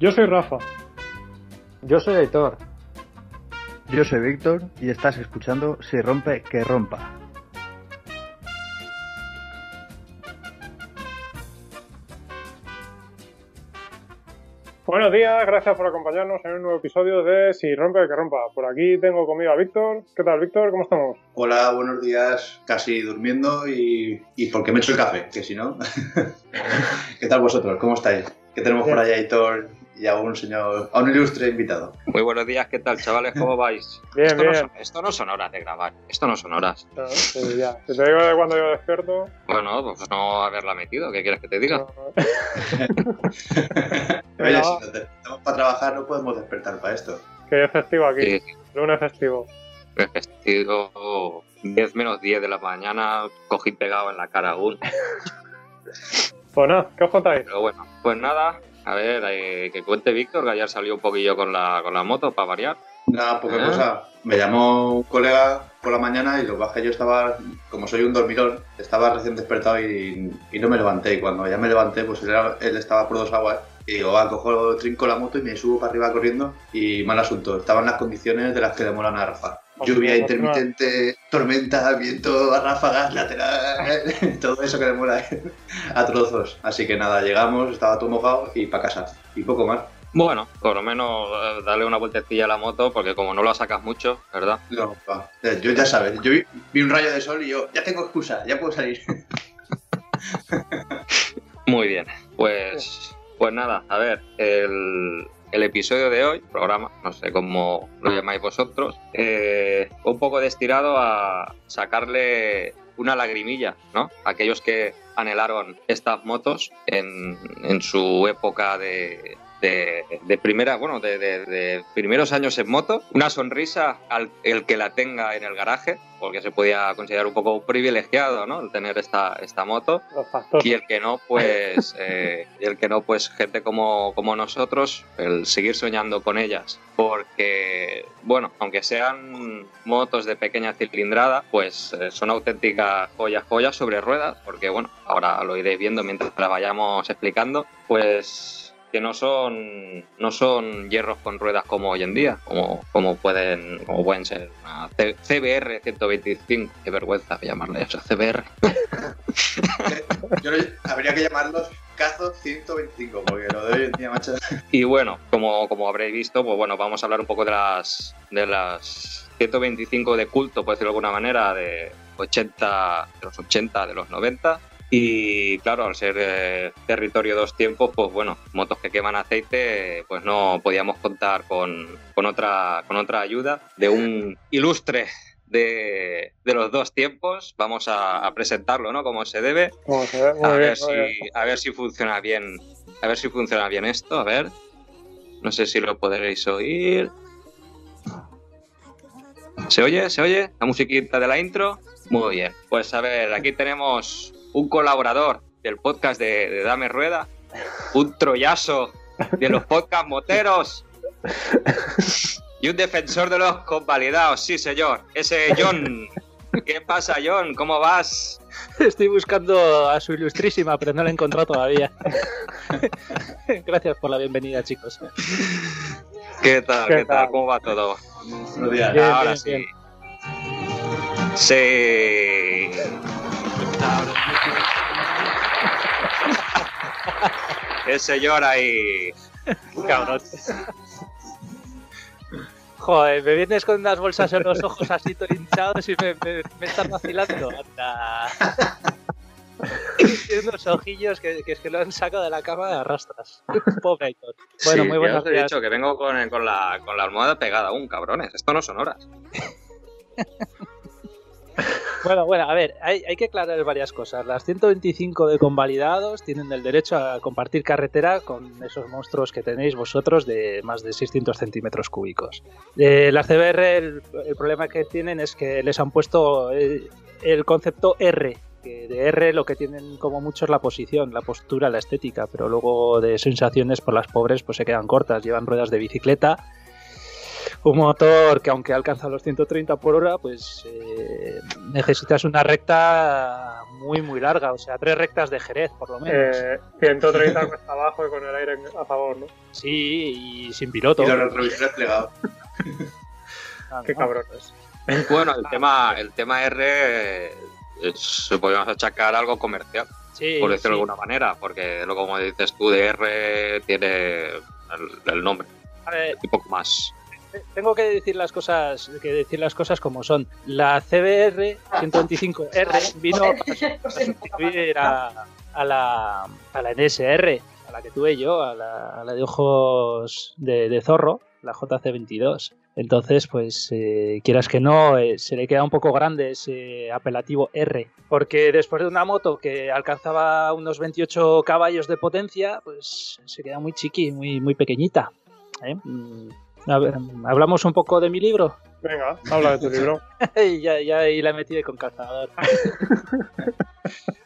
Yo soy Rafa. Yo soy Aitor. Yo soy Víctor y estás escuchando Si rompe, que rompa. Buenos días, gracias por acompañarnos en un nuevo episodio de Si rompe, que rompa. Por aquí tengo conmigo a Víctor. ¿Qué tal, Víctor? ¿Cómo estamos? Hola, buenos días. Casi durmiendo y, y porque me he hecho el café, que si no. ¿Qué tal vosotros? ¿Cómo estáis? ¿Qué tenemos por allá, Aitor? Y a un señor, a un ilustre invitado. Muy buenos días, ¿qué tal, chavales? ¿Cómo vais? Bien, esto, bien. No son, esto no son horas de grabar, esto no son horas. Sí, ya. Si te digo de cuando yo despierto. Bueno, pues no haberla metido, ¿qué quieres que te diga? no. Oye, si nos despertamos para trabajar, no podemos despertar para esto. Que es festivo aquí. Sí, Lunes festivo. el vestido 10 menos 10 de la mañana, cogí pegado en la cara aún. Pues nada, ¿qué os contáis? Pero bueno, pues nada, a ver, eh, que cuente Víctor, que ayer salió un poquillo con la, con la moto para variar. Nada, poca Ah. cosa. Me llamó un colega por la mañana y lo que pasa es que yo estaba, como soy un dormilón, estaba recién despertado y, y no me levanté. Y cuando ya me levanté, pues él, estaba por dos aguas. Y digo, va, cojo, trinco la moto y me subo para arriba corriendo. Y mal asunto, estaban las condiciones de las que le molan a Rafa. Lluvia intermitente, tormenta, viento, ráfagas, lateral, todo eso que le mola a trozos. Así que nada, llegamos, estaba todo mojado y para casa. Y poco más. Bueno, por lo menos eh, darle una vueltecilla a la moto, porque como no la sacas mucho, ¿verdad? No, va. Eh, Yo ya sabes, yo vi, vi un rayo de sol y yo, ya tengo excusa, ya puedo salir. Muy bien, pues, pues nada, a ver, el, el episodio de hoy, programa, no sé cómo lo llamáis vosotros, eh, un poco destinado a sacarle una lagrimilla, ¿no? Aquellos que anhelaron estas motos en su época de, de, de primera, bueno, de, de- de primeros años en moto, una sonrisa al el que la tenga en el garaje, porque se podía considerar un poco privilegiado, ¿no? El tener esta, esta moto. Y el que no, pues, eh, y el que no, pues, gente como, como nosotros, el seguir soñando con ellas. Porque, bueno, aunque sean motos de pequeña cilindrada, pues eh, son auténticas joyas, joyas sobre ruedas. Porque, bueno, ahora lo iréis viendo mientras la vayamos explicando. Pues que no son no son hierros con ruedas como hoy en día, como, como pueden como pueden ser una C- CBR 125, qué vergüenza llamarle eso, CBR. Yo habría que llamarlos Cazo 125, porque lo de hoy en día, macho. Y bueno, como, como habréis visto, pues bueno, vamos a hablar un poco de las de las 125 de culto, por decirlo de alguna manera, de 80, de los 80, de los 90. Y claro, al ser eh, territorio dos tiempos, pues bueno, motos que queman aceite, pues no podíamos contar con, con otra, con otra ayuda de un ilustre de, de los dos tiempos. Vamos a, a presentarlo, ¿no? Como se debe. Como se A bien, ver, si, a ver si funciona bien. A ver si funciona bien esto. A ver. No sé si lo podréis oír. ¿Se oye? ¿Se oye? La musiquita de la intro. Muy bien. Pues a ver, aquí tenemos un colaborador del podcast de, de Dame Rueda. Un troyazo de los podcast moteros. Y un defensor de los convalidados. Sí, señor. Ese John. ¿Qué pasa, John? ¿Cómo vas? Estoy buscando a su ilustrísima, pero no la he encontrado todavía. Gracias por la bienvenida, chicos. ¿Qué tal? ¿Qué ¿Qué, tal? tal? ¿Cómo va todo? Buenos días. Bien, Ahora bien, sí. bien. Sí. El señor ahí. Cabrón. Joder, me vienes con unas bolsas en los ojos así todo hinchados y me, me- me estás vacilando. Anda. Tiene unos ojillos que, que es que lo han sacado de la cama de arrastras. Pobre Aitor. Bueno, Sí, muy ya buenos os he días. dicho que vengo con, con la, con la almohada pegada aún, cabrones. Esto no son horas. Bueno, bueno, a ver, hay, que aclarar varias cosas. Las 125 de convalidados tienen el derecho a compartir carretera con esos monstruos que tenéis vosotros de más de 600 centímetros cúbicos. Eh, las CBR, el, problema que tienen es que les han puesto el, el concepto R, que de R lo que tienen como mucho es la posición, la postura, la estética, pero luego de sensaciones por las pobres pues se quedan cortas, llevan ruedas de bicicleta un motor que aunque alcanza los 130 por hora, pues eh, necesitas una recta muy muy larga, o sea, tres rectas de Jerez por lo menos. Eh, 130 cuesta abajo y con el aire a favor, ¿no? Sí, y sin piloto. Y los retrovisores plegados. Ah, Qué no. cabrones. Bueno, el tema, el tema R eh, es- podríamos achacar algo comercial, Sí, por decirlo sí. de alguna manera, porque lo como dices tú de R tiene el, el nombre A ver, y poco más. Tengo que decir las cosas que decir las cosas como son. La CBR 125R vino para sustituir a, a la, a la NSR, a la que tuve yo, a la, a la de ojos de, de zorro, la JC22. Entonces, pues eh, quieras que no, eh, se le queda un poco grande ese apelativo R, porque después de una moto que alcanzaba unos 28 caballos de potencia, pues se queda muy chiqui, muy, muy pequeñita. ¿eh? A ver, hablamos un poco de mi libro. Venga, habla de tu libro. y ya, ya ahí la he metido con calzador.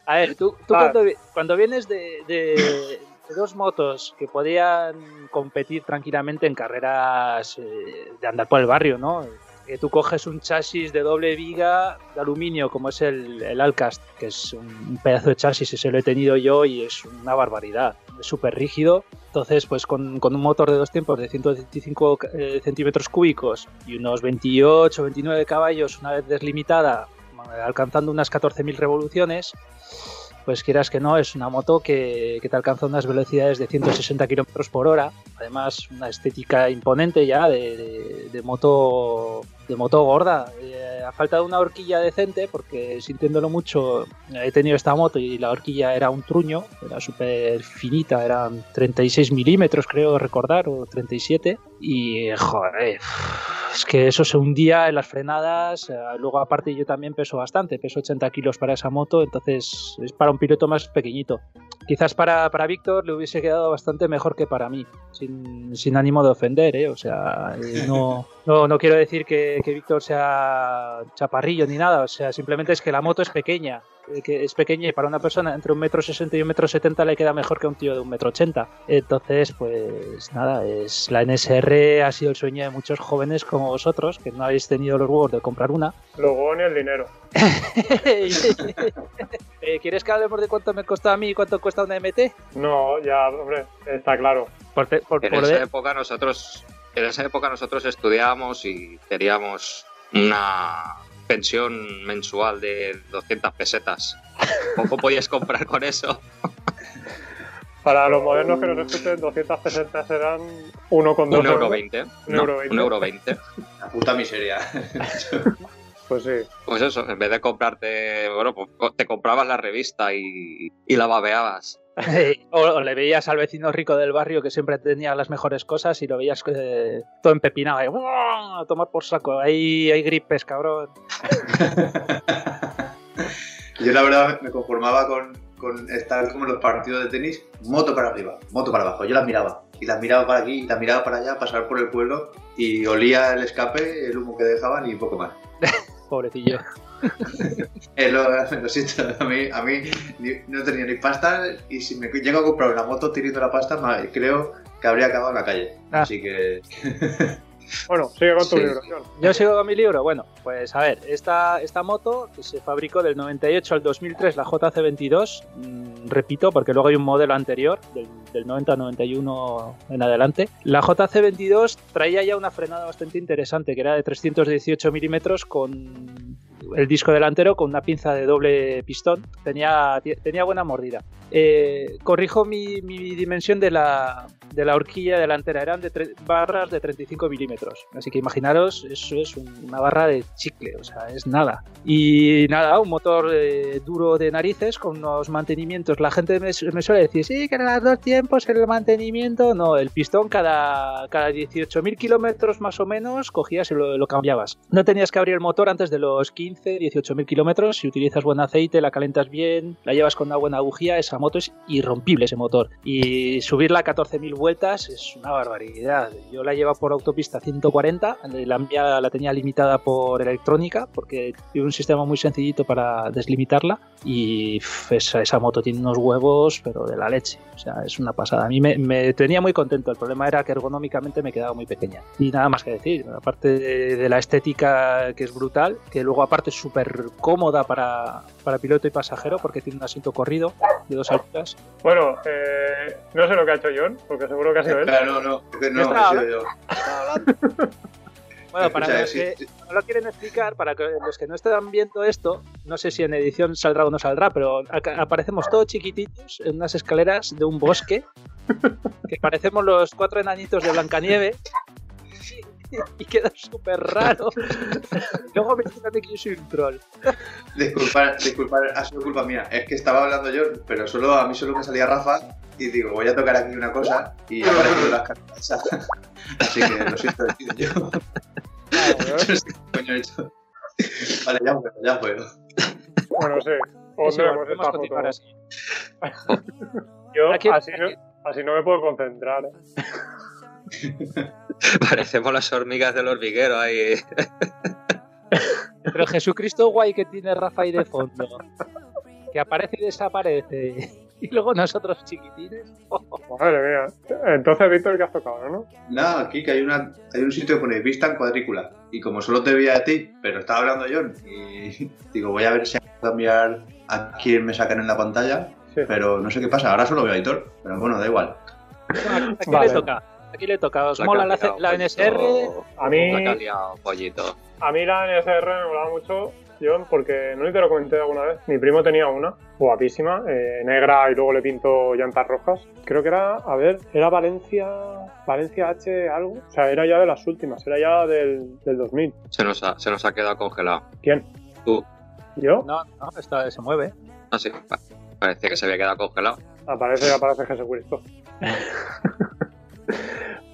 A ver, tú, tú Ah. cuando, vi- cuando vienes de, de- de dos motos que podían competir tranquilamente en carreras eh, de andar por el barrio, ¿no? Que tú coges un chasis de doble viga de aluminio como es el, el Alcast, que es un, pedazo de chasis, ese lo he tenido yo y es una barbaridad. Es súper rígido. Entonces, pues con, con un motor de dos tiempos de 125 eh, centímetros cúbicos y unos 28, 29 caballos, una vez deslimitada, eh, alcanzando unas 14.000 revoluciones, pues quieras que no, es una moto que, que te alcanza unas velocidades de 160 kilómetros por hora. Además, una estética imponente ya de, de- de moto de moto gorda. Eh, a falta de una horquilla decente, porque sintiéndolo mucho, he tenido esta moto y la horquilla era un truño, era súper finita, eran 36 milímetros, creo recordar, o 37. Y joder, es que eso se hundía en las frenadas. eh, Luego, aparte, yo también peso bastante, peso 80 kilos para esa moto, entonces es para un piloto más pequeñito. Quizás para, para Víctor le hubiese quedado bastante mejor que para mí, sin, sin ánimo de ofender, ¿eh? O sea, eh, no, no, no quiero decir que, que Víctor sea chaparrillo ni nada, o sea, simplemente es que la moto es pequeña, que es pequeña y para una persona entre un metro sesenta y un metro setenta le queda mejor que a un tío de un metro ochenta. Entonces, pues nada, es la NSR ha sido el sueño de muchos jóvenes como vosotros, que no habéis tenido los huevos de comprar una. Luego ni el dinero. Eh, ¿Quieres que hablemos de cuánto me costó a mí y cuánto cuesta una MT? No, ya, hombre, está claro. Por, te- por- En por esa de- época nosotros, en esa época nosotros estudiábamos y teníamos una pensión mensual de 200 pesetas. Poco podías comprar con eso. Para los modernos que nos escuchen, 200 pesetas serán 1,2 Un euro euros. veinte. Un No, euro veinte. un euro veinte. La puta miseria. Pues sí. Pues eso, en vez de comprarte, bueno, pues te comprabas la revista y, y la babeabas. o, le veías al vecino rico del barrio que siempre tenía las mejores cosas y lo veías eh, todo empepinado. a tomar por saco. Ahí hay gripes, cabrón. Yo la verdad me conformaba con, con estar como en los partidos de tenis, moto para arriba, moto para abajo. Yo las miraba. Y las miraba para aquí, y las miraba para allá, pasar por el pueblo y olía el escape, el humo que dejaban y poco más. Pobrecillo. Eh, lo, lo siento, a mí, a mí ni- no tenía ni pasta y si me llego a comprar una moto teniendo la pasta, creo que habría acabado en la calle. Ah. Así que Bueno, sigue con tu Sí. libro. Yo sigo con mi libro. Bueno, pues a ver, esta, esta moto que se fabricó del 98 al 2003, la JC22, mm, repito, porque luego hay un modelo anterior, del, del 90 al 91 en adelante. La JC22 traía ya una frenada bastante interesante, que era de 318 milímetros con el disco delantero con una pinza de doble pistón. Tenía, tenía buena mordida. Eh, corrijo mi, mi dimensión de la, de la horquilla delantera, eran de barras de 35 milímetros. Así que imaginaros, eso es un- una barra de chicle, o sea, es nada. Y nada, un motor eh, duro de narices con unos mantenimientos. La gente me, me suele decir, sí, que eran dos tiempos, el mantenimiento. No, el pistón cada, cada 18.000 kilómetros más o menos cogías y lo, lo cambiabas. No tenías que abrir el motor antes de los 15, 18.000 kilómetros. Si utilizas buen aceite, la calentas bien, la llevas con una buena esa esa moto es irrompible ese motor. Y subirla a 14.000 vueltas es una barbaridad. Yo la llevo por autopista 140, la mía la tenía limitada por electrónica porque tiene un sistema muy sencillito para deslimitarla y esa, esa, moto tiene unos huevos pero de la leche. O sea, es una pasada. A mí me, me, tenía muy contento. El problema era que ergonómicamente me quedaba muy pequeña. Y nada más que decir. Aparte de, de la estética que es brutal, que luego aparte es súper cómoda para, para piloto y pasajero porque tiene un asiento corrido de dos alturas. Bueno, eh, no sé lo que ha hecho John, porque seguro que ha sido él. no, no, no, no ha sido yo. Bueno, para los que no lo quieren explicar, para que los que no estén viendo esto, no sé si en edición saldrá o no saldrá, pero aparecemos todos chiquititos en unas escaleras de un bosque, que parecemos los cuatro enanitos de Blancanieve, y queda súper raro. Luego me dicen que yo soy un troll. Disculpa, disculpa, ha sido culpa mía. Es que estaba hablando yo, pero solo a mí solo me salía Rafa y digo, voy a tocar aquí una cosa y aparecen las cartas. Así que lo siento decir yo. no sé qué coño he hecho. Vale, ya puedo, ya puedo. Bueno, sí. Pondremos esta foto. Así. Yo así. No, así no me puedo concentrar. Parecemos las hormigas del hormiguero ahí. Pero Jesucristo guay que tiene Rafa ahí de fondo. Que aparece y desaparece. Y luego nosotros chiquitines. Madre mía. Entonces, Víctor, ¿qué has tocado, no? Nada, aquí que hay, una, hay un sitio que pone vista en cuadrícula. Y como solo te veía a ti, pero estaba hablando yo, y digo, voy a ver si puedo cambiar a quién me sacan en la pantalla. Sí. Pero no sé qué pasa, ahora solo veo a Hitor. Pero bueno, da igual. ¿A quién vale. le toca? Aquí le toca. ¿Os mola la, la, NSR? A mí, pollito. a mí la NSR me molaba mucho, John, porque no te lo comenté alguna vez. Mi primo tenía una, guapísima, eh, negra y luego le pinto llantas rojas. Creo que era, a ver, era Valencia, Valencia H algo. O sea, era ya de las últimas, era ya del, del 2000. Se nos, ha, se nos ha quedado congelado. ¿Quién? Tú. ¿Yo? No, no, esta se mueve. Ah, sí. Parecía que se había quedado congelado. Aparece, aparece Jesucristo.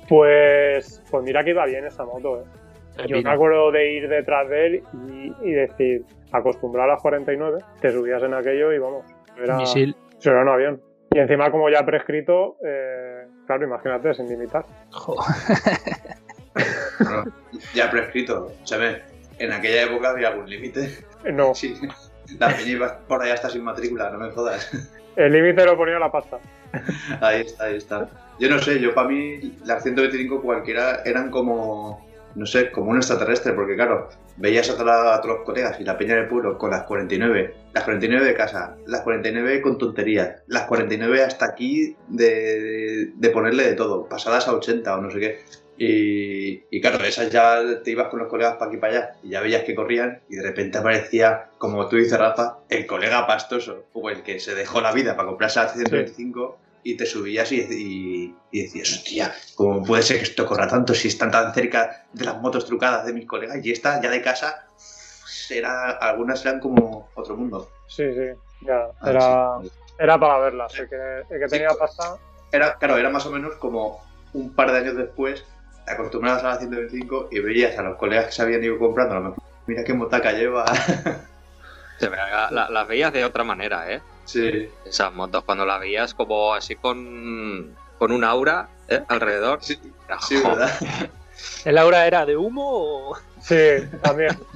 Pues, pues mira que iba bien esa moto, ¿eh? Yo me acuerdo de ir detrás de él y, y decir, acostumbrar a las 49, te subías en aquello y vamos, era, Misil. eso era un avión. Y encima, como ya prescrito, eh, claro, imagínate, sin limitar. Bueno, ya prescrito, ¿sabes? En aquella época había algún límite. No, Sí, la peña iba por allá hasta sin matrícula, no me jodas. el límite lo ponía la pasta. Ahí está, ahí está. Yo no sé, yo para mí las 125 cualquiera eran como, no sé, como un extraterrestre, porque claro, veías a, toda- a todos los colegas y la peña del pueblo con las 49, las 49 de casa, las 49 con tonterías, las 49 hasta aquí de, de ponerle de todo, pasadas a 80 o no sé qué. Y, y claro, esas ya te ibas con los colegas para aquí y para allá y ya veías que corrían y de repente aparecía, como tú dices Rafa, el colega pastoso o el que se dejó la vida para comprarse la 125 y te subías y, y- y decías, hostia, ¿cómo puede ser que esto corra tanto si están tan cerca de las motos trucadas de mis colegas? Y esta ya de casa, era, algunas eran como otro mundo. Sí, sí, ya, Ah, era, sí. era para verlas. El que, el que tenía Sí. pasta, Era, claro, era más o menos como un par de años después, acostumbrados a la 125 y veías a los colegas que se habían ido comprando, a lo mejor, mira qué motaca lleva. La- las veías de otra manera, ¿eh? sí, Esas motos, cuando las veías como así con, con un aura ¿eh? alrededor. sí, sí, ¿verdad? ¿El aura era de humo o.? sí, también.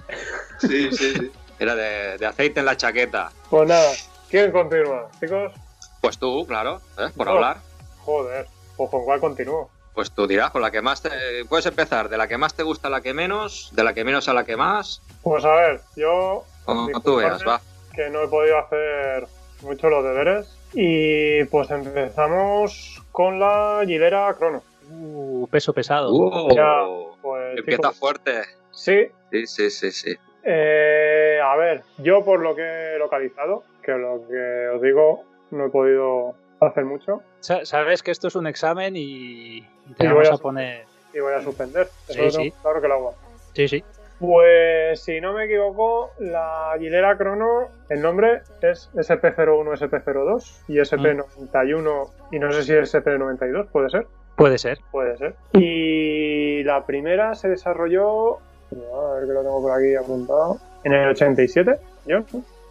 Sí, sí, sí. Era de, de aceite en la chaqueta. Pues nada, ¿quién continúa, chicos? Pues tú, claro, ¿eh? por Oh. hablar. Joder, pues con cuál continúo. Pues tú dirás, con la que más te... Puedes empezar, de la que más te gusta a la que menos, de la que menos a la que más, Pues a ver, yo como tú veas, va. que no he podido hacer mucho los deberes. Y pues empezamos con la Gilera Crono. Uh, peso pesado. Uh, Ya, Pues, empieza chicos, fuerte. Sí, Sí, sí, sí, sí. eh, a ver, yo por lo que he localizado, que lo que os digo, no he podido hacer mucho Sa- Sabes que esto es un examen y y Y te voy vamos a- a poner. y voy a suspender. Eso Sí, sí. claro que lo hago. Sí, sí. Pues si no me equivoco, la Gilera Crono, el nombre es SP01, SP02 y SP91 y no sé si es SP92, puede ser. Puede ser. Puede ser. Y la primera se desarrolló, a ver que lo tengo por aquí apuntado, en el 87, ¿yo?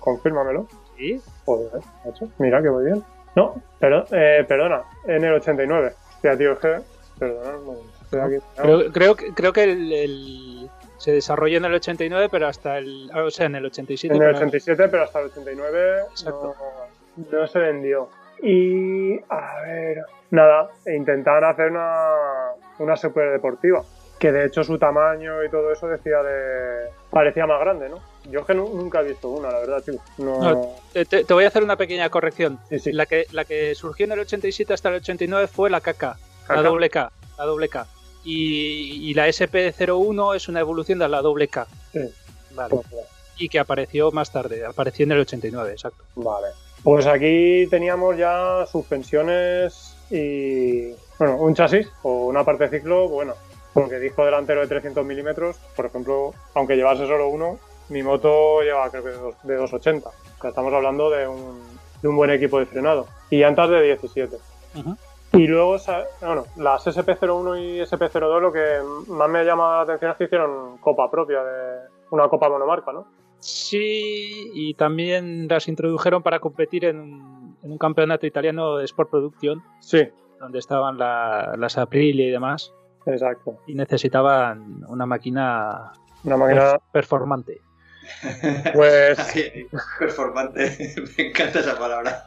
Confírmamelo. Sí. Joder, macho. Mira que muy bien. No, pero, eh, perdona, en el 89. Hostia, tío, es que. Perdona, estoy aquí. Creo, creo, que- creo que el, el- se desarrolló en el 89, pero hasta el. O sea, en el 87. En el pero- 87, pero hasta el 89 Exacto. no, no se vendió. Y, a ver, nada, intentaban hacer una, una super deportiva. Que de hecho su tamaño y todo eso decía de. parecía más grande, ¿no? Yo es que nu- nunca he visto una, la verdad, tío. No. No, Te, voy a hacer una pequeña corrección. sí, sí. La que, la que surgió en el 87 hasta el 89 fue la KK, la doble K, la doble K. Y, y la SP01 es una evolución de la doble K. Sí. Vale. Y que apareció más tarde, apareció en el 89, exacto. Vale. Pues aquí teníamos ya suspensiones y. Bueno, un chasis o una parte de ciclo, bueno, porque disco delantero de 300 milímetros, por ejemplo, aunque llevase solo uno, mi moto lleva creo que de dos- de 280. O sea, estamos hablando de un, de un buen equipo de frenado. Y llantas de 17. Ujú. Y luego, bueno, las SP01 y SP02 lo que más me llama la atención es que hicieron copa propia de una copa monomarca, ¿no? Sí, y también las introdujeron para competir en, un- en un campeonato italiano de Sport Production, Sí, donde estaban la- las Aprilia y demás, exacto. y necesitaban una máquina Una máquina, perf- performante. pues, Ay, Performante, me encanta esa palabra.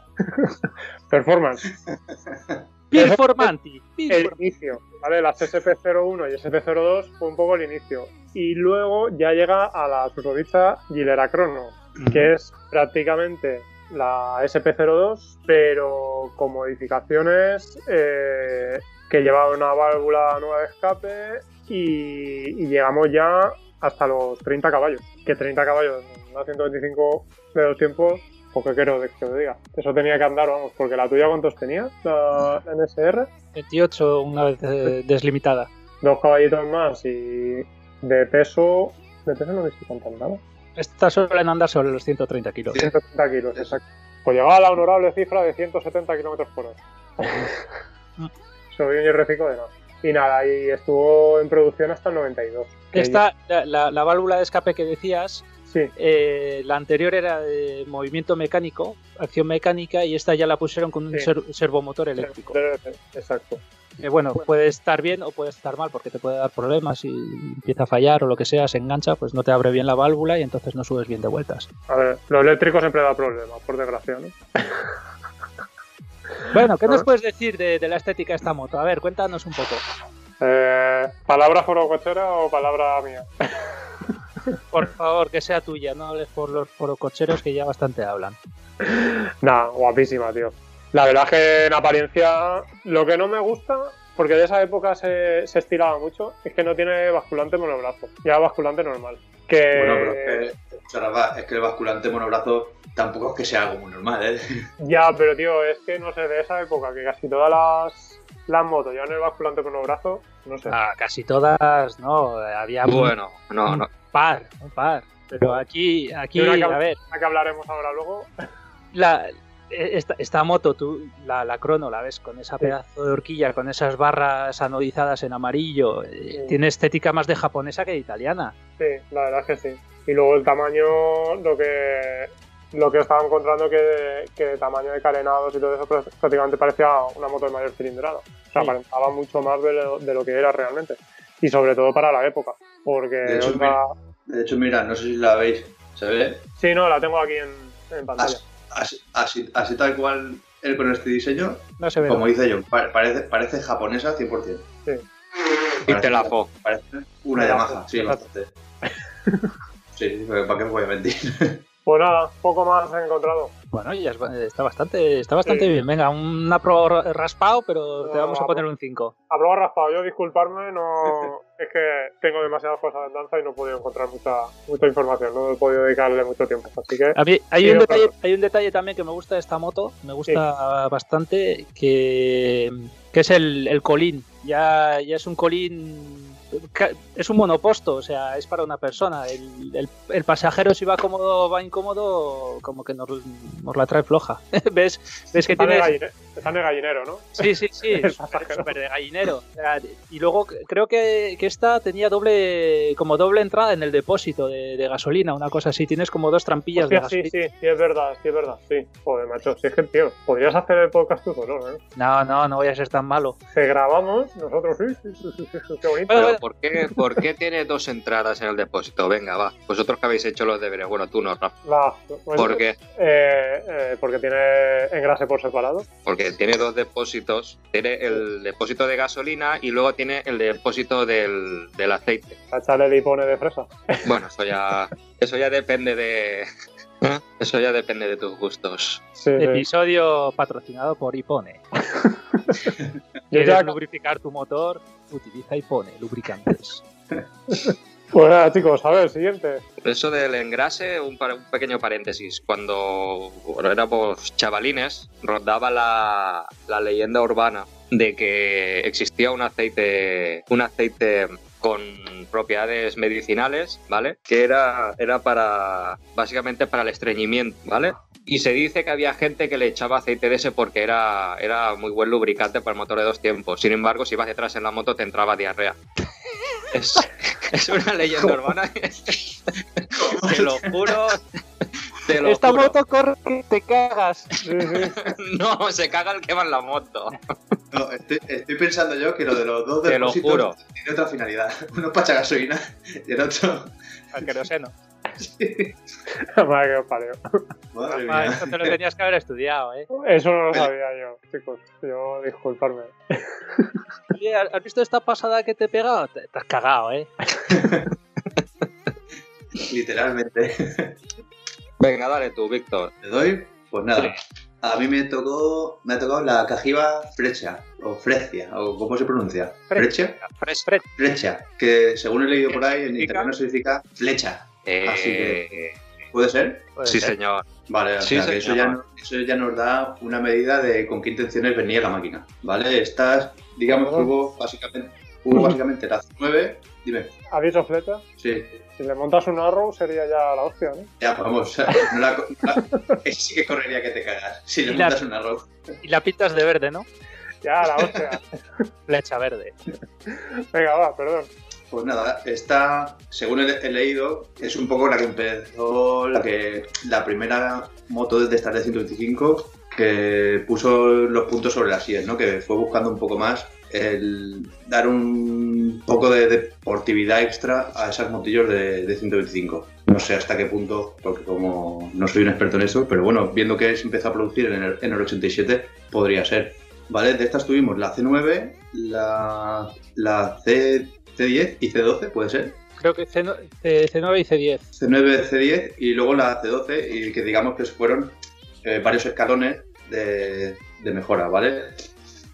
performance. Performanti. el inicio, ¿vale? Las SP01 y SP02 fue un poco el inicio. Y luego ya llega a la susodicha Gilera Crono, que es prácticamente la SP02, pero con modificaciones eh, que lleva una válvula nueva de escape y, y llegamos ya hasta los 30 caballos. Que 30 caballos, una 125 de dos tiempos, porque quiero de que os diga. Eso tenía que andar, vamos, porque la tuya ¿cuántos tenía? La NSR. 28 una vez eh, deslimitada. dos caballitos más y de peso. De peso no he visto tanto nada. Estas suelen andar sobre los 130 kilos. 130 kilos, exacto. Pues llegaba a la honorable cifra de 170 kilómetros por hora. Soy un hierrecico de nada. Y nada, y estuvo en producción hasta el 92. que Esta, la, la- la válvula de escape que decías, Sí, eh, la anterior era de movimiento mecánico, acción mecánica, y esta ya la pusieron con un Sí. ser- servomotor eléctrico. exacto. Que bueno, puede estar bien o puede estar mal porque te puede dar problemas y empieza a fallar o lo que sea, se engancha, pues no te abre bien la válvula y entonces no subes bien de vueltas. A ver, lo eléctrico siempre da problemas, por desgracia, ¿no? Bueno, ¿qué nos puedes decir de, de la estética de esta moto? A ver, cuéntanos un poco. Eh, ¿Palabra forocochera o palabra mía? Por favor, que sea tuya, no hables por los forococheros que ya bastante hablan. Nada, guapísima, tío. La verdad es que en apariencia lo que no me gusta, porque de esa época se, se estiraba mucho, es que no tiene basculante monobrazo, ya basculante normal. Que Bueno, pero es que, es que el basculante monobrazo tampoco es que sea algo muy normal, ¿eh? ya, pero tío, es que no sé, de esa época que casi todas las, las motos llevan el basculante monobrazo, no sé. Ah, casi todas, no, había un Bueno, no, no. par, un par. Pero aquí, aquí, que- a ver, La que hablaremos ahora luego. la, esta, esta moto, tú, la, la crono, la ves con esa Sí. pedazo de horquilla, con esas barras anodizadas en amarillo, eh, Sí. tiene estética más de japonesa que de italiana. Sí, la verdad es que sí. Y luego el tamaño, lo que lo que estaba encontrando que, que de tamaño de carenados y todo eso pues, prácticamente parecía una moto de mayor cilindrada. O sea, Sí. aparentaba mucho más de lo, de lo que era realmente. Y sobre todo para la época. Porque De hecho, otra- De hecho, mira, no sé si la veis, ¿se ve? Sí, no, la tengo aquí en, en pantalla. Así, así, así tal cual él con este diseño, No se ve. como dice yo, pa- parece, parece japonesa 100%. Sí. Y te la fo. Parece una Yamaha, sí, bastante. Sí, ¿para qué me voy a mentir? Pues nada, poco más he encontrado. Bueno, ya es- está bastante, está bastante Sí. bien. Venga, una pro raspado, pero te vamos a poner un 5. Hablo raspado, yo disculparme, no es que tengo demasiadas cosas en danza y no he podido encontrar mucha, mucha información, no he podido dedicarle mucho tiempo. Así que A mí hay, un detalle, hay un detalle también que me gusta de esta moto, me gusta bastante, que, que es el, el colín. Ya, ya es un colín es un monoposto, o sea, es para una persona. El, el- el pasajero si va cómodo, va incómodo, como que nos, nos la trae floja. ¿Ves, ves que Está de, tienes... de gallinero, ¿no? Sí, sí, sí, súper de gallinero. O y luego creo que, que esta tenía doble, como doble entrada en el depósito de, de gasolina, una cosa así. Tienes como dos trampillas de Hostia, sí, gasolina. sí, sí, es verdad, sí, es verdad, sí. Joder, macho, si es que, tío, podrías hacer el podcast tú solo, ¿eh? No, no, no voy a ser tan malo. Te grabamos, nosotros sí, sí, sí, sí, qué bonito. Bueno, ¿por qué, ¿por qué tiene dos entradas en el depósito? Venga, va. Vosotros que habéis hecho los deberes. Bueno, tú no, Rafa. La- pues, ¿Por qué? eh, eh, porque tiene engrase por separado. Porque tiene dos depósitos. Tiene el depósito de gasolina y luego tiene el depósito del, del aceite. A echarle lipone de fresa. Bueno, eso ya, eso ya depende de... ¿eh? Eso ya depende de tus gustos. Sí, sí. Episodio patrocinado por Ipone. ¿Quieres ya, lubrificar tu motor? Utiliza Ipone, lubricantes. pues nada, chicos, a ver, siguiente. Eso del engrase, un, par- un pequeño paréntesis. Cuando bueno, éramos chavalines, rondaba la, la leyenda urbana de que existía un aceite, un aceite con propiedades medicinales, ¿vale? Que era, era para, básicamente para el estreñimiento, ¿vale? Y se dice que había gente que le echaba aceite de ese porque era, era muy buen lubricante para el motor de dos tiempos. Sin embargo, si ibas detrás en la moto te entraba diarrea. Es, es una leyenda urbana. Te lo juro. Te lo Esta juro. moto corre que te cagas. No, se caga el que va en la moto. No, estoy, estoy pensando yo que lo de los dos depósitos juro. tiene otra finalidad. Uno para echar gasolina y el otro. Al queroseno. Madre que parió. Madre mía. esto te lo tenías que haber estudiado, ¿eh? Eso no lo sabía yo, chicos. Yo, disculparme. Oye, ¿has visto esta pasada que te he pegado? Te, te has cagado, ¿eh? Literalmente. Venga, dale tú, Víctor. ¿Te doy? Pues nada. A mí me tocó, me ha tocado la cajiva frecha, o frecia, o ¿cómo se pronuncia? Frecha. ¿Frecha? Frecha, que según he leído por ahí en internet significa flecha. Eh, Así que- ¿Puede ser? Puede sí, ser. señor. Vale, o Sí, sea, que eso ya, eso ya nos da una medida de con qué intenciones venía la máquina. ¿Vale? Estas, digamos que hubo básicamente, hubo básicamente las 9. Dime, ¿Aviso flecha? sí. Si le montas un arrow sería ya la hostia, ¿no? Ya, vamos. No la, no la- ese sí que correría que te cagas. Si le Y la- montas un arroz. Y la pintas de verde, ¿no? Ya, la hostia. Flecha verde. Venga, va, perdón. Pues nada, esta, según he, leído, es un poco la que empezó, la que la primera moto de estas de 125 que puso los puntos sobre las IES, ¿no? Que fue buscando un poco más el dar un poco de deportividad extra a esas motillos de, de 125. No sé hasta qué punto, porque como no soy un experto en eso, pero bueno, viendo que se empezó a producir en el, en el 87, podría ser. ¿Vale? De estas tuvimos la C9, la, la C, C10 y C12, ¿puede ser? Creo que C, C9 y C10. C9, C10 y luego la C12 y que digamos que fueron eh, varios escalones de, de mejora, ¿vale?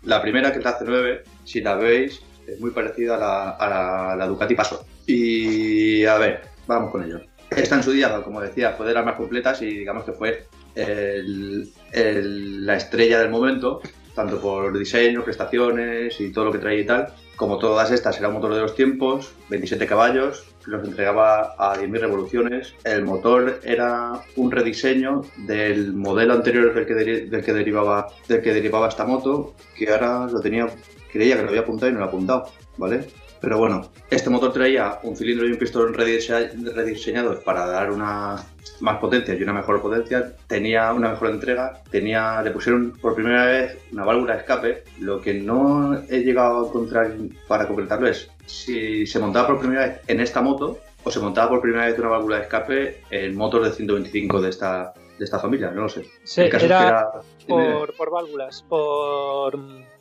La primera, que es la C9, si la veis, es muy parecida a la, a la, a la Ducati Paso. Y a ver, vamos con ello. Esta en su día, como decía, fue de las más completas y digamos que fue el- el- la estrella del momento, tanto por diseño, prestaciones y todo lo que traía y tal. Como todas estas, era un motor de los tiempos, 27 caballos, los entregaba a 10.000 revoluciones. El motor era un rediseño del modelo anterior del que, del que, derivaba, del que derivaba esta moto, que ahora lo tenía, creía que lo había apuntado y no lo ha apuntado, ¿vale? Pero bueno, este motor traía un cilindro y un pistón redise- rediseñados para dar una más potencia y una mejor potencia. Tenía una mejor entrega. Tenía, le pusieron por primera vez una válvula de escape. Lo que no he llegado a encontrar para concretarlo es si se montaba por primera vez en esta moto o se montaba por primera vez una válvula de escape en motor de 125 de esta, de esta familia. No lo sé. Es era por, por válvulas, por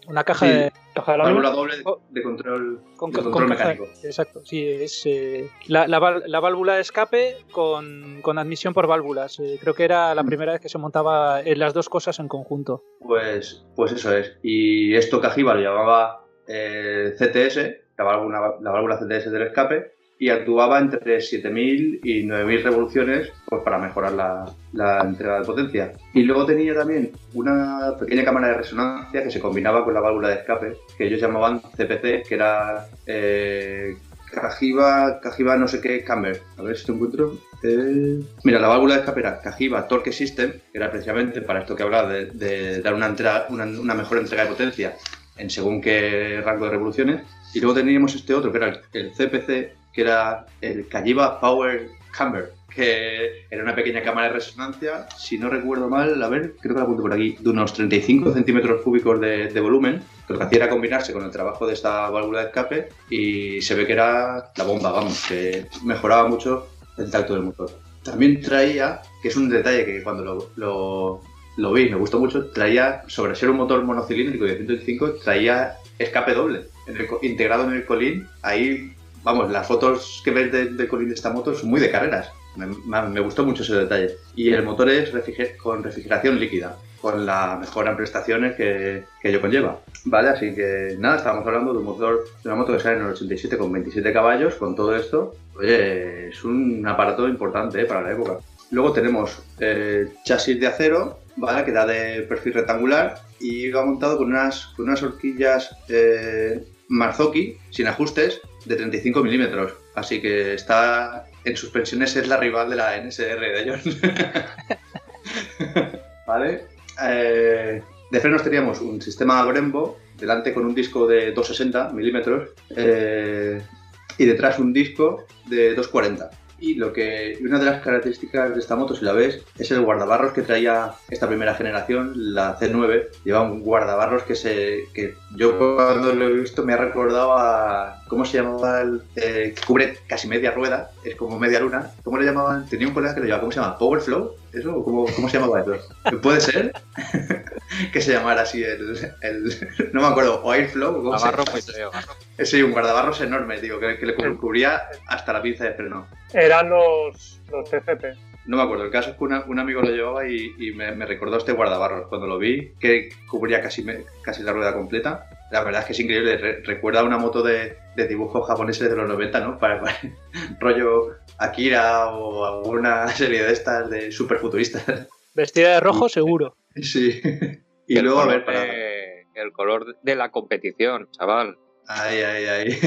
una caja Sí. de. Caja de válvula doble de, de control, Con, de con control caja- mecánico. Exacto, sí, es eh, la, la válvula de escape con, con admisión por válvulas. Eh, creo que era la Mm. primera vez que se montaba eh, las dos cosas en conjunto. Pues, pues eso es. Y esto Cajiba lo llamaba eh, CTS, la válvula, la válvula CTS del escape, y actuaba entre 7.000 y 9.000 revoluciones pues, para mejorar la, la entrega de potencia. Y luego tenía también una pequeña cámara de resonancia que se combinaba con la válvula de escape, que ellos llamaban CPC, que era eh, Cajiva, no sé qué, Camber. A ver si te encuentro. Eh, mira, la válvula de escape era Cajiva Torque System, que era precisamente para esto que hablaba de, de dar una, entrega- una, una mejor entrega de potencia en según qué rango de revoluciones. Y luego teníamos este otro, que era el, el CPC, que era el Cajiva Power Camber, que era una pequeña cámara de resonancia, si no recuerdo mal, a ver, creo que la apunto por aquí, de unos 35 centímetros cúbicos de, de volumen, que lo que hacía era combinarse con el trabajo de esta válvula de escape y se ve que era la bomba, vamos, que mejoraba mucho el tacto del motor. También traía, que es un detalle que cuando lo, lo, lo vi me gustó mucho, traía, sobre ser un motor monocilíndrico de 125, traía escape doble, en el integrado en el colín, ahí, vamos, las fotos que ves de- del colín de esta moto son muy de carreras. Me, gustó mucho ese detalle. Y el motor es con refrigeración líquida, con la mejora en prestaciones que, que ello conlleva. Vale, así que nada, estábamos hablando de un motor, de una moto que sale en el 87 con 27 caballos, con todo esto. Oye, es un aparato importante eh, para la época. Luego tenemos eh, chasis de acero, ¿vale? Que da de perfil rectangular y va montado con unas, con unas horquillas eh, Marzocchi sin ajustes de 35 milímetros. Así que está en suspensiones es la rival de la NSR de John. ¿Vale? Eh, de frenos teníamos un sistema Brembo, delante con un disco de 260 milímetros eh, y detrás un disco de 240. Y lo que una de las características de esta moto, si la ves, es el guardabarros que traía esta primera generación, la C9. Lleva un guardabarros que se que yo cuando lo he visto me ha recordado a cómo se llamaba el eh, que cubre casi media rueda, es como media luna. ¿Cómo le llamaban? Tenía un colega que le llamaba, ¿cómo se llama? Power Flow, eso ¿O cómo, cómo se llamaba eso? ¿Puede ser? que se llamara así el, el- no me acuerdo, o Airflow, o feo. Eh, Sí, un guardabarros enorme, digo, que, que le cu- cubría hasta la pinza de freno. Eran los, los TCP. No me acuerdo, el caso es que una- un amigo lo llevaba y, y me, me recordó este guardabarros cuando lo vi, que cubría casi, casi la rueda completa. La verdad es que es increíble, re- recuerda a una moto de, de dibujos japoneses de los 90, ¿no? Para, para- rollo Akira o alguna serie de estas de superfuturistas. Vestida de rojo, seguro. Sí. Y El luego, a color ver, para... de- el color de la competición, chaval. Ay, ay, ay.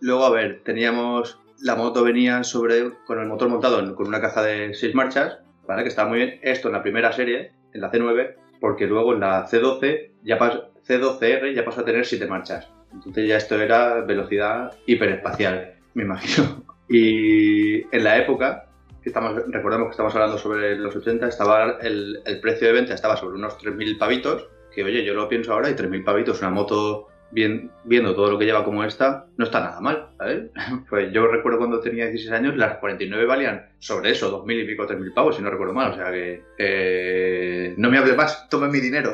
Luego, a ver, teníamos. La moto venía sobre con el motor montado en- con una caja de 6 marchas, ¿vale? Que estaba muy bien. Esto en la primera serie, en la C9, porque luego en la C12, ya pas- C12R ya pasó a tener 7 marchas. Entonces ya esto era velocidad hiperespacial, me imagino. Y en la época, estamos, recordemos que estamos hablando sobre los 80, estaba el, el precio de venta estaba sobre unos 3.000 pavitos, que oye, yo lo pienso ahora y 3.000 pavitos, una moto viendo todo lo que lleva como esta, no está nada mal. Pues yo recuerdo cuando tenía 16 años, las 49 valían sobre eso, 2.000 y pico, 3.000 pavos, si no recuerdo mal, o sea que eh, no me hable más, tome mi dinero,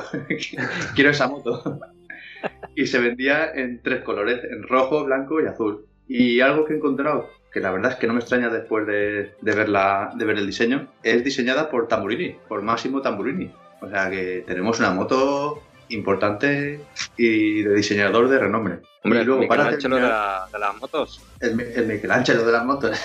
quiero esa moto. y se vendía en tres colores, en rojo, blanco y azul. Y algo que he encontrado, que la verdad es que no me extraña después de, de, ver, la, de ver el diseño, es diseñada por Tamburini, por Massimo Tamburini. O sea que tenemos una moto importante y de diseñador de renombre. Hombre, y luego, el para Michelangelo de, terminar, la- de las motos. el, el Michelangelo de las motos.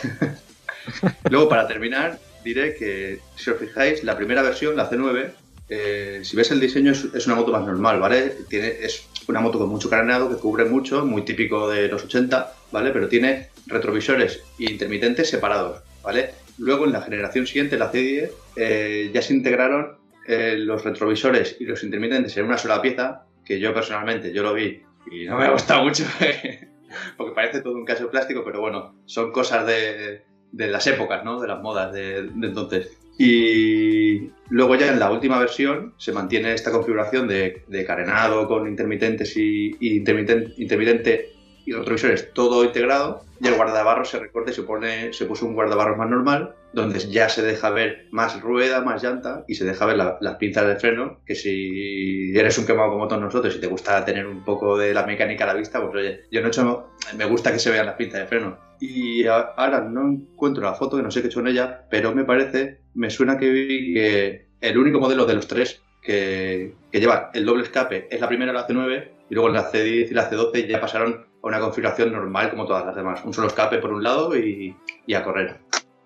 luego, para terminar, diré que, si os fijáis, la primera versión, la C9, eh, si ves el diseño, es, es una moto más normal, ¿vale? Tiene, es una moto con mucho carenado que cubre mucho, muy típico de los 80, ¿vale? Pero tiene retrovisores intermitentes separados, ¿vale? Luego, en la generación siguiente, la C10, eh, ya se integraron eh, los retrovisores y los intermitentes en una sola pieza, que yo personalmente, yo lo vi y no me ha gustado mucho, porque parece todo un caso de plástico, pero bueno, son cosas de, de las épocas, ¿no? De las modas de, entonces. Y luego ya en la última versión se mantiene esta configuración de, de carenado con intermitentes y, y intermiten- intermitente y retrovisores todo integrado y el guardabarros se recorta y se, pone, se puso un guardabarros más normal donde ya se deja ver más rueda, más llanta y se deja ver la- las pinzas de freno que si eres un quemado como todos nosotros y te gusta tener un poco de la mecánica a la vista, pues oye, yo no he hecho, me gusta que se vean las pinzas de freno. Y ahora no encuentro la foto, que no sé qué he hecho en ella, pero me parece, me suena que vi que el único modelo de los tres que, que lleva el doble escape es la primera, la C9, y luego la C10 y la C12 ya pasaron a una configuración normal como todas las demás. Un solo escape por un lado y, y a correr.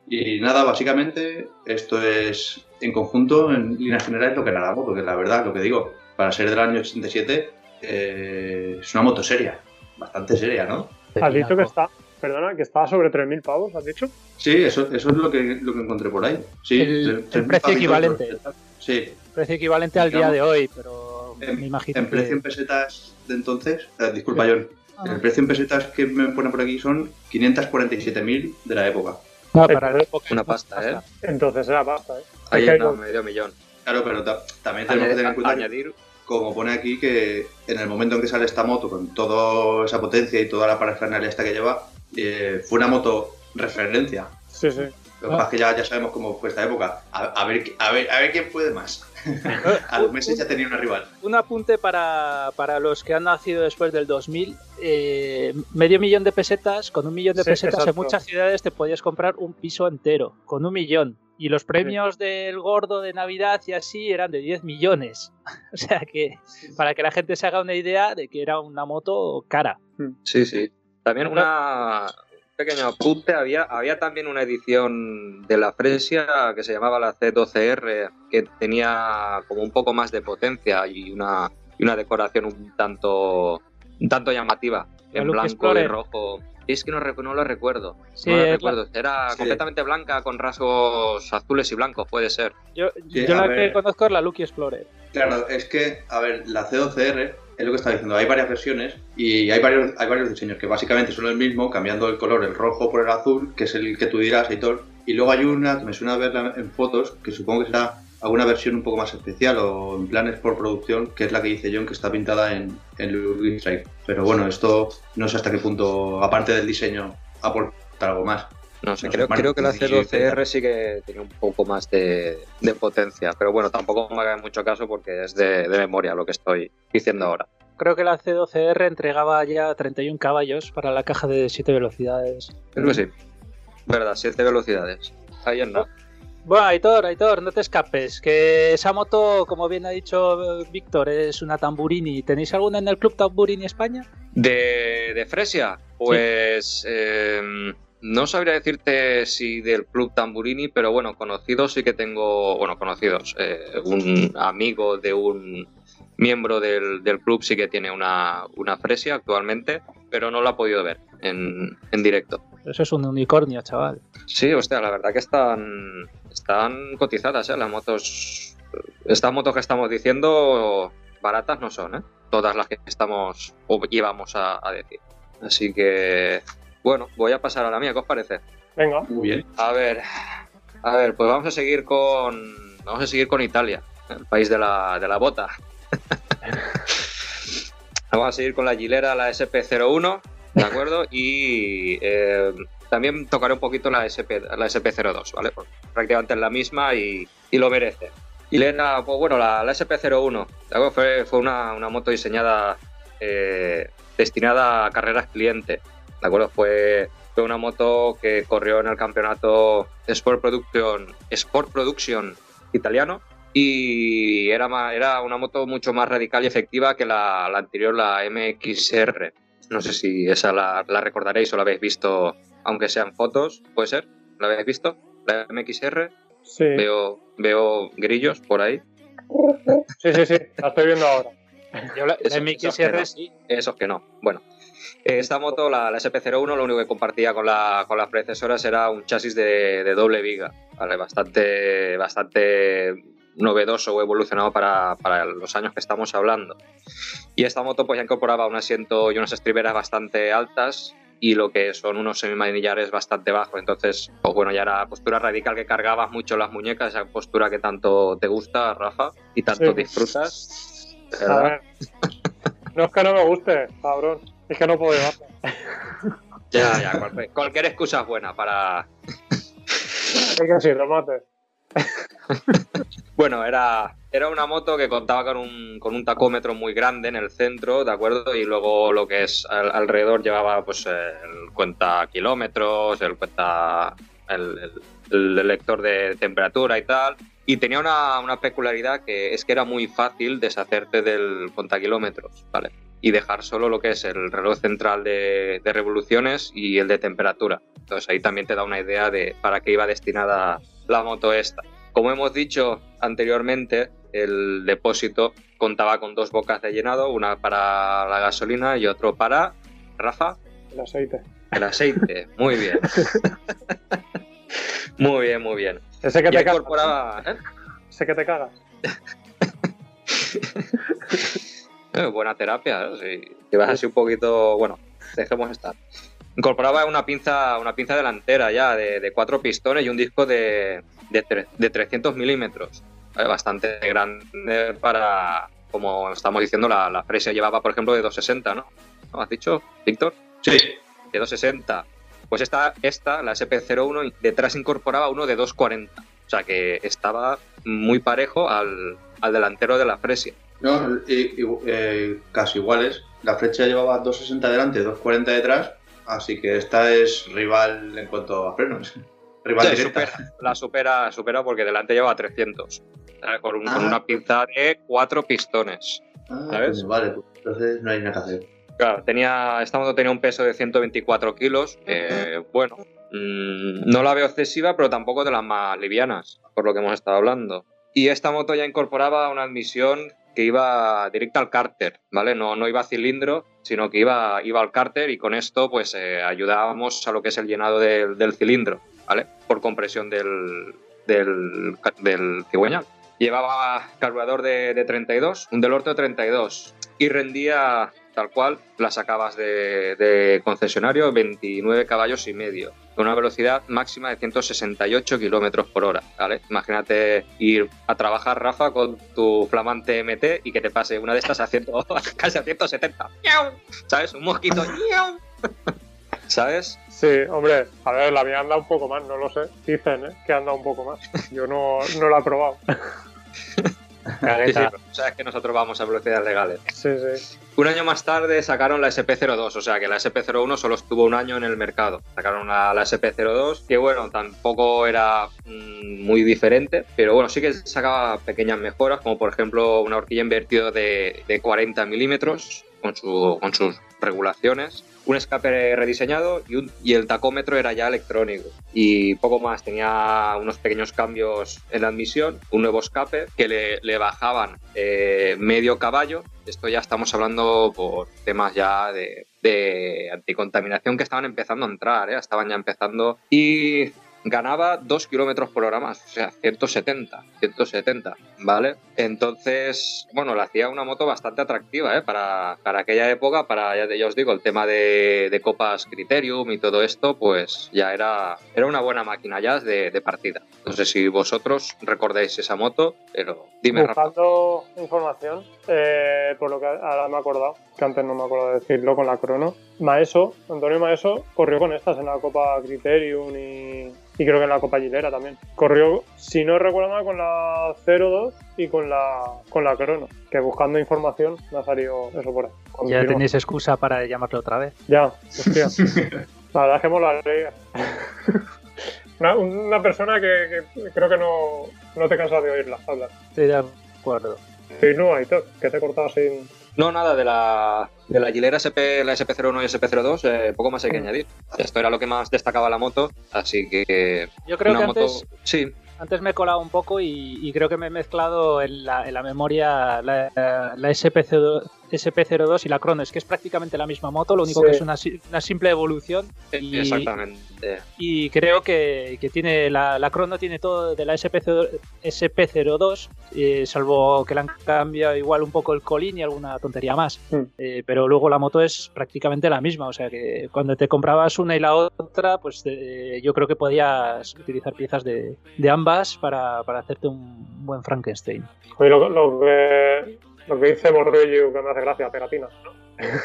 Y nada, básicamente esto es en conjunto, en líneas generales, lo que la porque la verdad, lo que digo, para ser del año 87, eh, es una moto seria. bastante seria, ¿no? Has dicho que está, perdona, que estaba sobre 3.000 pavos, ¿has dicho? Sí, eso, eso es lo que, lo que encontré por ahí. Sí, El- el precio 3.000 equivalente. Sí, Precio equivalente al día de hoy, pero en, me imagino en que... precio en pesetas de entonces, eh, disculpa John, Ah, el precio en pesetas que me pone por aquí son 547.000 de la época. no, para la época Una pasta, ¿eh? Entonces era pasta, ¿eh? Ahí Es hay- medio millón. Claro, pero ta- también tenemos que tener en Añadir, cuenta añadir como pone aquí, que en el momento en que sale esta moto, con toda esa potencia y toda la parafernalia esta que lleva, eh, fue una moto referencia. Sí, sí. Lo que pasa es que ya, ya sabemos cómo fue esta época. A, a ver, a, ver, a ver quién puede más. A los meses ya tenía una rival. Un apunte para, para los que han nacido después del 2000. eh, medio millón de pesetas, con un millón de Sí, pesetas exacto. en muchas ciudades te podías comprar un piso entero, con un millón. Y los premios del gordo de Navidad y así eran de 10 millones. o sea que, para que la gente se haga una idea de que era una moto cara. Sí, sí. También una un pequeño apunte, había, había también una edición de la Fresia que se llamaba la C12R, que tenía como un poco más de potencia y una, y una decoración un tanto, un tanto llamativa, La en blanco y Explorer. rojo. Es que no, no lo recuerdo. Sí, no lo la- recuerdo. Era Sí. completamente blanca con rasgos azules y blancos, puede ser. Yo, Sí, yo la ver. que conozco es la Lucky Explorer. Claro, es que, a ver, la C12R es lo que está diciendo. Hay varias versiones y hay varios, hay varios diseños que básicamente son el mismo, cambiando el color, el rojo por el azul, que es el que tú dirás, Aitor. Y luego hay una que me suena verla en fotos, que supongo que será alguna versión un poco más especial o en planes por producción, que es la que dice John, que está pintada en, en. Pero bueno, esto no sé hasta qué punto, aparte del diseño, aporta algo más. No sé, creo, creo que la sí, C12R sí que tiene un poco más de, de potencia, pero bueno, tampoco me haga mucho caso porque es de, de memoria lo que estoy diciendo ahora. Creo que la C12R entregaba ya 31 caballos para la caja de 7 velocidades. Creo que sí. Verdad, 7 velocidades. Ahí anda. Bueno, Aitor, Aitor, no te escapes. Que esa moto, como bien ha dicho Víctor, es una Tamburini. ¿Tenéis alguna en el Club Tamburini España? De, de Fresia, pues eh, no sabría decirte si del Club Tamburini, pero bueno, conocidos sí que tengo, bueno, conocidos. eh, un amigo de un miembro del, del club sí que tiene una, una Fresia actualmente, pero no lo ha podido ver en, en directo. Eso es un unicornio, chaval. Sí, hostia, la verdad que están, están cotizadas, ¿eh? Las motos. Estas motos que estamos diciendo, baratas no son, ¿eh? Todas las que estamos o íbamos a, a decir. Así que, bueno, voy a pasar a la mía, ¿qué os parece? Venga. Muy bien. A ver, a ver, pues vamos a seguir con. Vamos a seguir con Italia, el país de la, de la bota. vamos a seguir con la Gilera, la SP01, ¿de acuerdo? Y eh, también tocaré un poquito la, SP, la SP02, ¿vale? Pues prácticamente es la misma y, y lo merece. Gilera, pues bueno, la, la SP01, ¿de acuerdo? Fue, fue una, una moto diseñada eh, destinada a carreras cliente, ¿de acuerdo? Fue, fue una moto que corrió en el campeonato Sport Production, Sport Production italiano y era, era una moto mucho más radical y efectiva que la, la anterior, la MXR. No sé si esa la, la recordaréis o la habéis visto, aunque sean fotos, ¿puede ser? ¿La habéis visto? La MXR, Sí. veo, veo grillos por ahí. sí, sí, sí. La estoy viendo ahora. Yo la, MXR no. sí. Esos que no. Bueno, esta moto, la, la SP01, lo único que compartía con, la, con las predecesoras era un chasis de, de doble viga, ¿vale? bastante, bastante novedoso o evolucionado para, para los años que estamos hablando. Y esta moto pues ya incorporaba un asiento y unas estriberas bastante altas y lo que son unos semimanillares bastante bajos. Entonces, pues bueno, ya era postura radical que cargabas mucho las muñecas, esa postura que tanto te gusta, Rafa, y tanto Sí. disfrutas. A ¿verdad? ver. No es que no me guste, cabrón. Es que no puedo llevarla. Ya, ya, cualquier, cualquier excusa es buena para... Es que sí, remate. Bueno, era, era una moto que contaba con un, con un tacómetro muy grande en el centro, ¿de acuerdo? Y luego lo que es al- alrededor llevaba pues el cuenta kilómetros, el cuenta... el, el- el lector de temperatura y tal. Y tenía una, una peculiaridad que es que era muy fácil deshacerte del contakilómetros, ¿vale? Y dejar solo lo que es el reloj central de, de revoluciones y el de temperatura. Entonces ahí también te da una idea de para qué iba destinada la moto esta. Como hemos dicho anteriormente, el depósito contaba con dos bocas de llenado, una para la gasolina y otro para Rafa. El aceite. El aceite, muy bien. muy bien, muy bien. Ese que te incorporaba. ¿eh? Ese que te cagas. Eh, buena terapia, ¿eh? Sí. Que vas así un poquito. Bueno, dejemos estar. Incorporaba una pinza, una pinza delantera ya de, de cuatro pistones y un disco de, de, tre- de 300 milímetros. ¿vale? Bastante grande para, como estamos diciendo, la, la Fresia llevaba, por ejemplo, de 260, ¿no? ¿No has dicho, Víctor? Sí. De 260. Pues esta, esta, la SP01, detrás incorporaba uno de 240. O sea que estaba muy parejo al, al delantero de la Fresia. No, y- eh, casi iguales. La flecha llevaba 260 delante, 240 detrás, así que esta es rival en cuanto a frenos. Rival Sí, directa. supera- la supera, supera porque delante lleva 300. ¿sabes? Con, un- con Ah. una pinza de cuatro pistones. Ah, ¿sabes? pues vale, pues entonces no hay nada que hacer. Claro, tenía, esta moto tenía un peso de 124 kilos. eh, bueno, mm, no la veo excesiva, pero tampoco de las más livianas, por lo que hemos estado hablando. Y esta moto ya incorporaba una admisión que iba directa al cárter, ¿vale? No, no iba a cilindro, sino que iba, iba al cárter y con esto pues eh, ayudábamos a lo que es el llenado del, del cilindro, ¿vale? Por compresión del, del, del cigüeñal. Llevaba carburador de, de 32, un Delorto de 32 y rendía tal cual, la sacabas de, de concesionario 29 caballos y medio, con una velocidad máxima de 168 kilómetros por hora, ¿vale? Imagínate ir a trabajar, Rafa, con tu flamante MT y que te pase una de estas a 100, casi a 170. ¡Miau! ¿Sabes? Un mosquito. ¿Sabes? Sí, hombre, a ver, la mía anda un poco más, no lo sé. Dicen, ¿eh? Que anda un poco más. Yo no, no la he probado. Sí, sí, pero sabes que nosotros vamos a velocidades legales. Sí, sí. Un año más tarde sacaron la SP02, o sea que la SP01 solo estuvo un año en el mercado. Sacaron la, la SP02, que bueno, tampoco era mm, muy diferente, pero bueno, sí que sacaba pequeñas mejoras, como por ejemplo una horquilla invertida de, de 40 milímetros con, su- con sus regulaciones, un escape rediseñado y, el tacómetro era ya electrónico. Y poco más, tenía unos pequeños cambios en la admisión, un nuevo escape que le, bajaban eh, medio caballo. Esto ya estamos hablando por temas ya de, de anticontaminación que estaban empezando a entrar, ¿eh? estaban ya empezando. Y ganaba 2 kilómetros por hora más, o sea, 170, 170, ¿vale? Entonces, bueno, le hacía una moto bastante atractiva, ¿eh? Para, para aquella época, para, ya, ya os digo, el tema de, copas Criterium y todo esto, pues ya era, era una buena máquina ya de, partida. No sé si vosotros recordáis esa moto, pero dime. Buscando información, eh, por lo que ahora me he acordado, que antes no me acuerdo de decirlo con la crono. Maeso, Antonio Maeso, corrió con estas en la Copa Criterium y, y creo que en la Copa Gilera también. Corrió, si no recuerdo mal, con la 02 y con la, con la crono. Que buscando información me ha salido eso por ahí. Ya Continúa. tenéis excusa para llamarlo otra vez. Ya, hostia. La verdad es que mola una, una persona que, que creo que no, no te cansas de oírla hablar. Estoy de acuerdo. Sí, no, Aitor, que te he cortado sin... No, nada, de la, de la Gilera SP, la SP01 y SP02, eh, poco más hay que añadir. Esto era lo que más destacaba la moto, así que Yo creo una que moto... antes, Sí, antes me he colado un poco y, y creo que me he mezclado en la, en la memoria la, la SP02, SP02 y la Crono. Es que es prácticamente la misma moto, lo único Sí. que es una, si- una simple evolución. Y, exactamente. y creo que, que tiene la, la Crono tiene todo de la SP02, SP02 eh, salvo que le han cambiado igual un poco el colín y alguna tontería más. Mm. Eh, pero luego la moto es prácticamente la misma, o sea que cuando te comprabas una y la otra, pues eh, yo creo que podías utilizar piezas de, de ambas para, para hacerte un buen Frankenstein. Oye, lo, lo que, lo que dice Borrello, que me hace gracia, pegatinas. ¿no?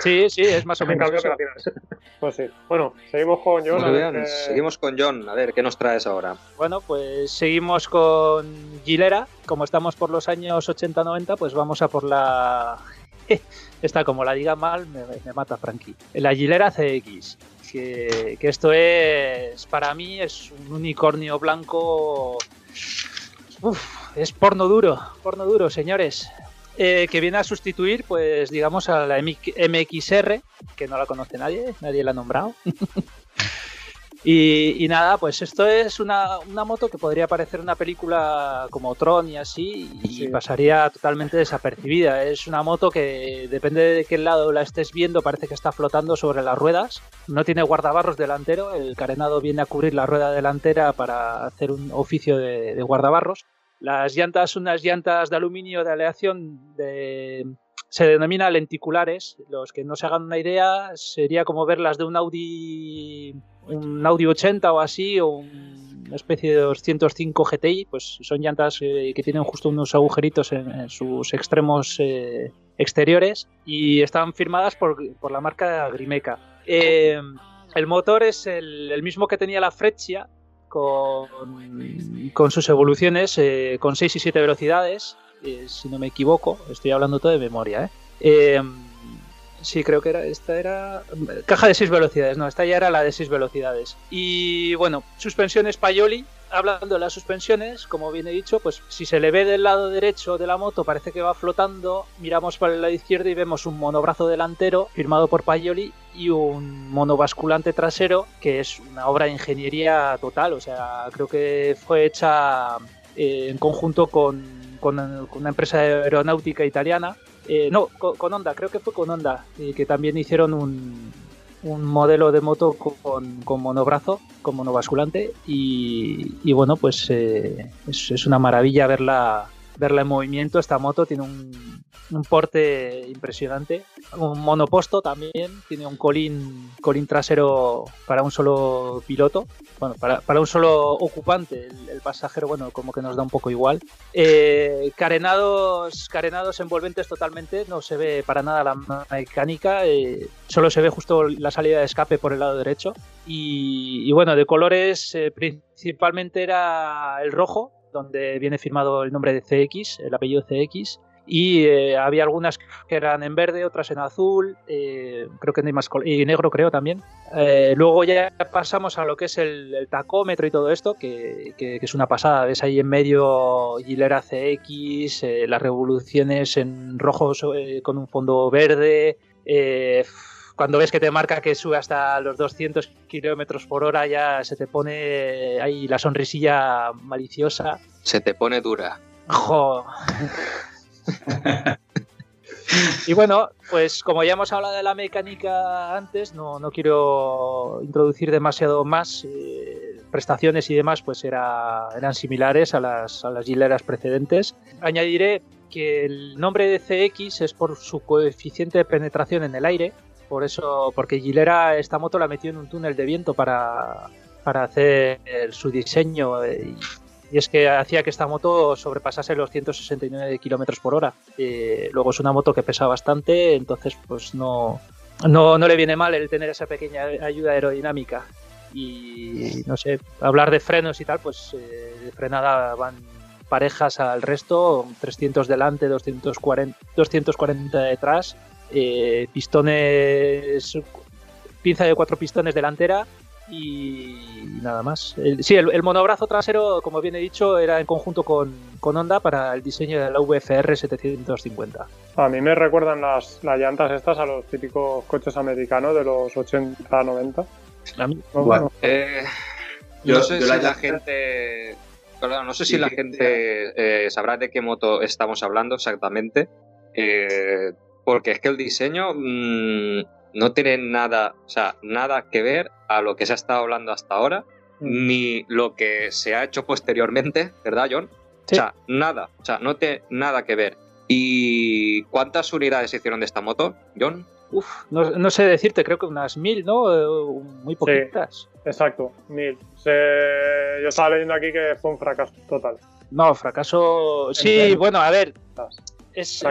Sí, sí, es más o En menos. cambio, eso. pegatinas. Pues sí. Bueno, seguimos con John. Muy bien, seguimos con John. A ver, ¿qué nos traes ahora? Bueno, pues seguimos con Gilera. Como estamos por los años 80-90, pues vamos a por la. Esta, como la diga mal, me, me mata Frankie. La Gilera CX. Que, que esto es, para mí, es un unicornio blanco. Uf, es porno duro, porno duro, señores. Eh, que viene a sustituir, pues, digamos, a la MXR, que no la conoce nadie, nadie la ha nombrado. Y, nada, pues esto es una, moto que podría parecer una película como Tron y así, y pasaría totalmente desapercibida. Es una moto que depende de qué lado la estés viendo, parece que está flotando sobre las ruedas. No tiene guardabarros delantero, el carenado viene a cubrir la rueda delantera para hacer un oficio de, de guardabarros. Las llantas unas llantas de aluminio de aleación se denomina lenticulares. Los que no se hagan una idea, sería como verlas de un Audi, un Audi 80 o así, o una especie de 205 GTI, pues son llantas eh, que tienen justo unos agujeritos en, sus extremos eh, exteriores y están firmadas por, la marca Grimeca. Eh, el motor es el, mismo que tenía la Freccia, con, con, sus evoluciones con 6 y 7 velocidades eh, si no me equivoco, estoy hablando todo de memoria, ¿eh? ¿eh? sí, creo que era, esta era caja de 6 velocidades, no, esta ya era la de 6 velocidades. Y bueno, suspensiones Paioli, hablando de las suspensiones, como bien he dicho, pues si se le ve del lado derecho de la moto parece que va flotando, miramos para el lado izquierdo y vemos un monobrazo delantero firmado por Paioli y un monobasculante trasero que es una obra de ingeniería total, o sea, creo que fue hecha eh, en conjunto con con, una empresa aeronáutica italiana. Eh, no, con, Honda, creo que fue con Honda, y que también hicieron un, un modelo de moto con, con, monobrazo, con monobasculante. Y, y bueno, pues eh, es, es, una maravilla verla, verla en movimiento. Esta moto tiene un, un porte impresionante. Un monoposto también, tiene un colín, colín trasero para un solo piloto, bueno, para, para un solo ocupante, el, pasajero, bueno, como que nos da un poco igual. Eh, carenados, carenados envolventes totalmente, no se ve para nada la mecánica, eh, solo se ve justo la salida de escape por el lado derecho. Y, bueno, de colores eh, principalmente era el rojo, donde viene firmado el nombre de CX, el apellido CX, y eh, había algunas que eran en verde, otras en azul, eh, creo que no hay más y negro creo también. Eh, luego ya pasamos a lo que es el, tacómetro y todo esto, que, es una pasada. Ves ahí en medio Gilera CX, las revoluciones en rojo con un fondo verde. Cuando ves que te marca que sube hasta los 200 kilómetros por hora, ya se te pone ahí la sonrisilla maliciosa. Se te pone dura. ¡Jo! y bueno, pues como ya hemos hablado de la mecánica antes, no, no quiero introducir demasiado más. Eh, prestaciones y demás pues era, eran similares a las, a las hileras precedentes. Añadiré que el nombre de CX es por su coeficiente de penetración en el aire, por eso, porque Gilera esta moto la metió en un túnel de viento para, para hacer su diseño y y es que hacía que esta moto sobrepasase los 169 kilómetros por hora. luego es una moto que pesa bastante, entonces pues no, no, no le viene mal el tener esa pequeña ayuda aerodinámica. Y no sé, hablar de frenos y tal, pues eh, de frenada van parejas al resto, 300 delante, 240, 240 detrás, eh, pistones, pinza de cuatro pistones delantera y nada más. sí, el, monobrazo trasero, como bien he dicho, era en conjunto con, con Honda para el diseño de la VFR 750. A mí me recuerdan las, las llantas estas a los típicos coches americanos de los 80-90. Bueno, eh, yo, no sé si la, gente... Perdón, no sé si la gente eh, sabrá de qué moto estamos hablando exactamente, eh, porque es que el diseño mm, no tiene nada, o sea, nada que ver a lo que se ha estado hablando hasta ahora, mm. ni lo que se ha hecho posteriormente, ¿verdad, John? O sea, nada, o sea, no tiene nada que ver. ¿Y cuántas unidades se hicieron de esta moto, John? Uf, no, sé decirte, creo que unas mil, ¿no? Eh, muy poquitas. exacto, mil. Yo estaba leyendo aquí que fue un fracaso total. No, fracaso. Sí, bueno, a ver. Es,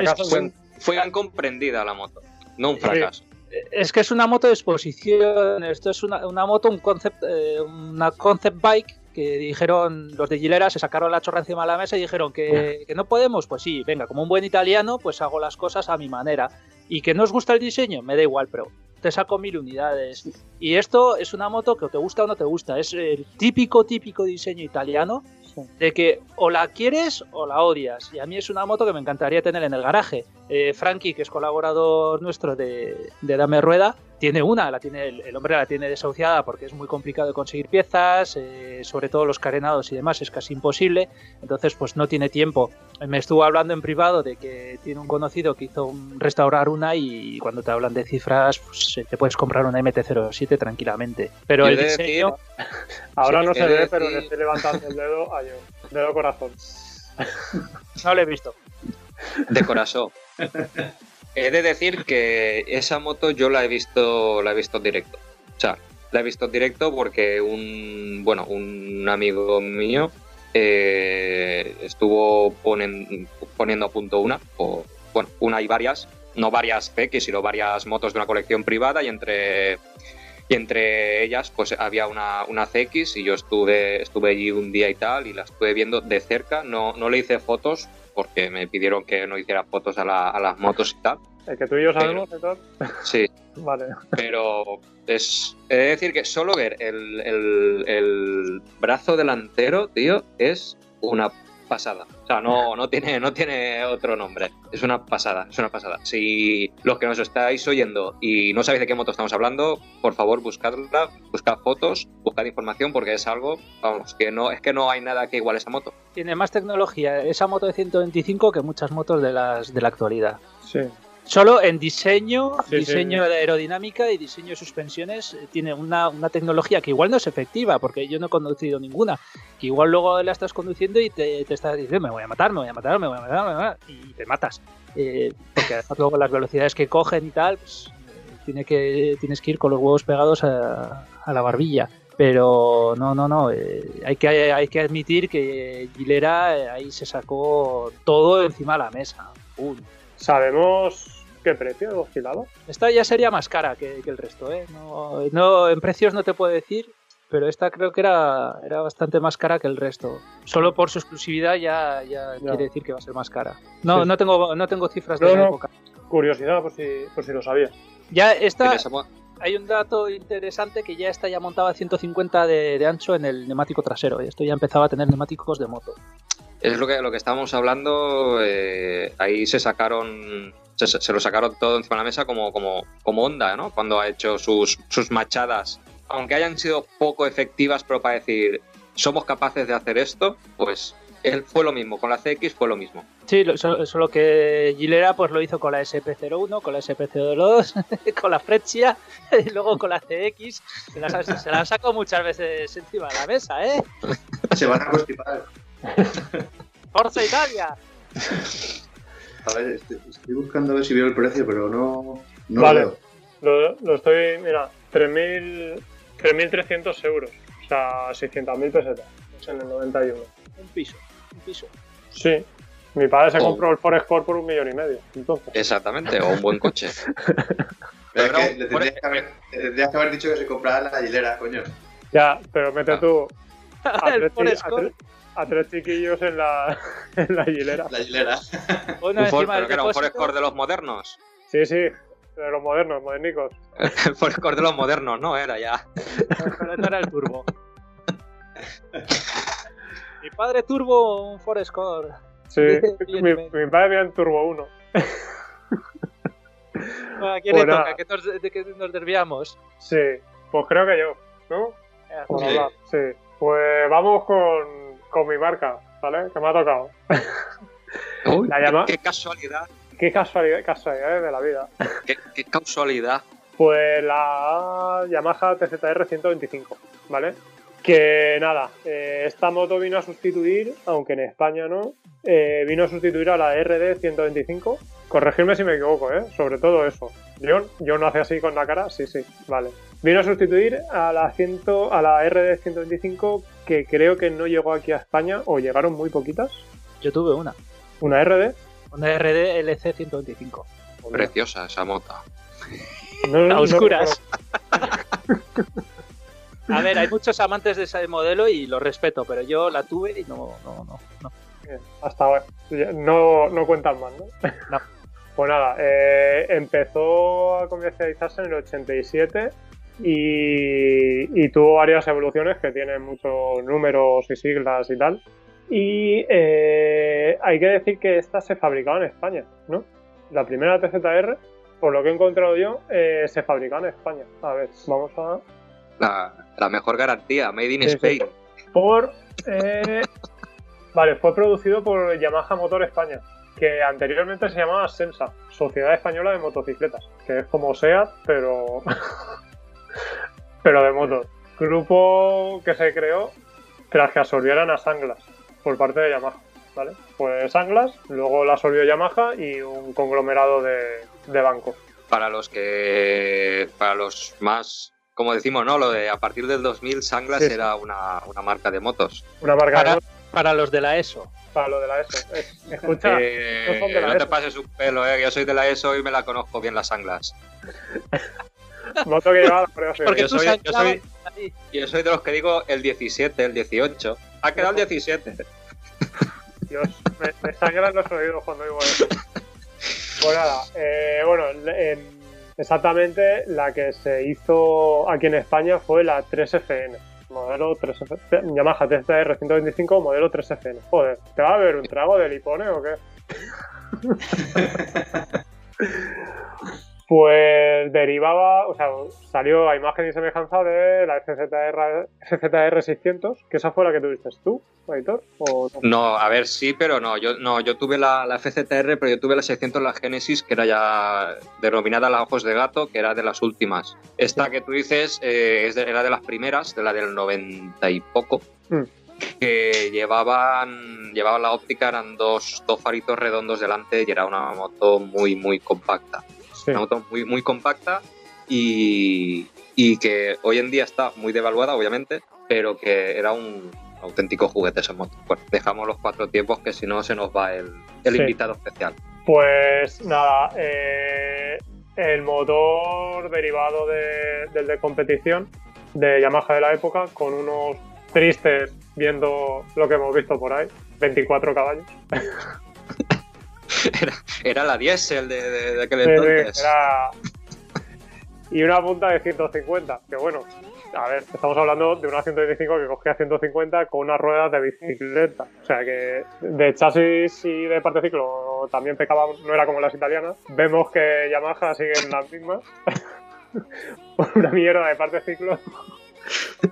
fue, fue incomprendida la moto, no un fracaso es que es una moto de exposición. Esto es una, moto, un concept, eh, una concept bike que dijeron los de Gilera, se sacaron la chorra encima de la mesa y dijeron que, que, no podemos. Pues sí, venga, como un buen italiano, pues hago las cosas a mi manera. Y que no os gusta el diseño, me da igual, pero te saco mil unidades. Y esto es una moto que o te gusta o no te gusta. Es el típico, típico diseño italiano de que o la quieres o la odias. Y a mí es una moto que me encantaría tener en el garaje. Eh, Frankie, que es colaborador nuestro de, Dame Rueda, tiene una, la tiene el, hombre la tiene desahuciada porque es muy complicado de conseguir piezas, eh, sobre todo los carenados y demás es casi imposible, entonces pues no tiene tiempo. Me estuvo hablando en privado de que tiene un conocido que hizo un, restaurar una y cuando te hablan de cifras pues te puedes comprar una MT-07 tranquilamente. Pero el diseño... ahora no se ve, pero le estoy levantando el dedo a yo, dedo corazón. no lo he visto. De corazón. He de decir que esa moto yo la he visto, la he visto en directo. O sea, la he visto en directo porque un, bueno, un amigo mío eh, estuvo poniendo a punto una, o bueno, una y varias, no varias PX, sino varias motos de una colección privada y entre y entre ellas pues había una, una CX y yo estuve, estuve allí un día y tal y la estuve viendo de cerca, no, no le hice fotos porque me pidieron que no hiciera fotos a, las motos y tal. ¿El que tú y yo sabemos tal? Sí. vale. Pero es, de decir que solo ver el, el, el brazo delantero, tío, es una pasada. O sea, no, no, tiene, no tiene otro nombre. Es una pasada, es una pasada. Si los que nos estáis oyendo y no sabéis de qué moto estamos hablando, por favor buscadla, buscad fotos, buscad información porque es algo, vamos, que no, es que no hay nada que iguale esa moto. Tiene más tecnología esa moto de 125 que muchas motos de las de la actualidad. Sí. Solo en diseño, diseño de aerodinámica y diseño de suspensiones eh, tiene una, tecnología que igual no es efectiva, porque yo no he conducido ninguna, que igual luego la estás conduciendo y te, estás diciendo, me voy a matar, me voy a matar, me voy a matar, me voy a matar y te matas. Eh, porque además luego las velocidades que cogen y tal, pues, eh, tiene que, tienes que ir con los huevos pegados a, la barbilla. Pero no, no, no. hay, que, hay que admitir que Gilera ahí se sacó todo encima de la mesa. Sabemos ¿Qué precio oscilado? Esta ya sería más cara que, el resto, ¿eh? No, en precios no te puedo decir, pero esta creo que era, era bastante más cara que el resto. Solo por su exclusividad ya, ya, quiere decir que va a ser más cara. No, no, tengo, no tengo cifras de la época. Curiosidad, por si, por si lo sabías. Ya esta, hay un dato interesante que ya está ya montado a 150 de, ancho en el neumático trasero. Y esto ya empezaba a tener neumáticos de moto. Es lo que, lo que estábamos hablando. Eh, ahí se sacaron se, lo sacaron todo encima de la mesa como, como, como Honda, ¿no? Cuando ha hecho sus, sus machadas. Aunque hayan sido poco efectivas, pero para decir, somos capaces de hacer esto, pues él fue lo mismo, con la CX fue lo mismo. Sí, solo, que Gilera pues lo hizo con la SP01, con la SP02, con la Freccia y luego con la CX. Se la, se la sacado muchas veces encima de la mesa, ¿eh? Se van a constipar. ¡Forza Italia! A ver, estoy, buscando a ver si veo el precio, pero no, no vale. lo veo. Lo, estoy, mira, 3.300 euros. O sea, 600.000 pesetas. Es en el 91. Un piso, un piso. Sí. Mi padre se oh. compró el Forescore por un millón y medio. Entonces. Exactamente, o un buen coche. pero es que le tendrías, que haber, tendrías que haber dicho que se comprara la hilera, coño. Ya, pero mete ah. tú a, tres, a tres chiquillos en la, en la hilera. La hilera. Bueno, un pero que era un Forescore de los modernos. Sí, sí, de los modernos, modernicos. el Forescore de los modernos, no era ya. pero no era el turbo. mi padre turbo un Forescore. Sí, mi, mi, padre había un turbo 1. ¿A quién le toca? ¿Que nos, ¿De qué nos desviamos? Sí, pues creo que yo, ¿no? Sí. sí. Pues vamos con con mi marca, ¿vale? Que me ha tocado. qué, casualidad. Qué casualidad, casualidad de la vida. Qué, casualidad. Pues la Yamaha TZR 125, ¿vale? Que nada, eh, esta moto vino a sustituir, aunque en España no, eh, vino a sustituir a la RD 125. Corregirme si me equivoco, ¿eh? Sobre todo eso. John, yo no hace así con la cara, sí, sí, vale. Vino a sustituir a la, a la RD 125 que creo que no llegó aquí a España o llegaron muy poquitas. Yo tuve una. ¿Una RD? Una RD LC 125. Preciosa esa moto. No, a oscuras. a ver, hay muchos amantes de ese modelo y lo respeto, pero yo la tuve y no, no, no. no. hasta ahora. No, no cuentan más, ¿no? No. Pues nada, eh, empezó a comercializarse en el 87 y, tuvo varias evoluciones que tienen muchos números y siglas y tal. Y eh, hay que decir que esta se fabricaba en España, ¿no? La primera TZR por lo que he encontrado yo, eh, se fabrica en España. A ver, vamos a... La, la mejor garantía, Made in Sí, sí. Spain. Por... eh, vale, fue producido por Yamaha Motor España, que anteriormente se llamaba Sensa, Sociedad Española de Motocicletas, que es como SEAT, pero... pero de motos. Grupo que se creó tras que absorbieran a Sanglas por parte de Yamaha. ¿Vale? Pues Sanglas, luego la absorbió Yamaha y un conglomerado de, de bancos. Para los que. Para los más. Como decimos, ¿no? Lo de a partir del 2000, Sanglas Sí, sí. era una, una marca de motos. Una marca Para, de para los de la ESO. para lo de la ESO. Es- escucha, Eh, no son de la no te pases un pelo, ¿eh? Yo soy de la ESO y me la conozco bien las Sanglas. moto que llevaba Porque yo tú soy- yo soy-. Yo soy de los que digo el 17, el 18. Ha quedado el 17. Dios, me, me sangran los oídos cuando digo eso. Pues nada, eh, bueno, en- exactamente la que se hizo aquí en España fue la 3FN. Modelo 3FN. Yamaha TCR 125, modelo 3FN. Joder, ¿te va a beber un trago de lipone o qué? Pues derivaba, o sea, salió a imagen y semejanza de la FZR, FZR 600, que esa fue la que tuviste tú, editor, o no? No, a ver, sí, pero no. Yo, no, yo tuve la, la FZR, pero yo tuve la 600, la Genesis, que era ya denominada la Ojos de Gato, que era de las últimas. Esta que tú dices eh, es de- era de las primeras, de la del 90 y poco. Mm. Que llevaban, llevaban la óptica, eran dos, dos faritos redondos delante y era una moto muy, muy compacta. Sí. Una moto muy, muy compacta y, y que hoy en día está muy devaluada, obviamente, pero que era un auténtico juguete esa moto. Bueno, dejamos los cuatro tiempos que si no se nos va el, el Sí. invitado especial. Pues nada, eh, el motor derivado de- del de competición de Yamaha de la época, con unos tristes, viendo lo que hemos visto por ahí, 24 caballos. Era, era la diésel de, de, de aquel Sí, sí, entonces. era- Y una punta de 150, que bueno, a ver, estamos hablando de una 125 que cogía 150 con unas ruedas de bicicleta. O sea que de chasis y de parte ciclo también pecaba, no era como las italianas. Vemos que Yamaha sigue en las mismas. Una mierda de parte ciclo.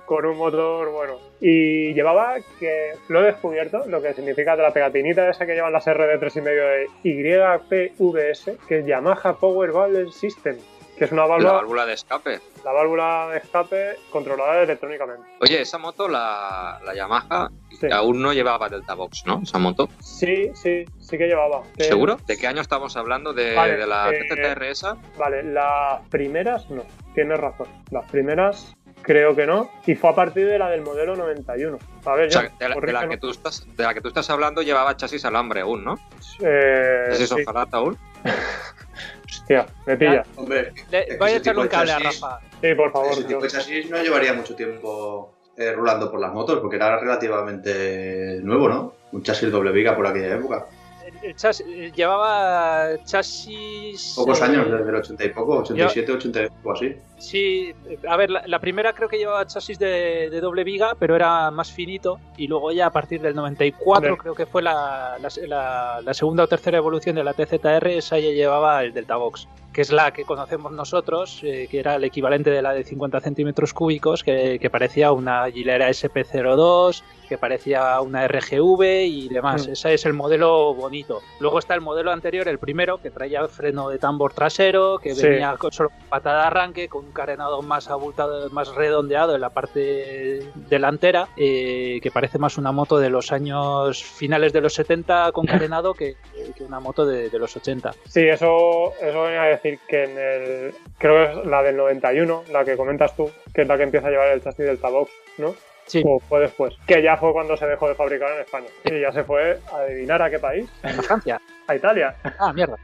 Con un motor bueno. Y llevaba que lo he descubierto, lo que significa de la pegatinita esa que llevan las RD 3,5 de YPVS, que es Yamaha Power Valve System, que es una La válvula, válvula de escape. la válvula de escape controlada electrónicamente. Oye, esa moto, la, la Yamaha, Sí. aún no llevaba Delta Box, ¿no? Esa moto. Sí, sí, sí que llevaba. ¿Seguro? ¿De qué año estamos hablando? ¿De, Vale, de la eh, esa? Vale, las primeras no, tienes razón. Las primeras creo que no. Y fue a partir de la del modelo 91. A ver, O sea, yo, de la, de la que tú estás, de la que tú estás hablando llevaba chasis alambre aún, ¿no? Eh, ¿Es sí. aún? Hostia, me pilla. Hombre, Le- voy a echarle un cable a chasis- Rafa. Sí, por favor. ese tipo yo- de chasis no llevaría mucho tiempo eh, rulando por las motos, porque era relativamente nuevo, ¿no? Un chasis doble viga por aquella época. El- el chas- eh, llevaba chasis. Pocos eh, años, desde el 80 y poco, 87, 80 o así. Sí, a ver, la, la primera creo que llevaba chasis de, de doble viga, pero era más finito. Y luego ya a partir del 94, Hombre. creo que fue la, la- la- la segunda o tercera evolución de la TZR, esa ya llevaba el Delta Box, que es la que conocemos nosotros, eh, que era el equivalente de la de 50 centímetros cúbicos, que, que parecía una Gilera SP02, que parecía una RGV y demás. Mm. Ese es el modelo bonito. Luego está el modelo anterior, el primero, que traía freno de tambor trasero, que Sí. venía con solo patada de arranque, con un carenado más abultado, más redondeado en la parte delantera, eh, que parece más una moto de los años finales de los 70 con carenado que, que una moto de, de los 80. Sí, eso, eso venía a decir que en el. Creo que es la del 91, la que comentas tú, que es la que empieza a llevar el chasis del Tabox, ¿no? Sí, O fue después. Que ya fue cuando se dejó de fabricar en España. Y ya se fue a adivinar a qué país. en Francia. A Italia. Ah, mierda.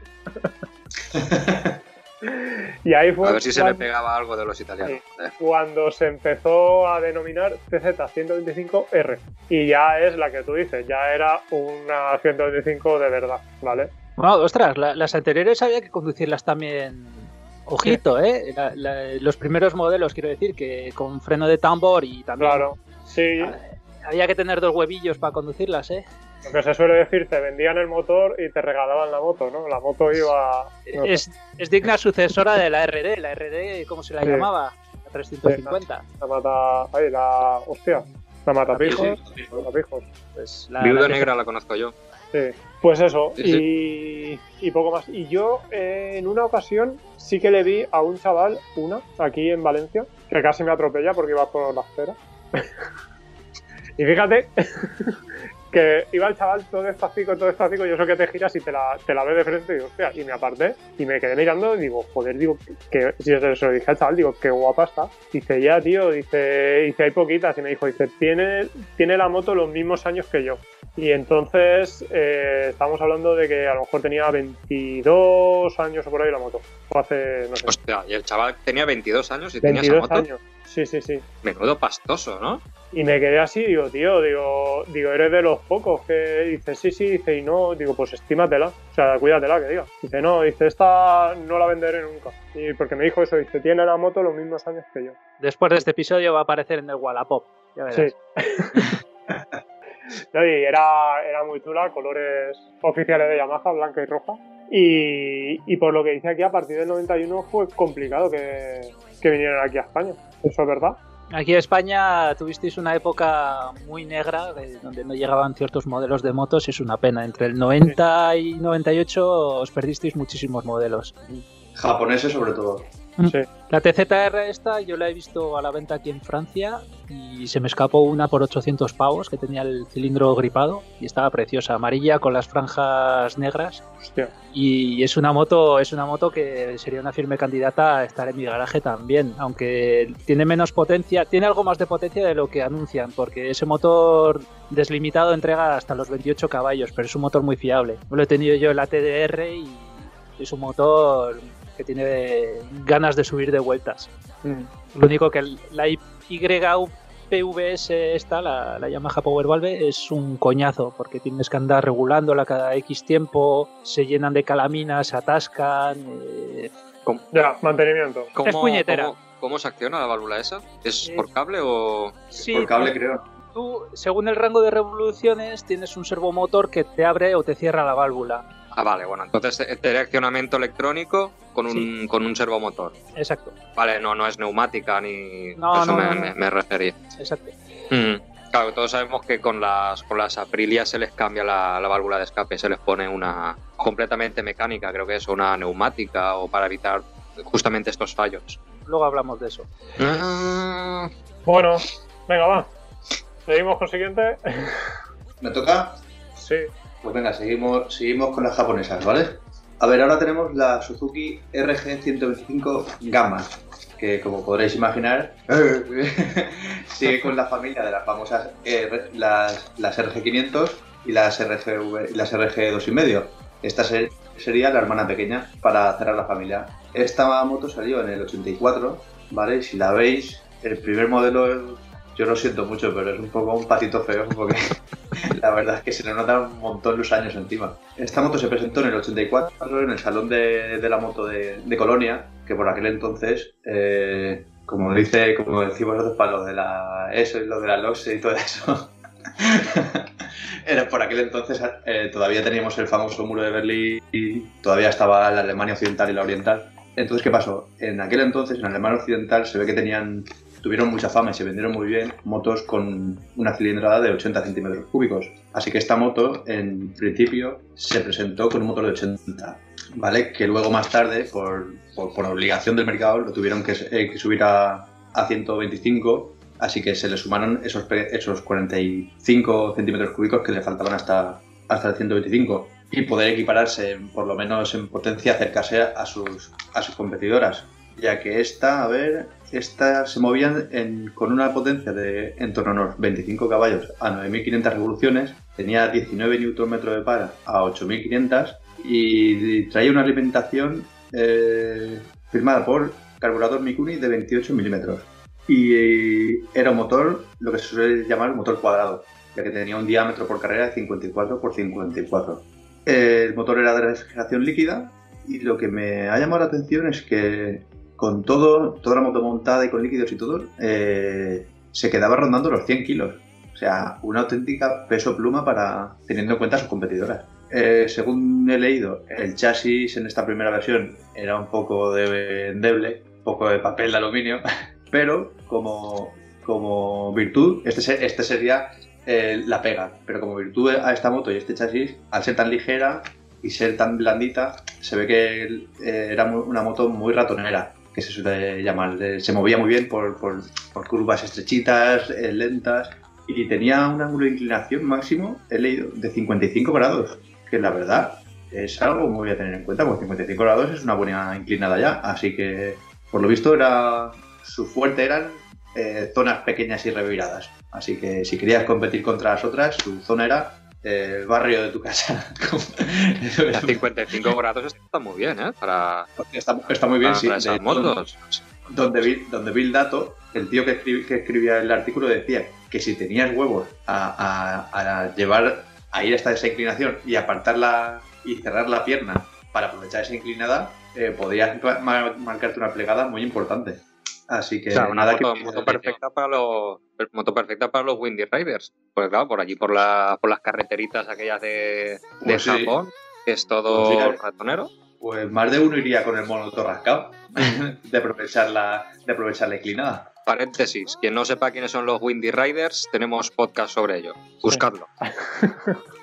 Y ahí fue A ver si se le pegaba algo de los italianos. Eh, cuando se empezó a denominar TZ125R. Y ya es la que tú dices, ya era una 125 de verdad, ¿vale? Bueno, ostras, la- las anteriores había que conducirlas también. Ojito, ¿eh? La- la- los primeros modelos, quiero decir, que con freno de tambor y también Claro. Sí, había que tener dos huevillos para conducirlas, ¿eh? Lo que se suele decir, te vendían el motor y te regalaban la moto, ¿no? La moto iba... no. Es, es digna sucesora de la RD. La RD, ¿cómo se la Sí. llamaba? La 350. La mata... Ay, la... Hostia. La matapijos. Sí, sí. Matapijos. Pues la, Viuda la- negra la conozco yo. Sí. Pues eso. Sí, Y, y poco más. Y yo, eh, en una ocasión, sí que le vi a un chaval, una, aquí en Valencia, que casi me atropella porque iba por la acera. y fíjate que iba el chaval todo despacito, todo despacito, y eso que te giras y te la, te la ves de frente y digo, hostia, y me aparté y me quedé mirando y digo, joder, digo, que, si se lo dije al chaval, digo, qué guapa está. Dice, ya, tío, dice, dice, hay poquitas. Y me dijo, dice, tiene, tiene la moto los mismos años que yo. Y entonces eh, estamos hablando de que a lo mejor tenía 22 años o por ahí la moto. O hace, no sé, Hostia, y el chaval tenía 22 años y tenía esa 22 moto. años. Sí, sí, sí. Menudo pastoso, ¿no? Y me quedé así, digo, tío, digo, digo, eres de los pocos que dice, sí, sí, dice, y no, digo, pues estímatela, o sea, cuídatela, que diga. Dice, no, dice, esta no la venderé nunca. Y porque me dijo eso, dice, tiene la moto los mismos años que yo. Después de este episodio va a aparecer en el Wallapop. Ya verás. Sí. No, y era, era muy chula, colores oficiales de Yamaha, blanca y roja. Y, y por lo que dice aquí, a partir del 91 fue complicado que, que vinieran aquí a España. ¿Eso es verdad? Aquí en España tuvisteis una época muy negra de- donde no llegaban ciertos modelos de motos y es una pena. Entre el 90 y 98 os perdisteis muchísimos modelos. Japoneses sobre todo. Sí. La TZR esta yo la he visto a la venta aquí en Francia y se me escapó una por 800 pavos que tenía el cilindro gripado y estaba preciosa, amarilla con las franjas negras Hostia. y es una moto es una moto que sería una firme candidata a estar en mi garaje también, aunque tiene menos potencia, tiene algo más de potencia de lo que anuncian, porque ese motor deslimitado entrega hasta los 28 caballos, pero es un motor muy fiable. Lo he tenido yo en la TDR y es un motor que tiene ganas de subir de vueltas. Mm. Lo único que la YPVS esta, la, la Yamaha Power Valve, es un coñazo, porque tienes que andar regulándola cada X tiempo, se llenan de calaminas, se atascan. eh, Ya, mantenimiento. ¿Cómo, Es puñetera. ¿cómo, cómo se acciona la válvula esa? ¿Es Eh, por cable o...? sí, Por cable tú- creo. Tú, según el rango de revoluciones, tienes un servomotor que te abre o te cierra la válvula. Ah, vale, bueno, entonces direccionamiento electrónico con un, con un servomotor. Exacto, Vale, no, no es neumática ni... No, eso no, me, no, no. me- me refería. exacto. Mm. Claro, todos sabemos que con las, con las Aprilia se les cambia la, la válvula de escape, se les pone una completamente mecánica, creo que es, una neumática, o para evitar justamente estos fallos. Luego hablamos de eso. Ah, Bueno, venga, va. Seguimos con el siguiente. ¿Me toca? Sí. Pues venga, seguimos, seguimos con las japonesas, ¿vale? A ver, ahora tenemos la Suzuki RG125 Gamma, que como podréis imaginar, sigue con la familia de las famosas R- las, las RG500 y las, RGV, las RG2,5. Esta ser- sería la hermana pequeña para cerrar la familia. Esta moto salió en el 84, ¿vale? Si la veis, el primer modelo, yo lo siento mucho, pero es un poco un patito feo, porque la verdad es que se le notan un montón los años encima. Esta moto se presentó en el 84 en el Salón de, la Moto de, Colonia, que por aquel entonces, eh, como dice, como decimos nosotros para lo de la ESO y lo de la LOXE y todo eso, era por aquel entonces eh, todavía teníamos el famoso muro de Berlín y todavía estaba la Alemania Occidental y la Oriental. Entonces, ¿qué pasó? En aquel entonces, en Alemania Occidental, se ve que tenían tuvieron mucha fama y se vendieron muy bien motos con una cilindrada de 80 centímetros cúbicos. Así que esta moto, en principio, se presentó con un motor de 80, ¿vale? Que luego más tarde, por, por, por obligación del mercado, lo tuvieron que, eh, que subir a, a 125, así que se le sumaron esos, esos 45 centímetros cúbicos que le faltaban hasta, hasta el 125 y poder equipararse, por lo menos en potencia, acercarse a sus, a sus competidoras ya que esta, a ver, esta se movían en- con una potencia de en torno a unos 25 caballos a 9.500 revoluciones, tenía 19 Nm de par a 8.500 y traía una alimentación eh, firmada por carburador Mikuni de 28 milímetros. Y eh, era un motor, lo que se suele llamar motor cuadrado, ya que tenía un diámetro por carrera de 54 por 54. El motor era de refrigeración líquida y lo que me ha llamado la atención es que con todo, toda la moto montada y con líquidos y todo, eh, se quedaba rondando los 100 kilos. O sea, una auténtica peso pluma para teniendo en cuenta a sus competidoras. Eh, según he leído, el chasis en esta primera versión era un poco de endeble, un poco de papel de aluminio, pero como, como virtud, este, este sería eh, la pega. Pero como virtud a esta moto y este chasis, al ser tan ligera y ser tan blandita, se ve que era una moto muy ratonera, que se suele llamar. Se movía muy bien por, por, curvas estrechitas, lentas, y tenía un ángulo de inclinación máximo, he leído, de 55 grados que la verdad es algo muy a tener en cuenta, porque 55 grados es una buena inclinada ya, así que por lo visto era su fuerte eran eh, zonas pequeñas y reviradas, así que si querías competir contra las otras, su zona era eh, el barrio de tu casa. a 55 grados está muy bien, ¿eh? Para, está, muy bien, sí. Donde vi, donde vi el dato, el tío que, que escribía el artículo decía que si tenías huevos a, a llevar a ir hasta esa inclinación y apartarla y cerrar la pierna para aprovechar esa inclinada, eh, podrías marcarte una plegada muy importante. Así que una moto, perfecta para los moto perfecta para los Windy Riders. Pues claro, por allí por la, por las carreteritas aquellas de, de pues Japón, es todo pues ratonero. Pues más de uno iría con el mono rascado de aprovechar la, de aprovechar la inclinada. Paréntesis, quien no sepa quiénes son los Windy Riders, tenemos podcast sobre ello. Buscadlo.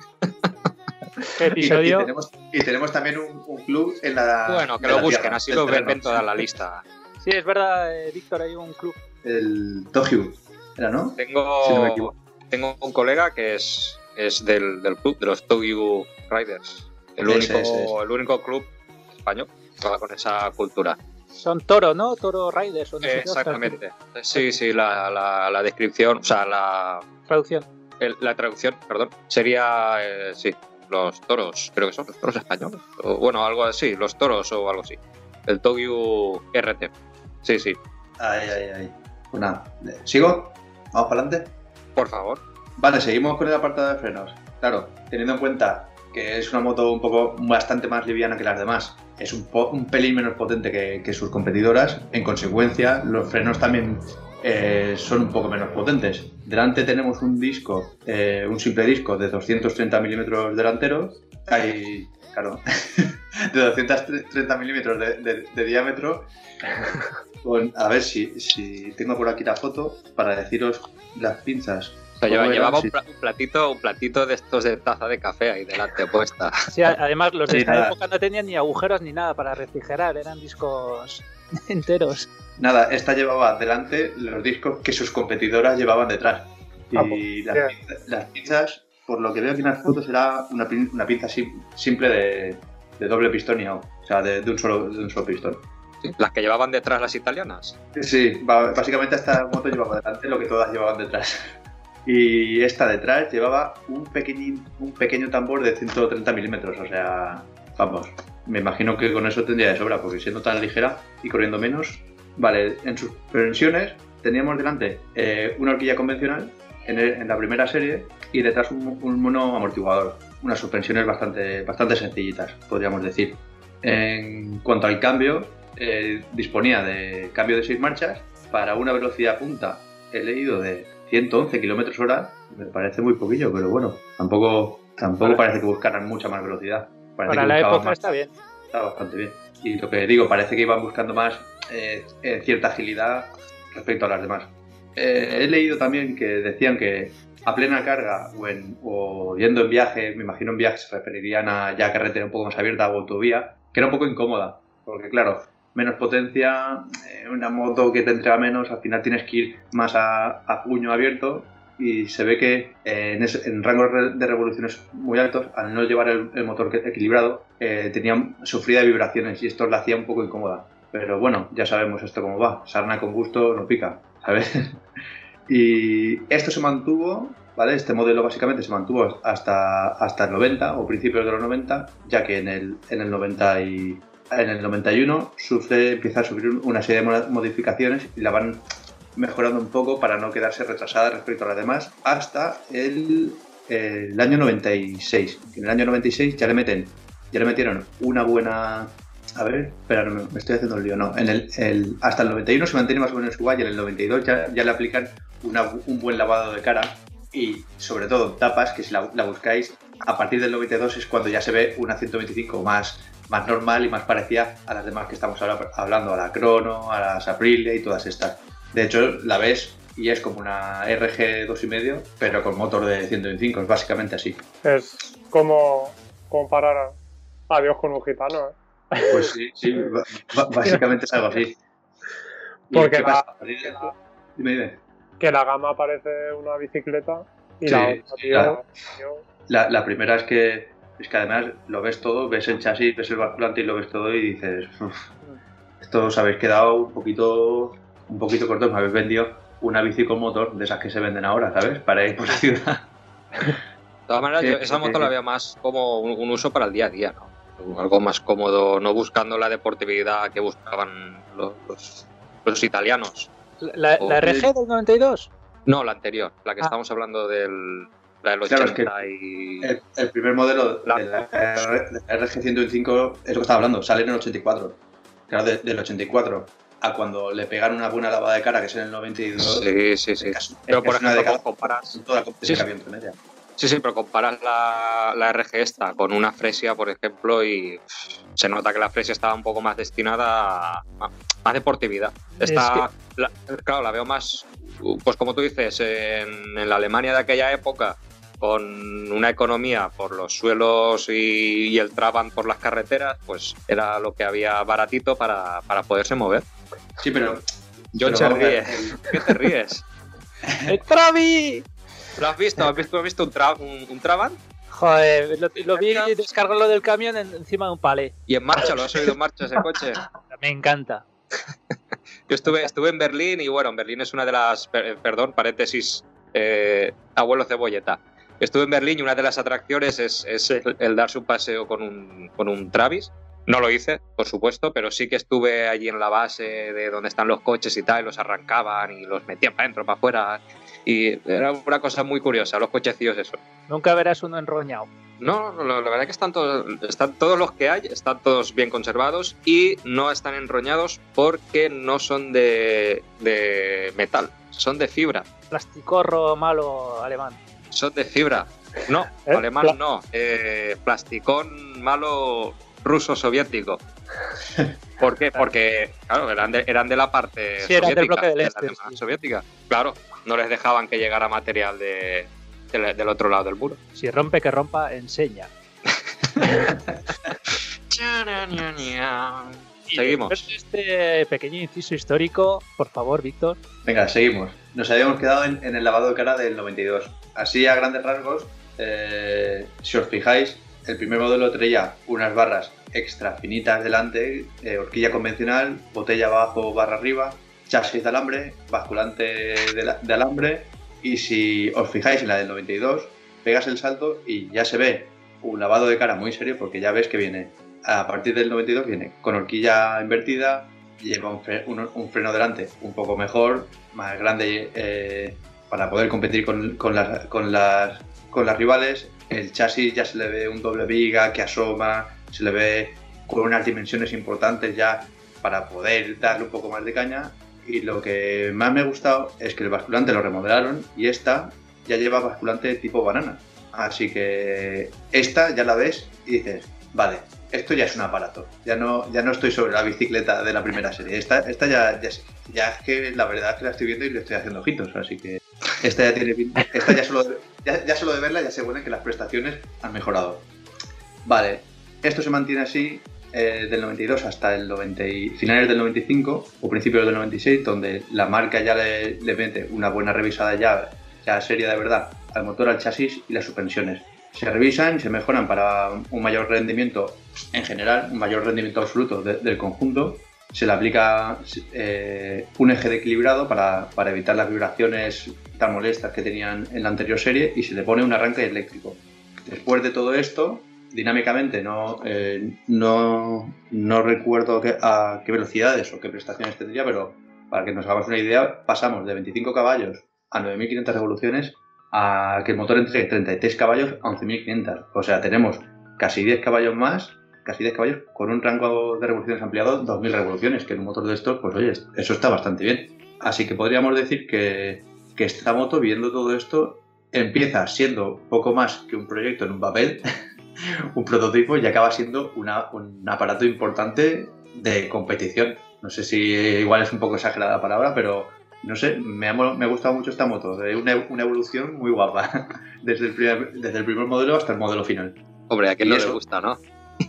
episodio? Y, tenemos, también un, club en la. Bueno, que lo busquen, así lo ven toda la lista. Sí, es verdad, eh, Víctor, hay un club. El Tokyo, ¿era no? Tengo, tengo un colega que es, es del, del club, de los Tokyo Riders. El, único, el único club español con esa cultura. Son toro, ¿no? Toro Riders. exactamente. Sí, sí, la, la, descripción, o sea, la traducción. la traducción, perdón, sería, eh, sí, los toros, creo que son los toros españoles. O, bueno, algo así, los toros o algo así. El Tokyo RT. Sí, sí. Ay, ay, ay. Pues nada, ¿sigo? ¿Vamos para adelante? Por favor. Vale, seguimos con el apartado de frenos. Claro, teniendo en cuenta que es una moto un poco bastante más liviana que las demás. Es un, un pelín menos potente que, sus competidoras. En consecuencia, los frenos también eh, son un poco menos potentes. Delante tenemos un disco, eh, un simple disco de 230 milímetros delanteros. Hay, claro, de 230 milímetros de, diámetro. a ver si, si tengo por aquí la foto para deciros las pinzas llevaba un, platito, un platito de estos de taza de café ahí delante puesta. Sí, además los de esta época no tenían ni agujeros ni nada para refrigerar, eran discos enteros. Nada, esta llevaba delante los discos que sus competidoras llevaban detrás. Ah, y pues, las, pinzas, por lo que veo aquí en las fotos, era una, pinza simple de, doble pistón y o sea, de, un solo, de un solo pistón. ¿Las que llevaban detrás las italianas? Sí, básicamente esta moto llevaba delante lo que todas llevaban detrás. Y esta detrás llevaba un, un pequeño tambor de 130 milímetros, o sea, vamos, me imagino que con eso tendría de sobra, porque siendo tan ligera y corriendo menos, vale, en sus prevenciones teníamos delante eh, una horquilla convencional en, la primera serie y detrás un, mono amortiguador, unas suspensiones bastante, bastante sencillitas, podríamos decir. En cuanto al cambio, eh, disponía de cambio de 6 marchas para una velocidad punta, he leído de 111 kilómetros hora me parece muy poquillo, pero bueno, tampoco, tampoco parece que buscaran mucha más velocidad. Para la época está bien. Está bastante bien. Y lo que digo, parece que iban buscando más eh, cierta agilidad respecto a las demás. Eh, he leído también que decían que a plena carga o, en, o yendo en viaje, me imagino en viaje se referirían a ya carretera un poco más abierta o autovía, que era un poco incómoda, porque claro, menos potencia, eh, una moto que te entrega menos, al final tienes que ir más a, puño abierto y se ve que eh, en, rangos de revoluciones muy altos, al no llevar el, motor equilibrado, eh, tenía, sufría de vibraciones y esto la hacía un poco incómoda. Pero bueno, ya sabemos esto cómo va, sarna con gusto no pica, ¿sabes? y esto se mantuvo, ¿vale? Este modelo básicamente se mantuvo hasta, hasta el 90 o principios de los 90, ya que en el, en el 90 y en el 91 sufre, empieza a sufrir una serie de modificaciones y la van mejorando un poco para no quedarse retrasada respecto a las demás hasta el, el año 96. En el año 96 ya le meten, ya le metieron una buena a ver, espera, me, estoy haciendo el lío. No, en el, hasta el 91 se mantiene más o menos igual y en el 92 ya, ya le aplican un buen lavado de cara y sobre todo tapas, que si la, la buscáis, a partir del 92 es cuando ya se ve una 125 más, más normal y más parecida a las demás que estamos ahora hablando, a la Crono, a las Aprilia y todas estas. De hecho, la ves y es como una RG 2,5, pero con motor de 125, es básicamente así. Es como comparar a Dios con un gitano. ¿eh? Pues sí, sí, básicamente es algo así. ¿Y Porque la- Dime, dime. Que la gama parece una bicicleta y Sí, la sí, La, la primera es que, es que además lo ves todo, ves el chasis, ves el basculante y lo ves todo y dices, "Uf, esto os habéis quedado un poquito, un poquito cortos, me habéis vendido una bici con motor de esas que se venden ahora, ¿sabes? Para ir por la ciudad. De todas maneras, Sí, yo esa moto sí. la veo más como un, un uso para el día a día, ¿no? Algo más cómodo, no buscando la deportividad que buscaban los, los- los italianos. ¿La, la RG del 92? No, la anterior, la que Ah. estamos hablando del, la del Claro, es que 80 y... El, el primer modelo La- de la R- de la RG125 es lo que estaba hablando, sale en el 84. Claro, de- del 84 a cuando le pegan una buena lavada de cara, que es en el 92. Sí, sí, sí. Pero por ejemplo, comparas... toda la competición Sí, que había entre media. Sí, sí, pero comparas la, la RG esta con una Fresia, por ejemplo, y se nota que la Fresia estaba un poco más destinada a, a- más deportividad. Está, la- claro, la veo más, pues como tú dices, en, en la Alemania de aquella época, con una economía por los suelos y, y el Trabant por las carreteras, pues era lo que había baratito para, para poderse mover. Sí, pero. John pero se vamos a ver, ríe. ¿Qué te ríes? ¡El Travi! ¿Lo has visto? ¿Has visto, has visto un, tra- un, un Trabant? Joder, lo, lo vi descargarlo del camión en- encima de un palé. Y en marcha, ¿lo has oído en marcha ese coche? Me encanta. Yo estuve, estuve en Berlín y bueno, en Berlín es una de las, per- perdón, paréntesis, eh, abuelo cebolleta. Estuve en Berlín y una de las atracciones es, es el, el darse un paseo con un, con un Travis. No lo hice, por supuesto, pero sí que estuve allí en la base de donde están los coches y tal, y los arrancaban y los metían para adentro, para afuera. Y era una cosa muy curiosa, los cochecillos eso. Nunca verás uno enroñado. No, lo- la verdad es que están todos, están todos los que hay, están todos bien conservados y no están enroñados porque no son de, de metal, son de fibra. Plasticorro malo alemán. Son de fibra. No, ¿Eh? alemán Pla- no. eh, plasticón malo ruso soviético. ¿Por qué? Porque, claro, eran de, eran de la parte Sí, del soviética, bloque del de la este, sí. soviética. Claro, no les dejaban que llegara material de, del- del otro lado del muro. Si rompe que rompa, enseña. Seguimos. después de este pequeño inciso histórico, por favor, Víctor. Venga, seguimos. Nos habíamos quedado en, en el lavado de cara del 92. Así a grandes rasgos, eh, si os fijáis, el primer modelo traía unas barras extra finitas delante, eh, horquilla convencional, botella abajo, barra arriba, chasis de alambre, basculante de, la- de alambre. Y si os fijáis en la del 92, pegas el salto y ya se ve un lavado de cara muy serio porque ya ves que viene, a partir del 92 viene con horquilla invertida, lleva un, fre- un- un freno delante un poco mejor, más grande eh, para poder competir con, con las, con, las, con las rivales. El chasis ya se le ve un doble viga que asoma, se le ve con unas dimensiones importantes ya para poder darle un poco más de caña. Y lo que más me ha gustado es que el basculante lo remodelaron y esta ya lleva basculante tipo banana. Así que esta ya la ves y dices, vale, esto ya es un aparato. Ya no, ya no estoy sobre la bicicleta de la primera serie. Esta, esta ya, ya, ya es que la verdad es que la estoy viendo y le estoy haciendo ojitos. Así que esta ya tiene esta ya solo ya, ya solo de verla ya se pone que las prestaciones han mejorado. Vale, esto se mantiene así eh, del 92 hasta el 90 y- finales del 95 o principios del 96, donde la marca ya le, le mete una buena revisada ya, ya seria de verdad al motor, al chasis y las suspensiones. Se revisan y se mejoran para un mayor rendimiento en general, un mayor rendimiento absoluto de- del conjunto. Se le aplica eh, un eje de equilibrado para, para evitar las vibraciones tan molestas que tenían en la anterior serie y se le pone un arranque eléctrico. Después de todo esto, dinámicamente no, eh, no, no recuerdo a qué velocidades o qué prestaciones tendría, pero para que nos hagamos una idea, pasamos de 25 caballos a 9.500 revoluciones a que el motor entre 33 caballos a 11.500. O sea, tenemos casi 10 caballos más, casi 10 caballos, con un rango de revoluciones ampliado 2.000 revoluciones, que en un motor de estos, pues oye, eso está bastante bien. Así que podríamos decir que, que esta moto, viendo todo esto, empieza siendo poco más que un proyecto en un papel, un prototipo, y acaba siendo una- un aparato importante de competición. No sé si igual es un poco exagerada la palabra, pero no sé, me ha, me ha gustado mucho esta moto. De una, una evolución muy guapa, desde el, primer, desde el primer modelo hasta el modelo final. Hombre, a quien ¿Y no le gusta, ¿no?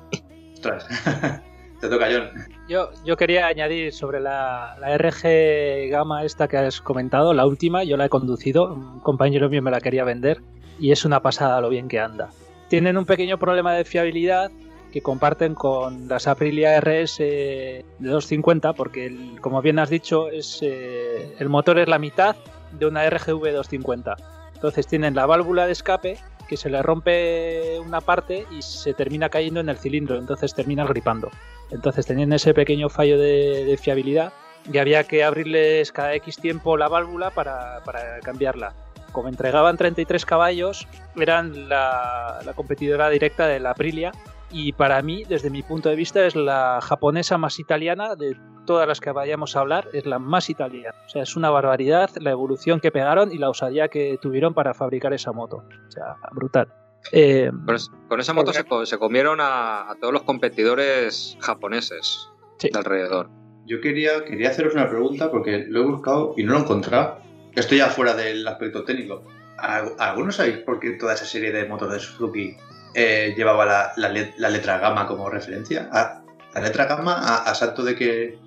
Ostras, te toca, John. Yo, yo quería añadir sobre la, la RG Gama esta que has comentado, la última, yo la he conducido, un compañero mío me la quería vender y es una pasada lo bien que anda. Tienen un pequeño problema de fiabilidad que comparten con las Aprilia RS de 250 porque, como bien has dicho, es, eh, el motor es la mitad de una RGV 250. Entonces tienen la válvula de escape que se le rompe una parte y se termina cayendo en el cilindro, entonces termina gripando. Entonces tenían ese pequeño fallo de, fiabilidad y había que abrirles cada X tiempo la válvula para cambiarla. Como entregaban 33 caballos, eran la, la competidora directa de la Aprilia y para mí, desde mi punto de vista, es la japonesa más italiana de todas las que vayamos a hablar, es la más italiana. O sea, es una barbaridad la evolución que pegaron y la osadía que tuvieron para fabricar esa moto. O sea, brutal. Eh, Con, con esa moto se, se comieron a, a todos los competidores japoneses Sí. de alrededor. Yo quería, quería haceros una pregunta porque lo he buscado y no lo he encontrado. Estoy ya fuera del aspecto técnico. ¿Al- ¿Algunos sabéis por qué toda esa serie de motos de Suzuki eh, llevaba la, la let- la letra gamma como referencia? ¿A- la letra gamma a, a salto de que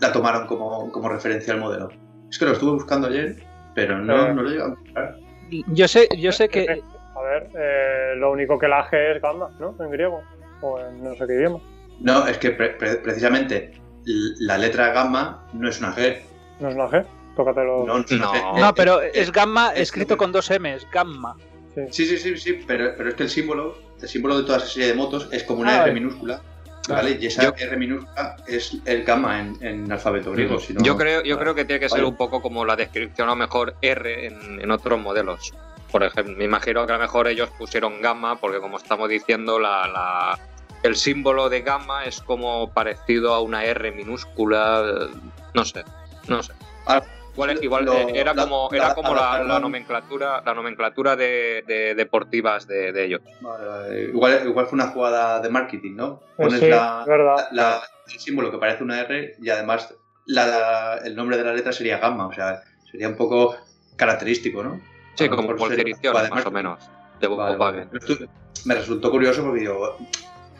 la tomaron como, como referencia al modelo. Es que lo estuve buscando ayer, pero no, no lo he llegado a encontrar. yo sé, yo sé que A ver, eh, lo único que la G es gamma, ¿no? En griego. O en no sé qué idioma. No, es que pre- pre- precisamente la letra gamma no es una G. ¿No es una G? Tócatelo. No, no No. No, Eh, pero eh, es gamma es escrito con dos M's, gamma. Sí. Sí, sí, sí, sí, pero, pero es que el símbolo, el símbolo de toda esa serie de motos es como una Ah, R vale. minúscula, Vale. Y esa Yo- R minúscula es el gamma en, en alfabeto griego. si no- Yo creo, yo creo que tiene que ser Vale. un poco como la descripción a lo mejor R en, en otros modelos. Por ejemplo, me imagino que a lo mejor ellos pusieron gamma porque como estamos diciendo, la, la- el símbolo de gamma es como parecido a una R minúscula. eh, No sé, no sé. Ah, Igual, igual, lo- eh, era la- como, la- era como la, nomenclatura, la nomenclatura de, de deportivas de, de ellos. Vale, vale. Igual, igual fue una jugada de marketing, ¿no? Eh, Pones sí, la, el símbolo que parece una R y además la- el nombre de la letra sería gamma, o sea, sería un poco característico, ¿no? Sí, como jugada de más o menos. De Vale, Volkswagen. vale. Esto Me resultó curioso porque digo,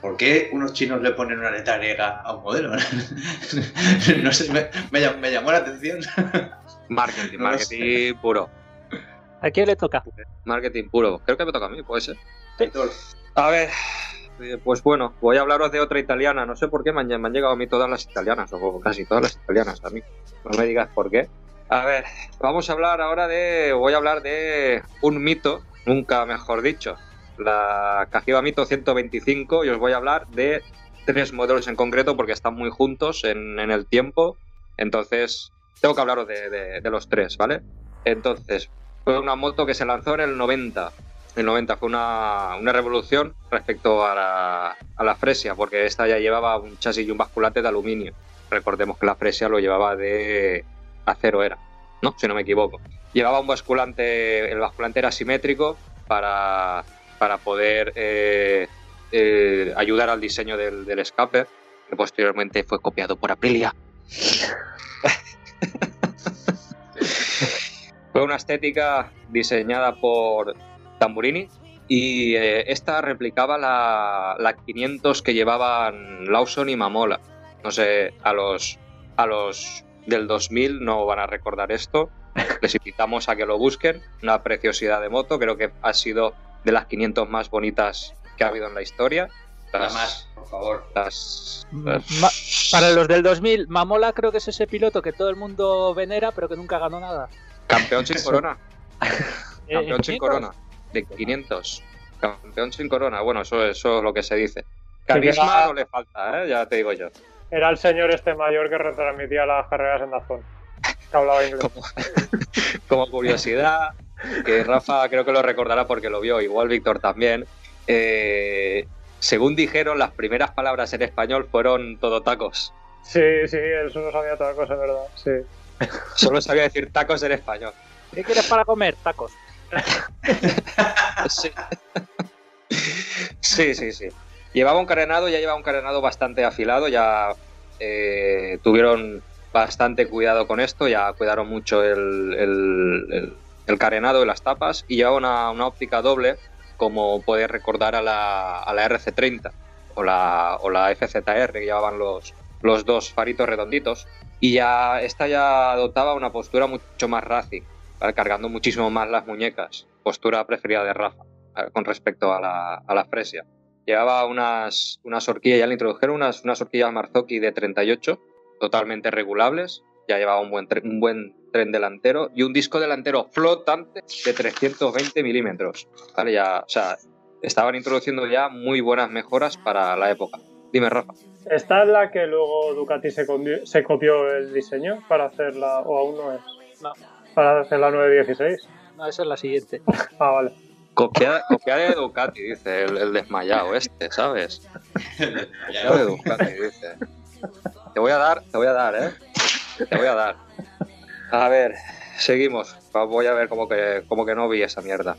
¿por qué unos chinos le ponen una letra griega a un modelo? no sé, me, me llam- me llamó la atención. Marketing, No marketing puro. ¿A quién le toca? Marketing puro. Creo que me toca a mí, puede ser. A ver, eh, pues bueno, voy a hablaros de otra italiana. No sé por qué me han, me han llegado a mí todas las italianas, o casi todas las italianas a mí. No me digas por qué. A ver, vamos a hablar ahora de. Voy a hablar de un mito, nunca mejor dicho. La Cajiva Mito 125, y os voy a hablar de tres modelos en concreto porque están muy juntos en, el tiempo. Entonces, tengo que hablaros de, de- de los tres, ¿vale? Entonces, fue una moto que se lanzó en el 90. El 90 fue una, una revolución respecto a la, a la Fresia, porque esta ya llevaba un chasis y un basculante de aluminio. Recordemos que la Fresia lo llevaba de acero, era, ¿no? Si no me equivoco. Llevaba un basculante, el basculante era simétrico para, para poder eh, eh, ayudar al diseño del, del escape, que posteriormente fue copiado por Aprilia. Fue una estética diseñada por Tamburini y eh, esta replicaba la, la 500 que llevaban Lawson y Mamola. No sé, a los, a los del 2000 no van a recordar esto. Les invitamos a que lo busquen. Una preciosidad de moto, creo que ha sido de las 500 más bonitas que ha habido en la historia. nada Las- más, por favor. las- Ma- Para los del 2000, Mamola creo que es ese piloto que todo el mundo venera, pero que nunca ganó nada. Campeón sin corona. Eh, Campeón sin ¿500? corona. De 500. Campeón sin corona. Bueno, eso, eso es lo que se dice. Carisma era- no le falta, ¿eh? ya te digo yo. Era el señor este mayor que retransmitía las carreras en Dazón. Que hablaba inglés. Como, como curiosidad, que Rafa creo que lo recordará porque lo vio, igual Víctor también. eh, según dijeron, las primeras palabras en español fueron todo tacos. Sí, sí, él solo sabía toda cosa, ¿verdad? Sí. Solo sabía decir tacos en español. ¿Qué quieres para comer? Tacos. sí. sí, sí, sí. Llevaba un carenado, ya llevaba un carenado bastante afilado, ya eh, tuvieron bastante cuidado con esto, ya cuidaron mucho el, el, el, carenado y las tapas y llevaba una, una óptica doble, como podéis recordar a la, a la RC30 o la, o la FZR, que llevaban los, los dos faritos redonditos. Y ya esta ya adoptaba una postura mucho más racing, cargando muchísimo más las muñecas, postura preferida de Rafa con respecto a la, a la Fresia. Llevaba unas, unas horquillas, ya le introdujeron unas, unas horquillas Marzocchi de 38, totalmente regulables. Ya llevaba un buen, un buen tren delantero y un disco delantero flotante de 320 milímetros. ¿vale? Ya, o sea, estaban introduciendo ya muy buenas mejoras para la época. Dime, Rafa. ¿Esta es la que luego Ducati se, se copió el diseño para hacerla, o aún no es? No. Para hacer la 916. No, esa es la siguiente. ah, vale. Copia, copia de Ducati, dice el, el desmayado este, ¿sabes? Copia de Ducati, dice. Te voy a dar, te voy a dar, ¿eh? Te voy a dar. A ver, seguimos. Voy a ver cómo que, como que no vi esa mierda.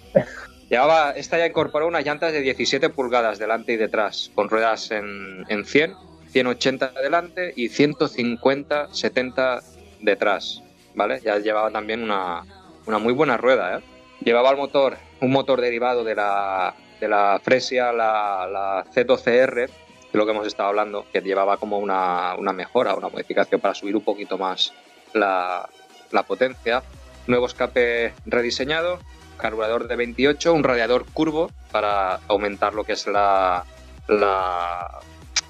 Llevaba, esta ya incorporó unas llantas de 17 pulgadas delante y detrás, con ruedas en, en 100, 180 delante y 150, 70 detrás, ¿vale? Ya llevaba también una, una muy buena rueda, ¿eh? Llevaba el motor, un motor derivado de la, de la Fresia, la, la Z12R, de lo que hemos estado hablando, que llevaba como una, una mejora, una modificación para subir un poquito más la, la potencia. Nuevo escape rediseñado, carburador de 28, un radiador curvo para aumentar lo que es la, la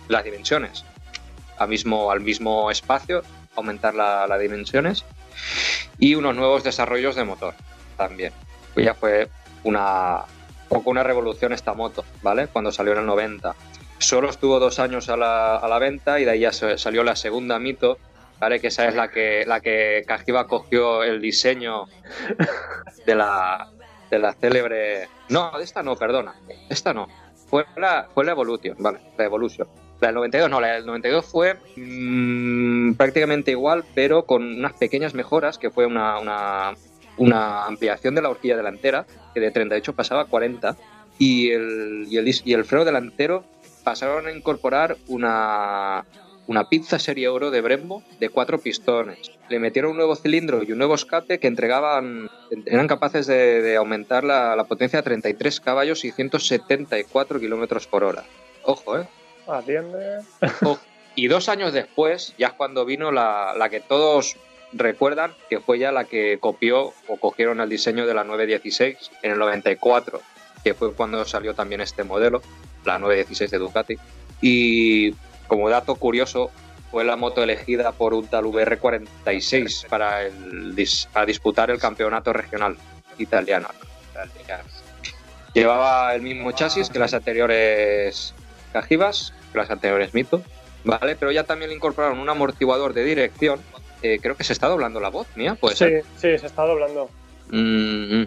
las dimensiones. Al mismo, al mismo espacio, aumentar las la dimensiones. Y unos nuevos desarrollos de motor también. Pues ya fue una, poco una revolución esta moto, ¿vale? Cuando salió en el 90. Solo estuvo dos años a la, a la venta y de ahí ya salió la segunda mito, ¿vale? Que esa es la que, la que Cajiva cogió el diseño de la, de la célebre. No, de esta no, perdona. Esta no. Fue la, fue la Evolution, vale, la Evolution. La del 92 no, la del 92 fue mmm, prácticamente igual, pero con unas pequeñas mejoras, que fue una, una, una, ampliación de la horquilla delantera, que de 38 pasaba a 40, y el, y el, y el freno delantero pasaron a incorporar una, una pizza serie oro de Brembo de cuatro pistones. Le metieron un nuevo cilindro y un nuevo escape que entregaban, eran capaces de, de aumentar la, la, potencia a 33 caballos y 174 kilómetros por hora. Ojo, ¿eh? Atiende. Ojo. Y dos años después, ya es cuando vino la, la, que todos recuerdan, que fue ya la que copió o cogieron el diseño de la 916 en el 94, que fue cuando salió también este modelo, la 916 de Ducati. Y como dato curioso, fue la moto elegida por un tal VR46 para, el, para disputar el campeonato regional italiano. Llevaba el mismo chasis que las anteriores Cajivas, que las anteriores Mito, ¿vale? Pero ya también le incorporaron un amortiguador de dirección. Eh, creo que se está doblando la voz mía, pues. Sí, sí, se está doblando. Mm,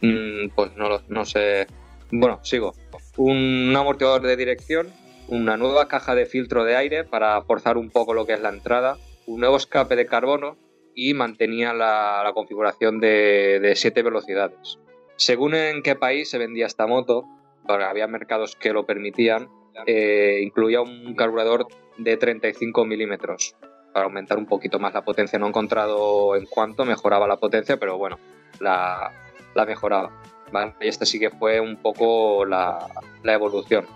mm, pues no, no sé. Bueno, sigo. Un amortiguador de dirección una nueva caja de filtro de aire para forzar un poco lo que es la entrada, un nuevo escape de carbono y mantenía la, configuración de, siete velocidades. Según en qué país se vendía esta moto, había mercados que lo permitían, eh, incluía un carburador de 35 milímetros para aumentar un poquito más la potencia. No he encontrado en cuánto mejoraba la potencia, pero bueno, la, la mejoraba. Y esta sí que fue un poco la evolución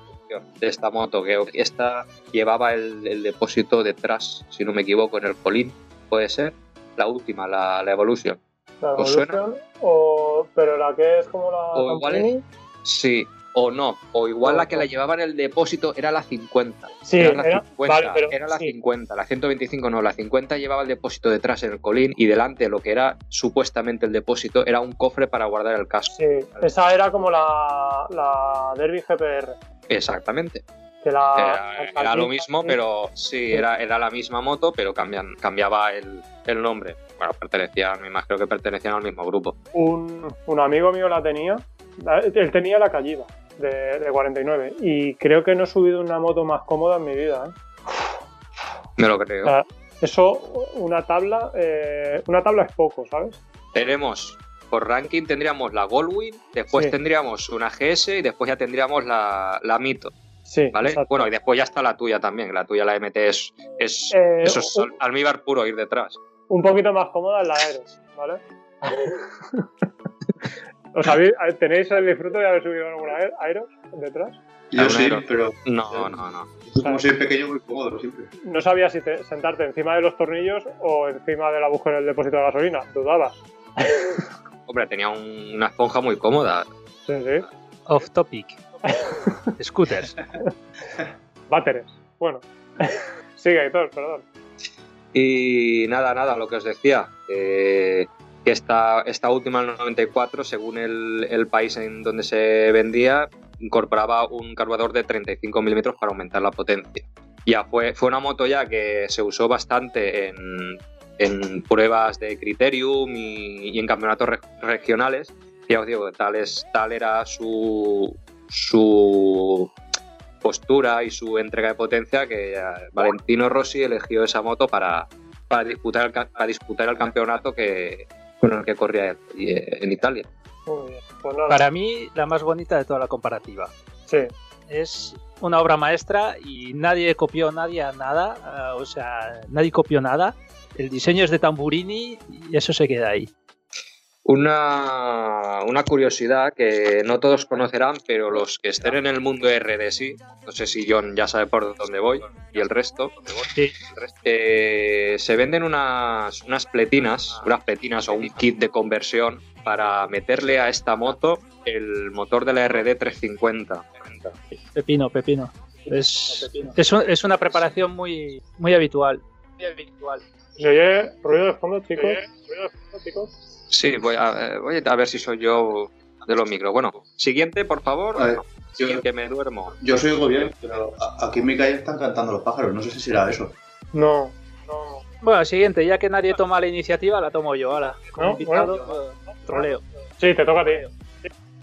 de esta moto, que esta llevaba el, el, depósito detrás, si no me equivoco, en el colín, puede ser, la última, la, la Evolution. ¿La ¿Os suena? O, pero la que es como la... O igual es, sí, o no, o igual o, la que la llevaba en el depósito era la 50. Sí, era la era, 50, vale, pero, era la sí. 50, la 125 no, la 50 llevaba el depósito detrás en el colín y delante lo que era supuestamente el depósito era un cofre para guardar el casco. Sí, esa era como la, la Derby GPR. Exactamente. Que la, era, era, lo mismo, pero sí, era, era la misma moto, pero cambian, cambiaba el, el nombre. Bueno, pertenecían, me imagino que pertenecían al mismo grupo. Un, un amigo mío la tenía, él tenía la Calliva de, de, 49 y creo que no he subido una moto más cómoda en mi vida. ¿eh? Me lo creo. O sea, eso, una tabla, eh, una tabla es poco, ¿sabes? Tenemos por ranking tendríamos la Goldwing, después Sí. tendríamos una GS y después ya tendríamos la, la Mito, Sí, ¿vale? exacto. Bueno, y después ya está la tuya también, la tuya la MT es, es Eh, eso es un- almíbar puro ir detrás. un poquito más cómoda en la Aeros, ¿vale? ¿Os habéis, ¿Tenéis el disfrute de haber subido alguna Aer- Aeros detrás? Yo sí, pero No, no, no. yo como soy pequeño muy cómodo siempre. No sabías si te- sentarte encima de los tornillos o encima del agujero del depósito de gasolina. Dudabas. Hombre, tenía un- una esponja muy cómoda. Sí, sí. Off topic. Scooters. Váteres. Bueno. Sigue, Aitor, perdón. Y nada, nada, lo que os decía, eh, que esta, esta última, el 94, según el, el país en donde se vendía, incorporaba un carburador de 35 milímetros para aumentar la potencia. Ya fue, fue una moto ya que se usó bastante en, en pruebas de criterium y, y en campeonatos re- regionales. Ya os digo, tal, es, tal era su, su postura y su entrega de potencia que eh, Valentino Rossi eligió esa moto para, para, disputar, el, para disputar el campeonato que, con el que corría en, en Italia. Muy bien. Pues nada. Para mí, la más bonita de toda la comparativa. Sí. Es una obra maestra y nadie copió nadie a nada. eh, o sea, nadie copió nada. El diseño es de Tamburini y eso se queda ahí. Una, una curiosidad que no todos conocerán, pero los que estén en el mundo RDSI, no sé si John ya sabe por dónde voy, y el resto, Sí. eh, se venden unas, unas pletinas, unas pletinas o un kit de conversión para meterle a esta moto el motor de la RD 350. Pepino, pepino. Es, es, un- es una preparación muy, muy habitual. Muy habitual. ¿Se oye ruido de fondo, chicos? ¿Ruido de fondo, chicos? Sí, voy a, eh, voy a ver si soy yo de los micros. Bueno, siguiente, por favor. A ver, yo, Sin que me duermo. yo soy oigo bien, pero aquí en mi calle están cantando los pájaros. No sé si será eso. No. No. Bueno, siguiente, ya que nadie toma la iniciativa, la tomo yo. Ahora, como No, invitado, eh, troleo. Sí, te toca a ti.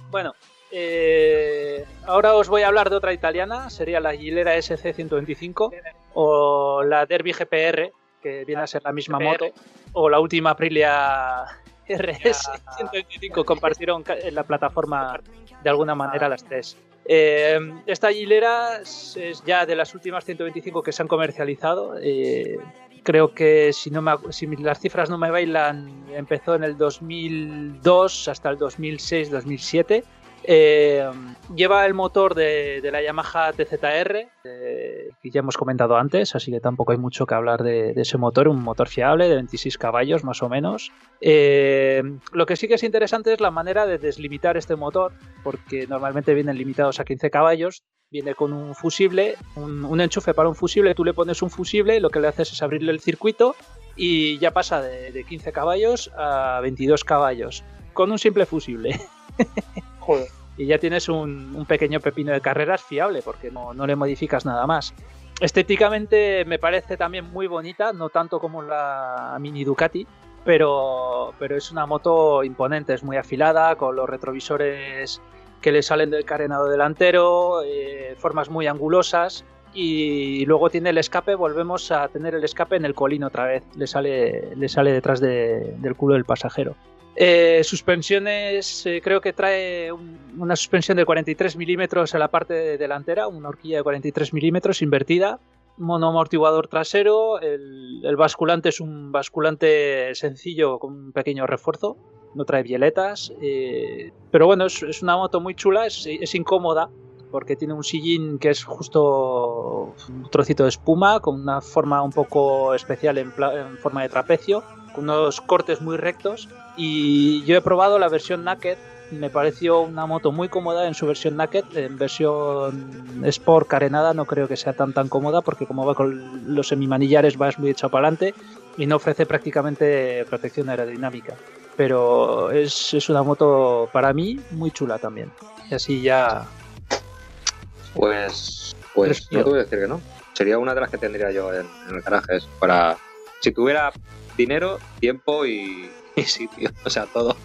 Bueno, eh, ahora os voy a hablar de otra italiana, sería la Gilera SC125 o la Derby GPR, que viene a ser la misma moto, o la última Aprilia RS125, compartieron en la plataforma de alguna manera las tres. Eh, esta Gilera es ya de las últimas 125 que se han comercializado. eh, creo que si, no me si las cifras no me bailan, empezó en el 2002 hasta el 2006-2007. Eh, lleva el motor de, la Yamaha TZR, eh, que ya hemos comentado antes, así que tampoco hay mucho que hablar de, ese motor, un motor fiable de 26 caballos más o menos. Eh, lo que sí que es interesante es la manera de deslimitar este motor, porque normalmente vienen limitados a 15 caballos, viene con un fusible, un, enchufe para un fusible, tú le pones un fusible, lo que le haces es abrirle el circuito y ya pasa de, de 15 caballos a 22 caballos, con un simple fusible. Y ya tienes un, pequeño pepino de carreras fiable porque no, le modificas nada más. Estéticamente me parece también muy bonita, no tanto como la Mini Ducati, pero, pero es una moto imponente, es muy afilada, con los retrovisores que le salen del carenado delantero, eh, formas muy angulosas. Y luego tiene el escape, volvemos a tener el escape en el colín otra vez, le sale, le sale detrás de- del culo del pasajero. Eh, suspensiones, eh, creo que trae un- una suspensión de 43 milímetros en la parte delantera, una horquilla de 43 milímetros invertida, monoamortiguador trasero, el, el basculante es un basculante sencillo con un pequeño refuerzo, no trae violetas, eh, pero bueno, es, es una moto muy chula, es, es incómoda porque tiene un sillín que es justo un trocito de espuma con una forma un poco especial en, en forma de trapecio, con unos cortes muy rectos y yo he probado la versión Naked. Me pareció una moto muy cómoda en su versión Naked. En versión Sport carenada no creo que sea tan tan cómoda porque como va con los semimanillares vas muy echado para adelante y no ofrece prácticamente protección aerodinámica. Pero es, es una moto para mí muy chula también. Y así ya... Pues, pues no te voy a decir que no. Sería una de las que tendría yo en, en el garaje. Para, si tuviera dinero, tiempo y, y sitio, o sea, todo.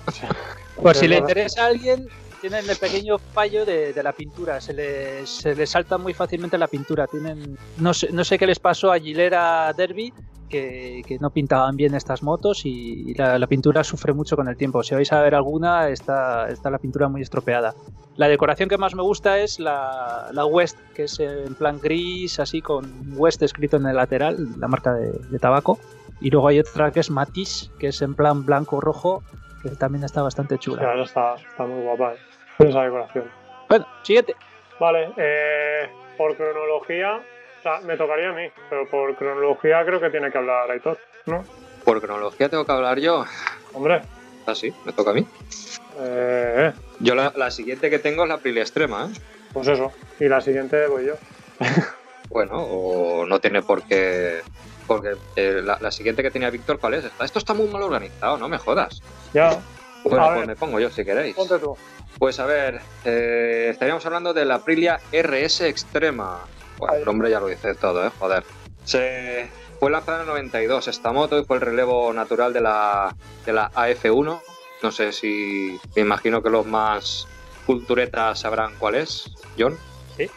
Por si le interesa a alguien, tienen el pequeño fallo de, de la pintura. Se les, se les salta muy fácilmente la pintura. Tienen, no sé, no sé qué les pasó a Gilera Derby, que, que no pintaban bien estas motos y, la, la, pintura sufre mucho con el tiempo. Si vais a ver alguna, está, está la pintura muy estropeada. La decoración que más me gusta es la, la, West, que es en plan gris, así con West escrito en el lateral, la marca de, de tabaco. Y luego hay otra que es Matisse, que es en plan blanco-rojo, que también está bastante chula. Claro, está, está muy guapa ¿eh? esa decoración. Bueno, siguiente. Vale, eh, por cronología, o sea, me tocaría a mí, pero por cronología creo que tiene que hablar Aitor, ¿no? Por cronología tengo que hablar yo. Hombre. Ah, sí, me toca a mí. Eh, yo la, la, siguiente que tengo es la Aprilia Extrema, ¿eh? Pues eso, y la siguiente voy yo. bueno, o no tiene por qué porque eh, la, la, siguiente que tenía Víctor, ¿cuál es? Esto está muy mal organizado, no me jodas. Ya. Bueno, A pues ver. me pongo yo si queréis. Ponte tú. Pues a ver, eh, estaríamos hablando de la Aprilia RS Extrema. Bueno, el nombre ya lo dice todo, ¿eh? Joder. Se fue lanzada en el 92 esta moto y fue el relevo natural de la, de la AF1. No sé si me imagino que los más culturetas sabrán cuál es, John. Sí.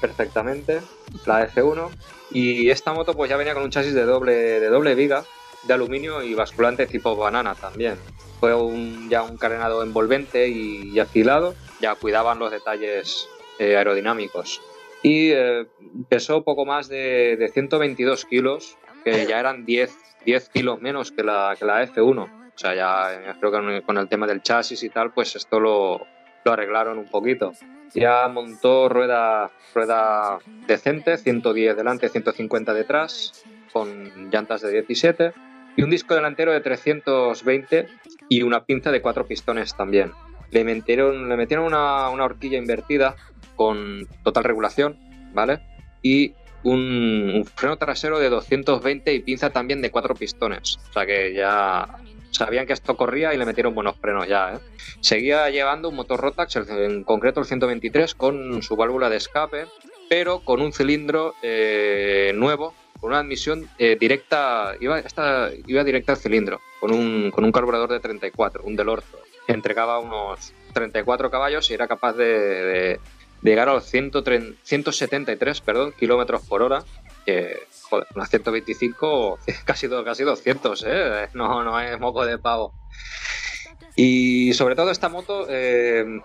Perfectamente, la F1. Y esta moto pues ya venía con un chasis de doble, de doble viga de aluminio y basculante tipo banana también. Fue un, ya un carenado envolvente y, y afilado, ya cuidaban los detalles eh, aerodinámicos. Y eh, pesó poco más de, de 122 kilos, que ya eran 10, 10 kilos menos que la, que la F1. O sea, ya eh, creo que con el tema del chasis y tal, pues esto lo, lo arreglaron un poquito. Ya montó rueda, rueda decente, 110 delante, 150 detrás, con llantas de 17 y un disco delantero de 320 y una pinza de cuatro pistones también. Le metieron, le metieron una, una horquilla invertida con total regulación, ¿vale? Y un, un, freno trasero de 220 y pinza también de cuatro pistones. O sea que ya sabían que esto corría y le metieron buenos frenos ya. ¿eh? Seguía llevando un motor Rotax, en concreto el 123, con su válvula de escape, pero con un cilindro eh, nuevo, con una admisión eh, directa, iba, esta, iba directa al cilindro, con un, con un carburador de 34, un Delorzo. Entregaba unos 34 caballos y era capaz de, llegar a los 130, 173 perdón, kilómetros por hora, que joder, unas 125, casi, casi 200, ¿eh? No, no es moco de pavo. Y sobre todo esta moto, eh,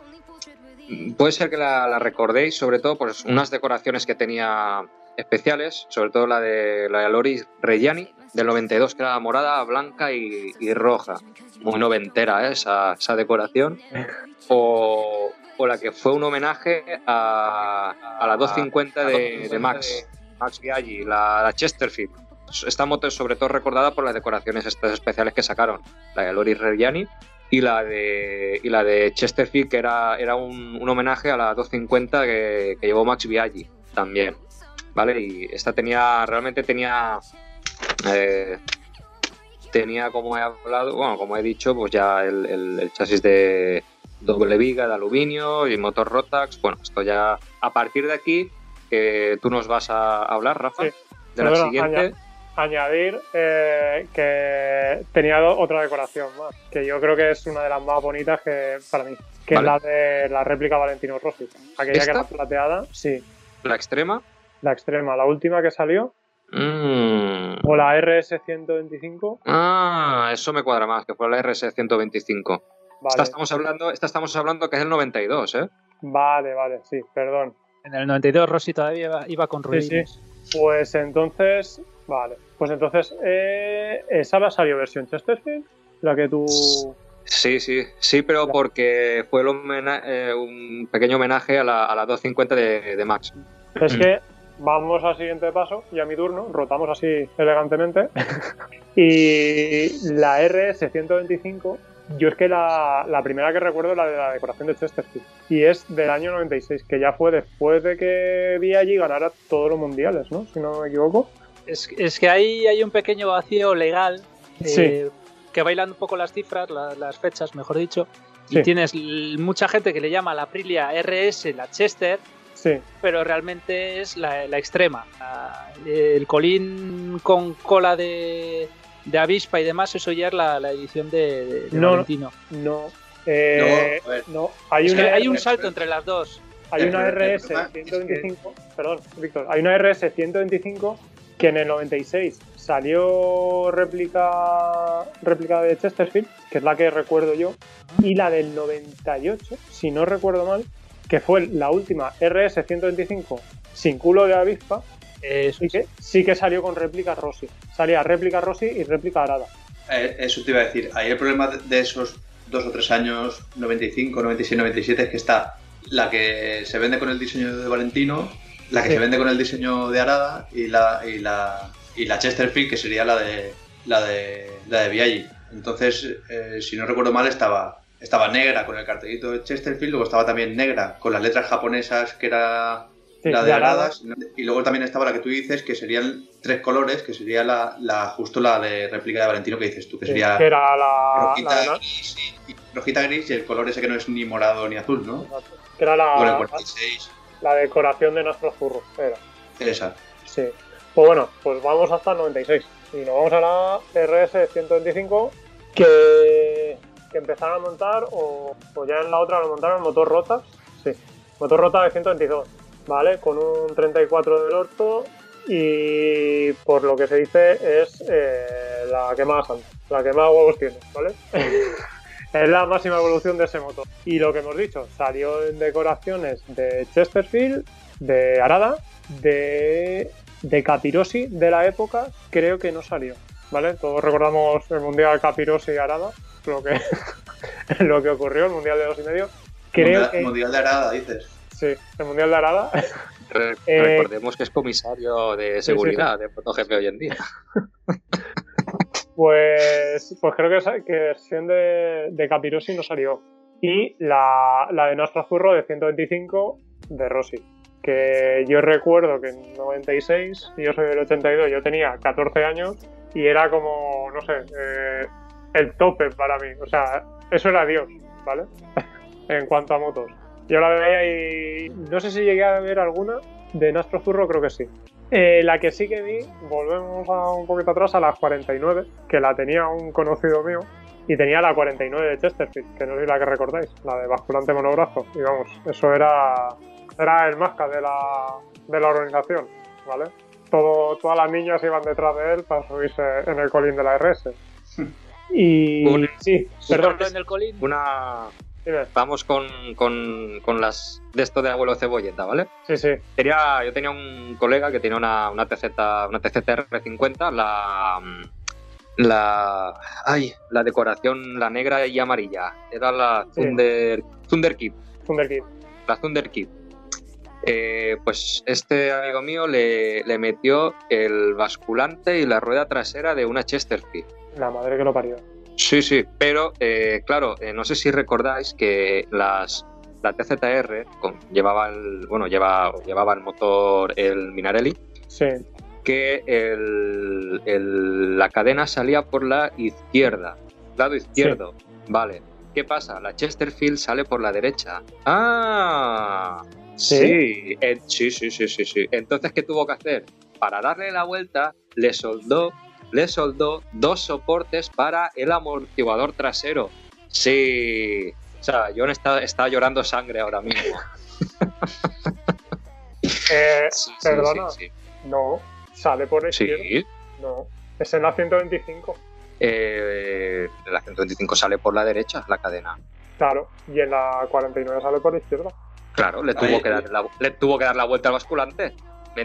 puede ser que la, recordéis, sobre todo por unas decoraciones que tenía especiales, sobre todo la de la de Loris Reggiani del 92, que era morada, blanca y, roja. Muy noventera ¿eh? esa, esa decoración. O, o, la que fue un homenaje a, a la 250 de, de Max. Max Biaggi, la, la, Chesterfield. Esta moto es sobre todo recordada por las decoraciones estas especiales que sacaron, la de Loris Reggiani y la de, y la de Chesterfield, que era, era un, un homenaje a la 250 que, que, llevó Max Biaggi también. ¿Vale? Y esta tenía, realmente tenía, eh, tenía como he hablado, bueno, como he dicho, pues ya el, el, el chasis de doble viga de aluminio y motor Rotax. Bueno, esto ya, a partir de aquí, que tú nos vas a hablar, Rafa, sí. de la bueno, siguiente. Añad añadir eh, que tenía otra decoración más, que yo creo que es una de las más bonitas que para mí, que vale. es la de la réplica Valentino Rossi. Aquella ¿Esta? que era plateada, sí. ¿La extrema? La extrema, la última que salió. Mm. O la RS125. Ah, eso me cuadra más, que fue la RS125. Vale. Esta estamos hablando, esta estamos hablando que es el 92, ¿eh? Vale, vale, sí, perdón. En el 92 Rossi todavía iba, iba con ruinas. Sí, sí. Pues entonces, vale. Pues entonces, eh, ¿esa la salió versión Chesterfield? La que tú... Sí, sí, sí, pero porque fue eh, un pequeño homenaje a la, a la 250 de, de Max. Es que vamos al siguiente paso y a mi turno, rotamos así elegantemente. y la RS125, yo es que la, la, primera que recuerdo es la de la decoración de Chesterfield. Y es del año 96, que ya fue después de que vi allí ganara todos los mundiales, ¿no? Si no me equivoco. Es, es que ahí hay un pequeño vacío legal. Sí. Eh, que bailan un poco las cifras, la, las fechas, mejor dicho. Y Sí. tienes mucha gente que le llama la Aprilia RS, la Chester, Sí, pero realmente es la, la extrema. La- el colín con cola de, de avispa y demás, eso ya es la, la edición de, de- de No, no. Valentino. no. Eh, No, no, hay Es una, que hay un salto entre las dos. hay una RS problema es que- 125, perdón, Víctor, hay una RS 125 que en el 96 salió réplica, réplica de Chesterfield, que es la que recuerdo yo, y la del 98, si no recuerdo mal, que fue la última RS-125 sin culo de avispa, Eso sí que, sí que salió con réplica Rossi. Salía réplica Rossi y réplica Arada. Eh, eso te iba a decir. Ahí el problema de- esos dos o tres años, 95, 96, 97, es que está la que se vende con el diseño de Valentino, la que Sí. se vende con el diseño de Arada y la, y la, y la Chesterfield, que sería la de la de, la de Biaggi. Entonces, eh, si no recuerdo mal, estaba, estaba negra con el cartelito de Chesterfield, luego estaba también negra con las letras japonesas, que era Sí, la de de Arada. Aradas, y luego también estaba la que tú dices, que serían tres colores, que sería la, la justo la de réplica de Valentino que dices tú, que Sí, sería que era la, rojita, la gris y, rojita gris y el color ese que no es ni morado ni azul, ¿no? que era la, 46, la decoración de nuestro zurro. Era. esa. Sí. Pues bueno, pues vamos hasta el 96. Y nos vamos a la RS-125 que, que empezaron a montar, o, o ya en la otra lo montaron motor rotas. Sí, motor rota de 122, ¿vale? Con un 34 del orto y por lo que se dice es eh, la que más la que más huevos tiene, ¿vale? es la máxima evolución de ese motor. Y lo que hemos dicho, salió en decoraciones de Chesterfield, de Arada, de, de Capirosi de la época, creo que no salió. ¿Vale? Todos recordamos el Mundial Capirosi y Arada, lo que, lo que ocurrió, el Mundial de dos y medio. Creo mundial, que mundial de Arada, dices. Sí, el Mundial de Arada. Re- Eh, Recordemos que es comisario de sí, seguridad de MotoGP hoy en día. Pues, pues creo que, que versión de, de Capirosi no salió. Y la, la de Nostra Zurro de 125 de Rossi. Que yo recuerdo que en 96, y yo soy del 82, yo tenía 14 años y era como, no sé, eh, el tope para mí. O sea, eso era Dios, ¿vale? en cuanto a motos. Yo la veía y no sé si llegué a ver alguna de Nastro Zurro, creo que sí. Eh, la que sí que vi, volvemos a un poquito atrás a la 49, que la tenía un conocido mío, y tenía la 49 de Chesterfield, que no sé si la que recordáis, la de basculante monobrazo. Y vamos, eso era, era el masca de la, de la organización, ¿vale? Todo, todas las niñas iban detrás de él para subirse en el colín de la RS. Y sí, perdón, en el colín. Una. Vamos con, con, con las de esto de abuelo cebolleta, ¿vale? sí, sí, Tenía, yo tenía un colega que tenía una, una TZ, una TZR50, la, la, ay, la decoración, la negra y amarilla. Era la Sí. Thunder, Thunder Kid, Thunder Kid. la Thunder Kid. Eh, pues este amigo mío le, le metió el basculante y la rueda trasera de una Chesterfield. La madre que lo parió. Sí, sí, pero eh, claro, eh, no sé si recordáis que las la TZR con- llevaba el bueno lleva, llevaba el motor el Minarelli Sí, que el- el- la cadena salía por la izquierda, lado izquierdo. Vale. ¿Qué pasa? La Chesterfield sale por la derecha. Ah, ¿Sí? sí, sí, sí, sí, sí. Entonces, ¿qué tuvo que hacer? Para darle la vuelta, le soldó, le soldó dos soportes para el amortiguador trasero. Sí. O sea, yo estaba, estaba llorando sangre ahora mismo. Eh, Sí, Perdona. sí, no, sale por sí. izquierda. No, es en la 125. Eh, la 125 sale por la derecha, la cadena. Claro, y en la 49 sale por la izquierda. Claro, le tuvo, Ahí- que dar la, le tuvo que dar la vuelta al basculante.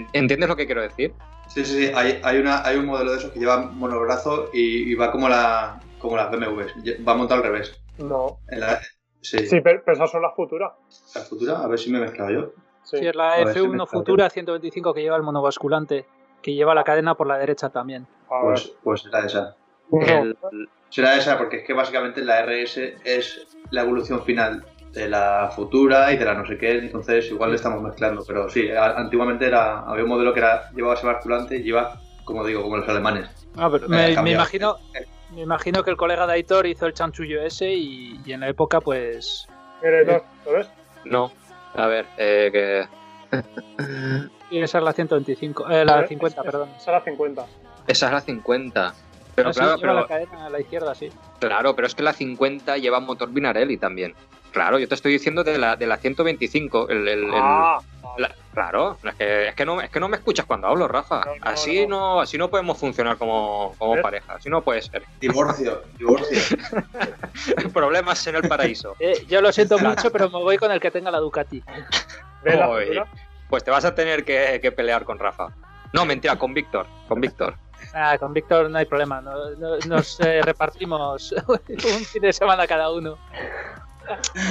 ¿Me- ¿Entiendes lo que quiero decir? Sí, sí, sí. Hay, hay, una, hay un modelo de esos que lleva monobrazo y, y va como, la, como las BMWs. Va montado al revés. No. En la, sí. Sí, pero, esas son las futuras. La futura, a ver si me he mezclado yo. Sí. Sí, es la A ver si me F1 está Futura 125 que lleva el monovasculante, que lleva la cadena por la derecha también. Pues, pues será esa. El- Será esa porque es que básicamente la RS es la evolución final de la futura y de la no sé qué, entonces igual le estamos mezclando, pero sí, a- antiguamente era, había un modelo que era, llevaba ese basculante y lleva, como digo, como los alemanes. Ah, pero Eh, me, imagino, me imagino que el colega de Aitor hizo el chanchullo ese y, y en la época, pues. mire, no, ¿lo ves? No. A ver, eh, que esa es la 125, eh, la ver, 50, es- perdón. Esa es la 50. esa es la 50. Pero sí, claro, la pero, cadena a la izquierda, sí. claro, pero es que la 50 lleva motor Binarelli también. Claro, yo te estoy diciendo de la, de la 125. El, el- el- Ah, la- claro, es que, es, que no, es que no me escuchas cuando hablo, Rafa. No, no, así no. no. así no podemos funcionar como, como ¿Ves? pareja. Así no puede ser. Divorcio, divorcio. Problemas en el paraíso. Eh, yo lo siento mucho, pero me voy con el que tenga la Ducati. Pues te vas a tener que, que pelear con Rafa. No, mentira, con Víctor. Con Víctor. Ah, con Víctor no hay problema. no- no- nos eh, repartimos un fin de semana cada uno.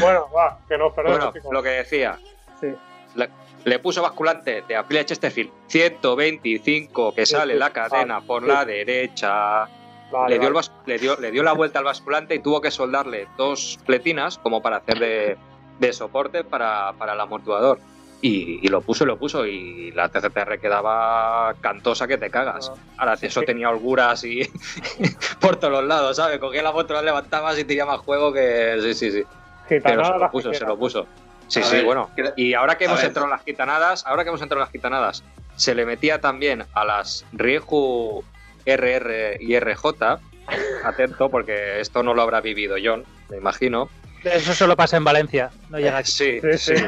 Bueno, va, que nos perdemos, Bueno, lo que decía. Sí. Le, le puso basculante de Aprilia Chesterfield 125 que sale sí. la cadena Ah, por la derecha. Vale, le, dio el vale. bas- le, dio, le dio la vuelta al basculante y tuvo que soldarle dos pletinas como para hacer de, de soporte para, para el amortiguador. Y, y lo puso y lo puso y la TCTR quedaba cantosa que te cagas. Ahora, eso tenía holguras y por todos los lados, ¿sabes? Cogía la moto, la levantabas y tenía más juego que... Sí, sí, sí. Pero se lo puso, se lo puso. Sí, A sí, ver, bueno. Y ahora que hemos ver. entrado en las gitanadas, ahora que hemos entrado en las gitanadas, se le metía también a las Rieju RR y RJ. Atento, porque esto no lo habrá vivido John, me imagino. Eso solo pasa en Valencia, no llega aquí. Sí, Sí, sí, sí.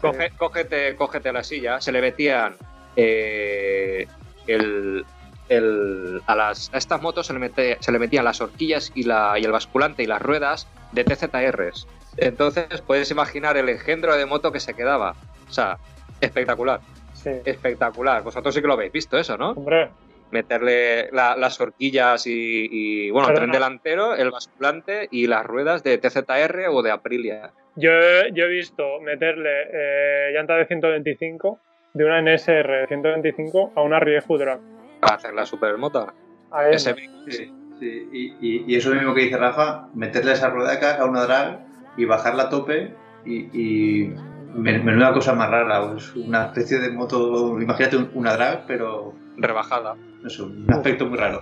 Coge- cógete, cógete la silla. Se le metían eh, el, el- a, las, a estas motos se le, mete- se le metían las horquillas y, la, y el basculante y las ruedas de TZRs. Entonces puedes imaginar el engendro de moto que se quedaba. O sea, espectacular, Sí. espectacular. Vosotros sí que lo habéis visto eso, ¿no? Hombre, Meterle la- las horquillas y, y, bueno, el tren delantero, el basculante y las ruedas de TZR o de Aprilia. yo, he- yo he visto meterle eh, llanta de 125 de una NSR de 125 a una Rieju Drag. Para hacer la supermoto. A Ese- Sí, sí, Y, y- y eso mismo que dice Rafa, meterle esa ruedaca a una drag y bajarla a tope y, y men- menuda cosa más rara, es una especie de moto, imagínate un- una drag, pero rebajada. no sé, un aspecto muy raro.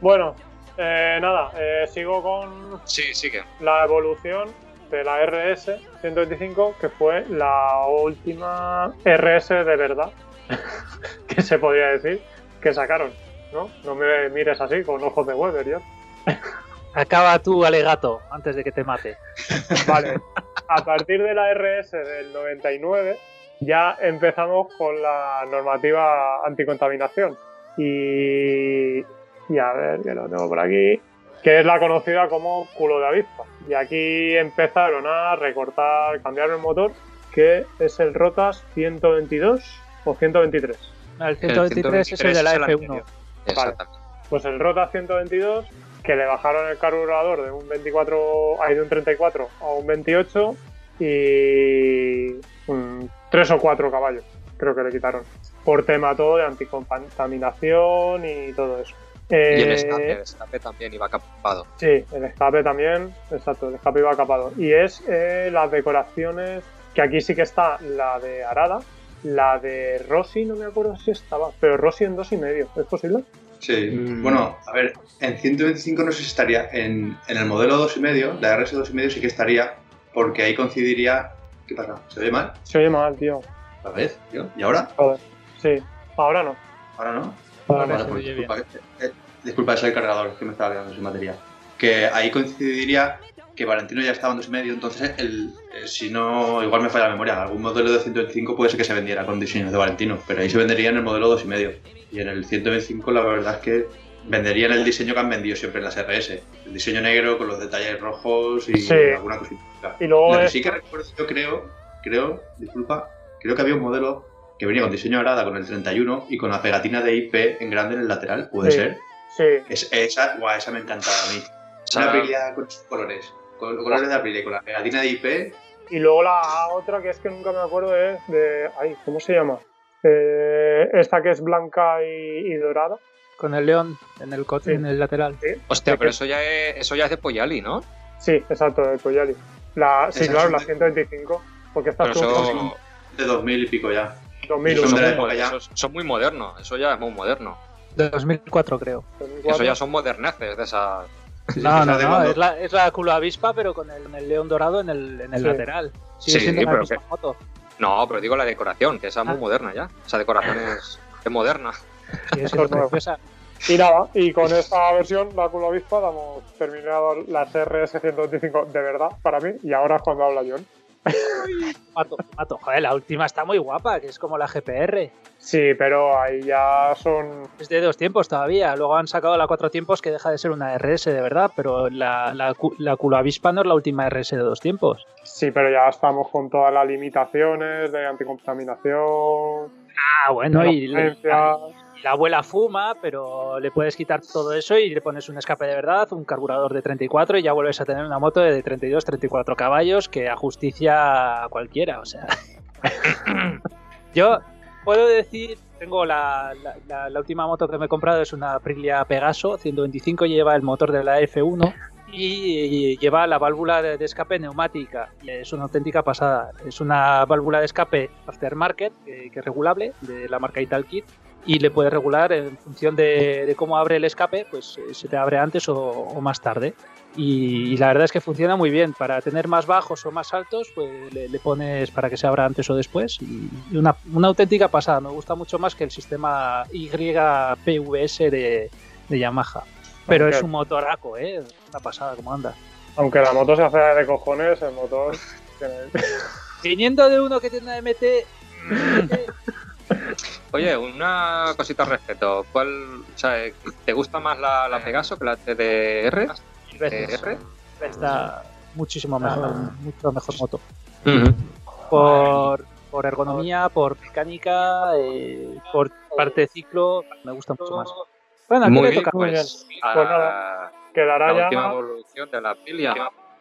Bueno, eh, nada, eh, sigo con Sí, sí que. la evolución de la RS 125, que fue la última RS de verdad, que se podría decir, que sacaron. ¿no? no me mires así con ojos de Weber, yo. Acaba tu alegato antes de que te mate. Vale, a partir de la RS del 99 ya empezamos con la normativa anticontaminación. Y, y a ver, que lo tengo por aquí, que es la conocida como culo de avispa. Y aquí empezaron a recortar, cambiar el motor, que es el Rotas 122 o 123. El 123 es el de la es el F1. anterior. Exactamente. Pues el Rotas 122, que le bajaron el carburador de un 24, ay, de un 34 a un 28 y un 3 o 4 caballos, creo que le quitaron. Por tema todo de anticontaminación y todo eso. Y el Eh, escape, el escape también iba capado. Sí, el escape también, exacto, el escape iba capado. Y es eh, las decoraciones, que aquí sí que está la de Arada, la de Rossi, no me acuerdo si estaba, pero Rossi en dos y medio, ¿es posible? Sí, Mm. bueno, a ver, en 125 no sé si estaría, en, en el modelo 2,5, la RS 2,5 sí que estaría, porque ahí coincidiría... ¿Qué pasa? ¿Se oye mal? Se oye mal, tío. ¿La vez? tío? ¿Y ahora? Joder. Sí, ahora no. ¿Ahora no? Ahora Vale, pues disculpa, eh, disculpa, es el cargador que me estaba quedando sin batería. Que ahí coincidiría que Valentino ya estaba en 2,5, entonces el, eh, si no, igual me falla la memoria, algún modelo de 125 puede ser que se vendiera con diseños de Valentino, pero ahí se vendería en el modelo 2,5. Y en el 125 la verdad es que venderían el diseño que han vendido siempre en las RS. El diseño negro con los detalles rojos y Sí. alguna cosita. Y luego Lo que es- sí que recuerdo, yo creo, creo, disculpa, creo que había un modelo que venía con diseño arada con el 31 y con la pegatina de IP en grande en el lateral, puede Sí. ser. Sí, Es, esa, guau, esa me encantaba a mí. sea- Una con sus colores. Con los colores de la pegatina de IP. y luego la otra que es que nunca me acuerdo es de. Ay, ¿cómo se llama? Eh, esta que es blanca y, y dorada. Con el león en el, co- Sí. en el lateral. Hostia, Sí, pero que- eso ya es, eso ya es de Poyali, ¿no? Sí, exacto, de Coyali. La, sí, claro, son la de- 125. Porque esta Pero es eso, De 2000 y pico ya. 2001. eso de la son, muy, época ya. esos son muy modernos. Eso ya es muy moderno. De 2004, creo. 2004. Eso ya son moderneces de esas. No, no, no. cuando- Es la, es la culo avispa, pero con el, el león dorado en el, en el Sí. lateral. Sigue Sí, siendo la pero misma que- moto. No, pero digo la decoración, que esa es muy Ah. moderna ya. Esa decoración es, es moderna. Siendo es preciosa. Y nada, y con esta versión, la culo avispa, damos terminado la RS 125 de verdad para mí, y ahora es cuando habla John. Mato, mato. Joder, la última está muy guapa, que es como la GPR. Sí, pero ahí ya son. Es de dos tiempos todavía. Luego han sacado la cuatro tiempos que deja de ser una RS de verdad, pero la, la, la no es la última RS de dos tiempos. Sí, pero ya estamos con todas las limitaciones de anticontaminación. Ah, bueno, y la, la abuela fuma, pero le puedes quitar todo eso y le pones un escape de verdad, un carburador de 34 y ya vuelves a tener una moto de 32, 34 caballos que ajusticia a cualquiera, o sea. Yo puedo decir, tengo la, la- la- la última moto que me he comprado es una Aprilia Pegaso 125, lleva el motor de la F1 y lleva la válvula de, escape neumática. Es una auténtica pasada. Es una válvula de escape aftermarket, que, que es regulable, de la marca Italkit, y le puedes regular en función de, de cómo abre el escape, pues eh, se te abre antes o, o más tarde. Y, y la verdad es que funciona muy bien. Para tener más bajos o más altos, pues le, le pones para que se abra antes o después. Y una, una auténtica pasada. Me gusta mucho más que el sistema YPVS de, de Yamaha. Pero Aunque- es un motoraco, ¿eh? Una pasada como anda. Aunque la moto se hace de cojones, el motor. tiene- Viniendo de uno que tiene una MT, Oye, una cosita al respecto. ¿Cuál, o sea, ¿Te gusta más la, la Pegaso que la TDR? TR? está muchísimo mejor, mucho mejor moto. Por, por ergonomía, por mecánica, eh, por parte de ciclo, me gusta mucho más. Bueno, aquí Muy le bien, toca. Muy pues, bien. a Pues nada, Quedará la ya. última evolución de la Aprilia.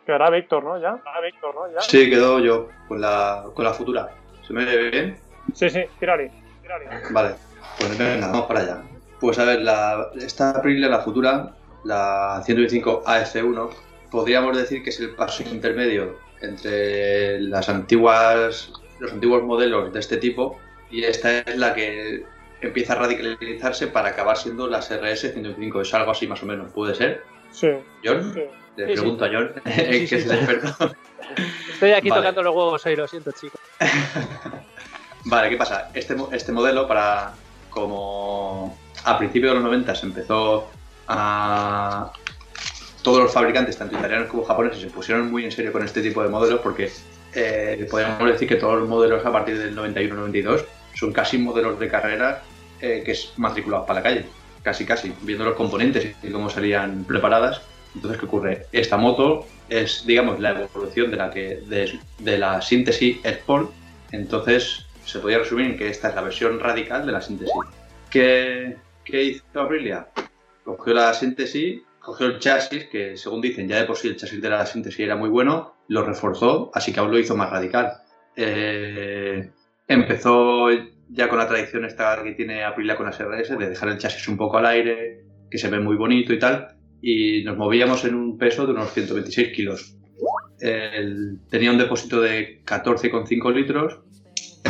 Quedará Víctor, ¿no? Ya. Víctor, ¿no? Ya. Sí, quedó yo con la, con la futura. ¿Se me ve bien? Sí, sí, tírale. tírale. Vale, pues venga, vamos para allá. Pues a ver, la, esta Aprilia, la futura, la 125 AF1, podríamos decir que es el paso intermedio entre las antiguas, los antiguos modelos de este tipo y esta es la que empieza a radicalizarse para acabar siendo las RS 125. Es algo así más o menos, ¿puede ser? Sí, ¿John? sí. Le Sí, sí. pregunto a John, Sí, que sí, es sí. el experto. Estoy aquí Vale. tocando los huevos hoy, lo siento, chicos. Vale, ¿qué pasa? Este, este modelo, para como a principios de los 90 se empezó a... Todos los fabricantes, tanto italianos como japoneses, se pusieron muy en serio con este tipo de modelos porque eh, podríamos decir que todos los modelos a partir del 91-92 son casi modelos de carrera eh, que es matriculados para la calle. Casi, casi, viendo los componentes y cómo salían preparadas. Entonces, ¿qué ocurre? Esta moto es, digamos, la evolución de la, que, de, de la síntesis Sport. Entonces, se podría resumir en que esta es la versión radical de la síntesis. ¿Qué, qué hizo Aprilia? Cogió la síntesis, cogió el chasis, que según dicen ya de por sí el chasis de la síntesis era muy bueno, lo reforzó, así que aún lo hizo más radical. Eh, empezó ya con la tradición esta que tiene Aprilia con las RS, de dejar el chasis un poco al aire, que se ve muy bonito y tal, y nos movíamos en un peso de unos 126 kilos. Tenía un depósito de 14,5 litros,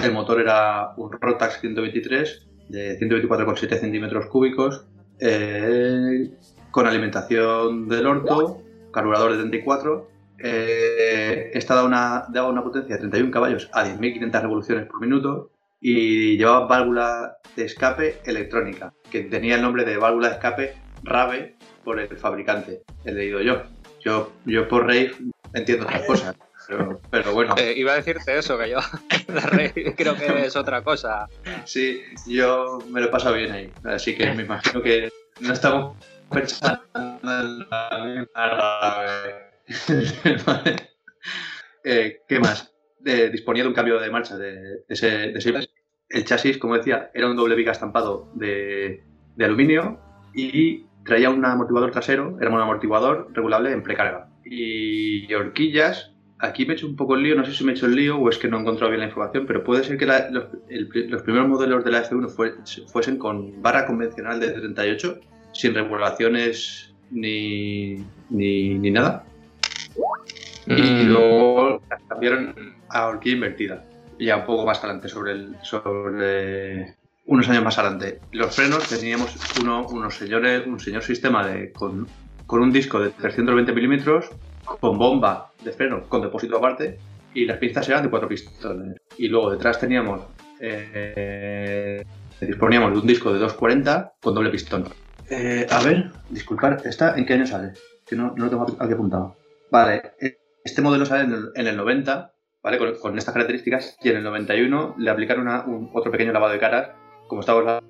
el motor era un Rotax 123 de 124,7 centímetros cúbicos, eh, con alimentación del orto, carburador de 34. Eh, esta daba una, daba una potencia de 31 caballos a 10.500 revoluciones por minuto y llevaba válvula de escape electrónica, que tenía el nombre de válvula de escape RAVE por el fabricante, he leído yo. Yo, yo por Rave entiendo otras cosas, pero, pero bueno. Eh, iba a decirte eso, que yo creo que es otra cosa. Sí, yo me lo he pasado bien ahí, así que me imagino que no estamos pensando en la misma. Eh, ¿Qué más? Eh, disponía de un cambio de marcha de, de ese, de ese- El chasis, como decía, era un doble viga estampado de, de aluminio y traía un amortiguador trasero, era un amortiguador regulable en precarga. Y horquillas, aquí me he hecho un poco el lío, no sé si me he hecho el lío o es que no he encontrado bien la información, pero puede ser que la- los, el pri- los primeros modelos de la F1 fue- fuesen con barra convencional de 38, sin regulaciones ni, ni, ni nada. Y Mm. luego las cambiaron a horquilla invertida. Ya un poco más adelante, sobre el, sobre unos años más adelante. Los frenos teníamos uno, unos señores, un señor sistema de, con, con un disco de 320 milímetros, con bomba de freno, con depósito aparte, y las pinzas eran de cuatro pistones. Y luego detrás teníamos, eh, disponíamos de un disco de 240 con doble pistón. Eh, a ver, disculpar, ¿esta en qué año sale? Que no, no lo tengo aquí apuntado. Vale, este modelo sale en el, en el 90, ¿vale? Con, estas características, y en el 91 le aplicaron un, otro pequeño lavado de caras, como estábamos,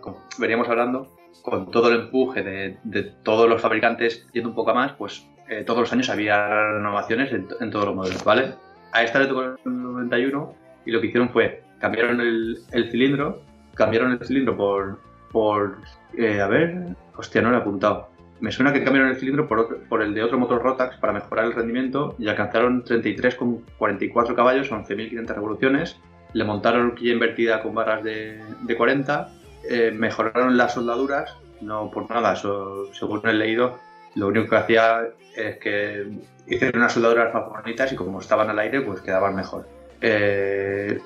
como veníamos hablando, con todo el empuje de, de, todos los fabricantes yendo un poco a más, pues eh, todos los años había renovaciones en, todos los modelos, ¿vale? A esta le tocó el 91 y lo que hicieron fue cambiaron el, cilindro, cambiaron el cilindro por, por eh, a ver, hostia, no lo he apuntado. Me suena que cambiaron el cilindro por, por el de otro motor Rotax para mejorar el rendimiento y alcanzaron 33,44 caballos, 11.500 revoluciones. Le montaron horquilla invertida con barras de, de 40, eh, mejoraron las soldaduras, no por nada, eso, según he leído, lo único que hacía es que hicieron unas soldaduras más bonitas y como estaban al aire, pues quedaban mejor. Eh,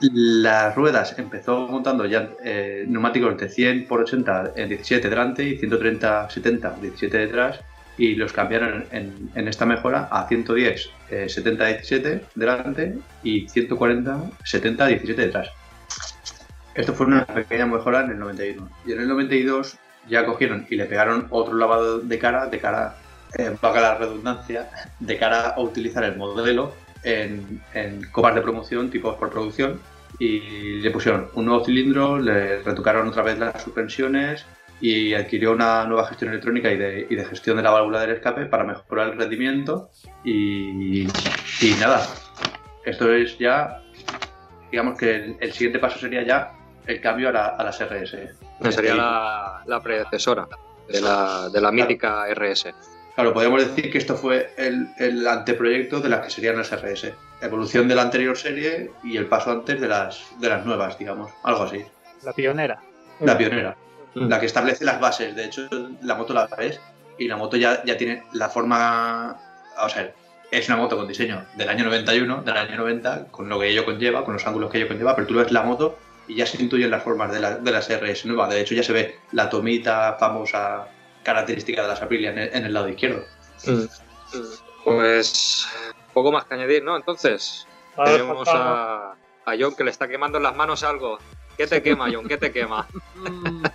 las ruedas empezó montando ya eh, neumáticos de 100 por 80 en 17 delante y 130 70 17 detrás y los cambiaron en, en esta mejora a 110 eh, 70 17 delante y 140 70 17 detrás. Esto fue una pequeña mejora en el 91 y en el 92 ya cogieron y le pegaron otro lavado de cara, de cara, eh, vaga la redundancia, de cara a utilizar el modelo en, en copas de promoción, tipos por producción, y le pusieron un nuevo cilindro, le retocaron otra vez las suspensiones y adquirió una nueva gestión electrónica y de, y de gestión de la válvula del escape para mejorar el rendimiento y, y nada, esto es ya, digamos que el, el, siguiente paso sería ya el cambio a, la, a las RS. Sería la, la predecesora de la, de la mítica RS. Claro, podríamos decir que esto fue el, el, anteproyecto de las que serían las RS. Evolución de la anterior serie y el paso antes de las, de las nuevas, digamos. Algo así. La pionera. La pionera. Mm. La que establece las bases. De hecho, la moto la ves y la moto ya, ya tiene la forma... O sea, es una moto con diseño del año 91, del año 90, con lo que ello conlleva, con los ángulos que ello conlleva, pero tú ves la moto y ya se intuyen las formas de, la, de las RS nuevas. De hecho, ya se ve la tomita famosa característica de las Aprilia en el, en el lado izquierdo. Mm. Pues poco más que añadir, ¿no? Entonces, a tenemos a, a, John que le está quemando en las manos algo. ¿Qué te quema, John? ¿Qué te quema?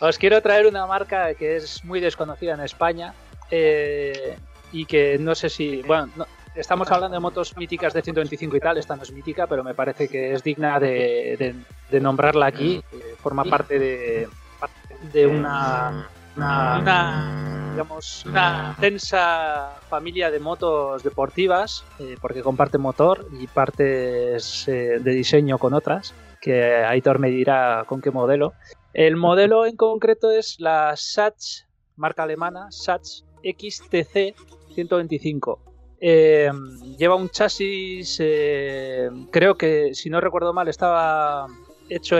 Os quiero traer una marca que es muy desconocida en España eh, y que no sé si. Bueno, no, estamos hablando de motos míticas de 125 y tal, esta no es mítica, pero me parece que es digna de, de, de nombrarla aquí. Eh, forma parte de, de una, una, una, digamos, una densa familia de motos deportivas, eh, porque comparte motor y partes eh, de diseño con otras, que Aitor me dirá con qué modelo. El modelo en concreto es la Satch, marca alemana, Satch XTC 125. Eh, lleva un chasis, eh, creo que si no recuerdo mal estaba hecho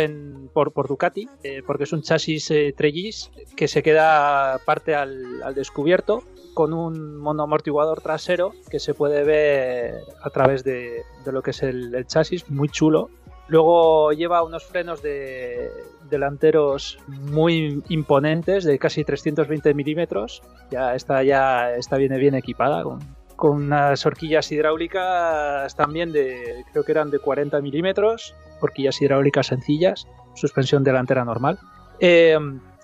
por, Ducati, eh, porque es un chasis eh, Trellis que se queda parte al, descubierto con un monoamortiguador trasero que se puede ver a través de, lo que es el, chasis, muy chulo. Luego lleva unos frenos de delanteros muy imponentes de casi 320 milímetros. Ya está, ya está viene bien equipada con, con unas horquillas hidráulicas también de, creo que eran de 40 milímetros, horquillas hidráulicas sencillas, suspensión delantera normal. Eh,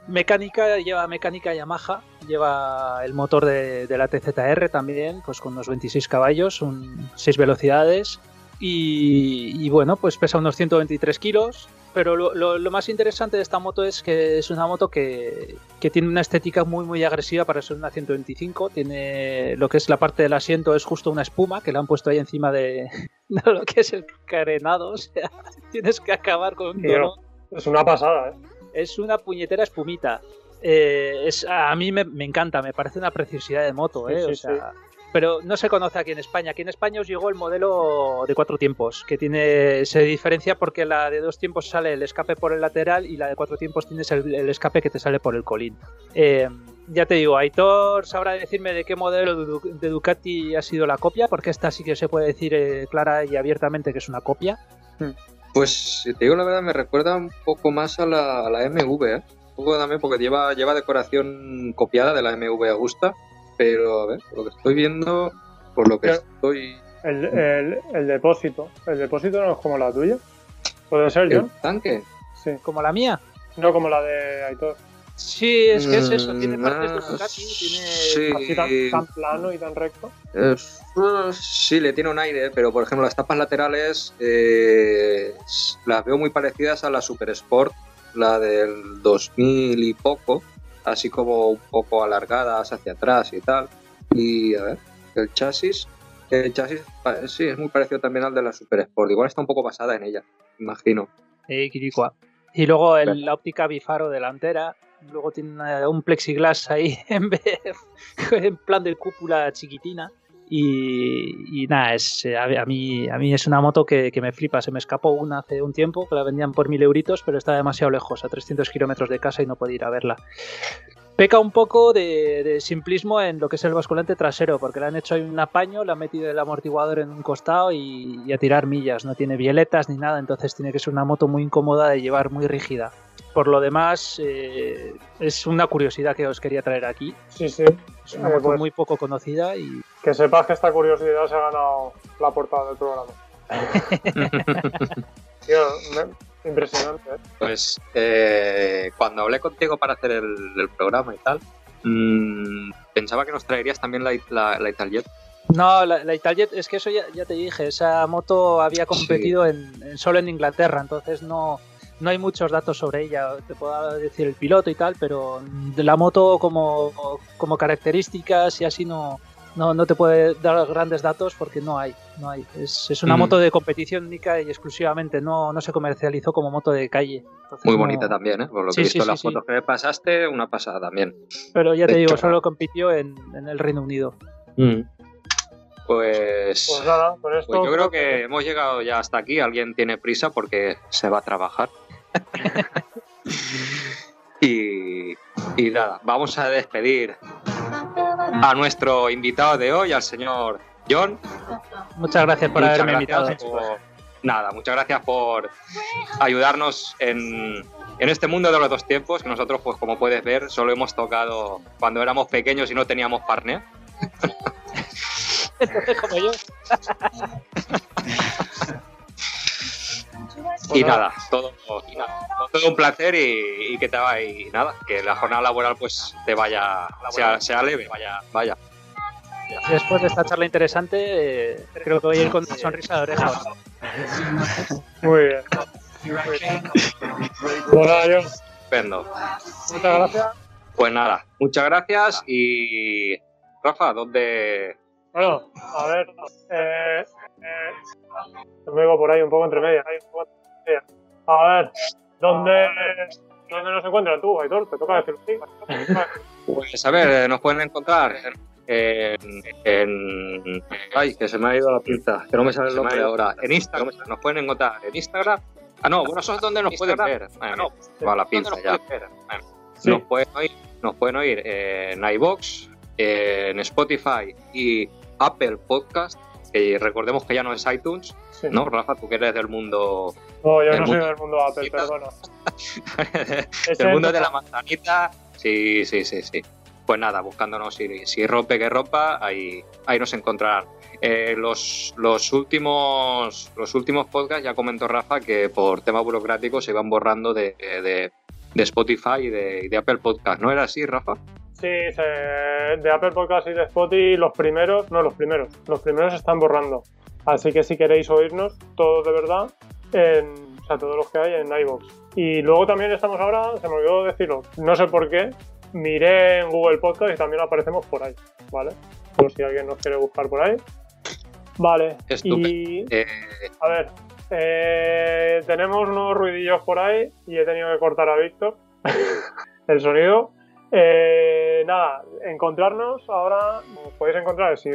mecánica, lleva mecánica Yamaha, lleva el motor de, la TZR también, pues con unos 26 caballos, un 6 velocidades. Y, y, bueno, pues pesa unos 123 kilos, pero lo, lo, lo, más interesante de esta moto es que es una moto que, que, tiene una estética muy muy agresiva para ser una 125. Tiene lo que es la parte del asiento es justo una espuma que le han puesto ahí encima de, de lo que es el carenado. O sea, tienes que acabar con un tono. Es una pasada, ¿eh? Es una puñetera espumita. Eh, es, a mí me, me, encanta, me parece una preciosidad de moto, ¿eh? Sí, sí, o sea, sí pero no se conoce aquí en España. Aquí en España os llegó el modelo de cuatro tiempos, que tiene se diferencia porque la de dos tiempos sale el escape por el lateral y la de cuatro tiempos tienes el, el escape que te sale por el colín. Eh, ya te digo, Aitor sabrá decirme de qué modelo de Ducati ha sido la copia, porque esta sí que se puede decir eh, clara y abiertamente que es una copia. Pues, si te digo la verdad, me recuerda un poco más a la, a la MV, ¿eh? Un poco también porque lleva, lleva decoración copiada de la MV Agusta pero a ver, por lo que estoy viendo, por lo que Pero estoy. El, el, el, depósito. ¿El depósito no es como la tuya? ¿Puede ser, ¿El John? tanque? Sí. ¿Como la mía? No como la de Aitor. Sí, es que es eso, tiene Mm, partes de ah, tiene... sí. Así tan, tan plano y tan recto. Es- sí, le tiene un aire, pero por ejemplo las tapas laterales eh, las veo muy parecidas a la Super Sport, la del 2000 y poco, así como un poco alargadas hacia atrás y tal. Y a ver, el chasis, el chasis sí, es muy parecido también al de la Super Sport, igual está un poco basada en ella, imagino. Eh. Y luego el- la óptica bifaro delantera. Luego tiene un plexiglass ahí en, vez, en plan de cúpula chiquitina. Y, nada, es, eh, a, mí, a mí es una moto que, me flipa. Se me escapó una hace un tiempo, que la vendían por mil euritos, pero está demasiado lejos, a 300 kilómetros de casa y no puedo ir a verla. Peca un poco de, simplismo en lo que es el basculante trasero, porque le han hecho un apaño, le han metido el amortiguador en un costado y, y a tirar millas. No tiene bieletas ni nada, entonces tiene que ser una moto muy incómoda de llevar, muy rígida. Por lo demás, eh, es una curiosidad que os quería traer aquí. Sí, sí. Es una Eh, moto pues- muy poco conocida y Que sepas que esta curiosidad se ha ganado la portada del programa. Tío, me- impresionante, ¿eh? Pues eh, cuando hablé contigo para hacer el, el programa y tal, mm, pensaba que nos traerías también la, la, la Italjet. No, la, la Italjet, es que eso ya, ya te dije, esa moto había competido en, en- solo en Inglaterra, entonces no, no hay muchos datos sobre ella. Te puedo decir el piloto y tal, pero de la moto como, como características y así no, no, no te puede dar grandes datos porque no hay. No hay. Es, es una Mm. moto de competición única y exclusivamente, no, no se comercializó como moto de calle. Entonces Muy no- bonita también, ¿eh? Por lo que Sí, he visto sí, en las sí, sí. fotos que me pasaste, una pasada también. Pero ya De te digo, solo compitió en, en el Reino Unido. Pues, Pues nada, con esto. pues yo creo que hemos llegado ya hasta aquí. Alguien tiene prisa porque se va a trabajar. y, y nada, vamos a despedir a nuestro invitado de hoy, al señor John. Muchas gracias por Muchas haberme gracias invitado. por- nada, muchas gracias por ayudarnos en, en este mundo de los dos tiempos, que nosotros, pues como puedes ver, solo hemos tocado cuando éramos pequeños y no teníamos partner. Como yo. Y nada, todo, y nada, todo un placer y, y que te va y nada, que la jornada laboral pues te vaya, sea, sea leve, vaya, vaya. Después de esta charla interesante, eh, creo que voy a ir con una sonrisa de oreja. Muy bien. Bueno, yo, Estupendo. muchas gracias. Pues nada, muchas gracias y Rafa, ¿dónde, Bueno, a ver. Eh, eh, me oigo por ahí un poco entre medias. A ver, ¿dónde, ¿dónde nos encuentras tú, Aitor? Te toca decirlo así. Pues a ver, nos pueden encontrar en, en- Ay, que se me ha ido la pinta, que no me sale el nombre ahora. En Instagram, nos pueden encontrar en Instagram. Ah, no, bueno, eso es donde nos pueden ver. Bueno, va la pinza ya. Bueno, Sí. Nos pueden oír, nos pueden oír en iBox, en Spotify y Apple Podcast. Que recordemos que ya no es iTunes, Sí. ¿no? Rafa, tú que eres del mundo, No, yo El no soy mundo- del mundo Apple, perdona. Ese del mundo de la manzanita. Sí, sí, sí, sí. Pues nada, buscándonos si, si rompe que rompa, ahí, ahí nos encontrarán. Eh, los, los últimos los últimos podcasts ya comentó Rafa que por tema burocrático se iban borrando de, de, de Spotify y de, y de Apple Podcast. ¿No era así, Rafa? Sí, de Apple Podcast y de Spotify, los primeros, no los primeros, los primeros están borrando. Así que si queréis oírnos, todos de verdad, en, o sea, todos los que hay en iVoox. Y luego también estamos ahora, se me olvidó decirlo, no sé por qué, miré en Google Podcast y también aparecemos por ahí, ¿vale? Por si alguien nos quiere buscar por ahí. Vale, Estupendo. y Eh, a ver, eh, tenemos unos ruidillos por ahí y he tenido que cortar a Víctor el sonido. Eh, nada, encontrarnos ahora, nos podéis encontrar en si-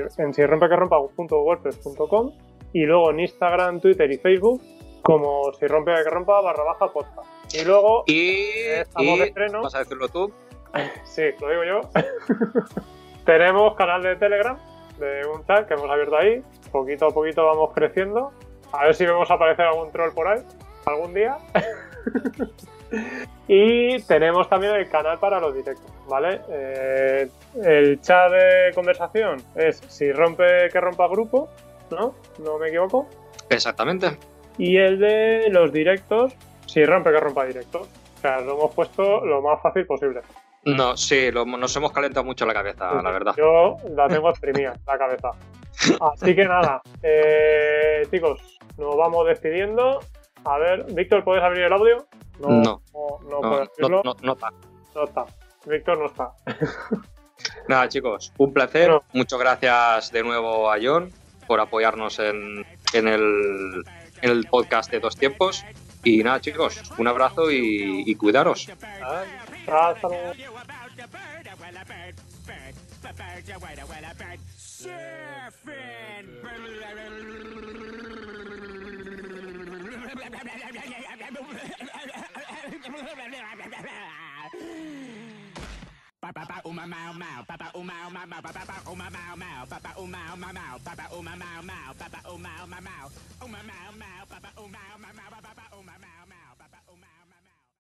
y luego en Instagram, Twitter y Facebook como si rompe que rompa barra baja podcast. Y luego, y, Estamos de y- estreno. vas a decirlo tú. sí, lo digo yo, tenemos canal de Telegram de un chat que hemos abierto ahí. Poquito a poquito vamos creciendo. A ver si vemos aparecer algún troll por ahí algún día. y tenemos también el canal para los directos, ¿vale? Eh, el chat de conversación es si rompe que rompa grupo, ¿no? No me equivoco. Exactamente. Y el de los directos, si rompe que rompa directos. sea, lo hemos puesto lo más fácil posible. No, sí, lo- nos hemos calentado mucho la cabeza, la verdad. Yo la tengo exprimida, la cabeza. Así que nada, eh, chicos, nos vamos despidiendo. A ver, Víctor, ¿puedes abrir el audio? No. no, no No, puedes no, abrirlo. no, no está. No está. Víctor no está. Nada, chicos, un placer. Bueno. Muchas gracias de nuevo a John por apoyarnos en, en el, en el podcast de dos tiempos. Y nada, chicos, un abrazo y, y cuidaros. Hasta luego. Papa uma mau mau, papa uma uma mau, papa uma mau mau, papa uma uma mau, papa uma mau mau, papa uma uma mau. Uma mau, mau. Papa uma uma mau, papa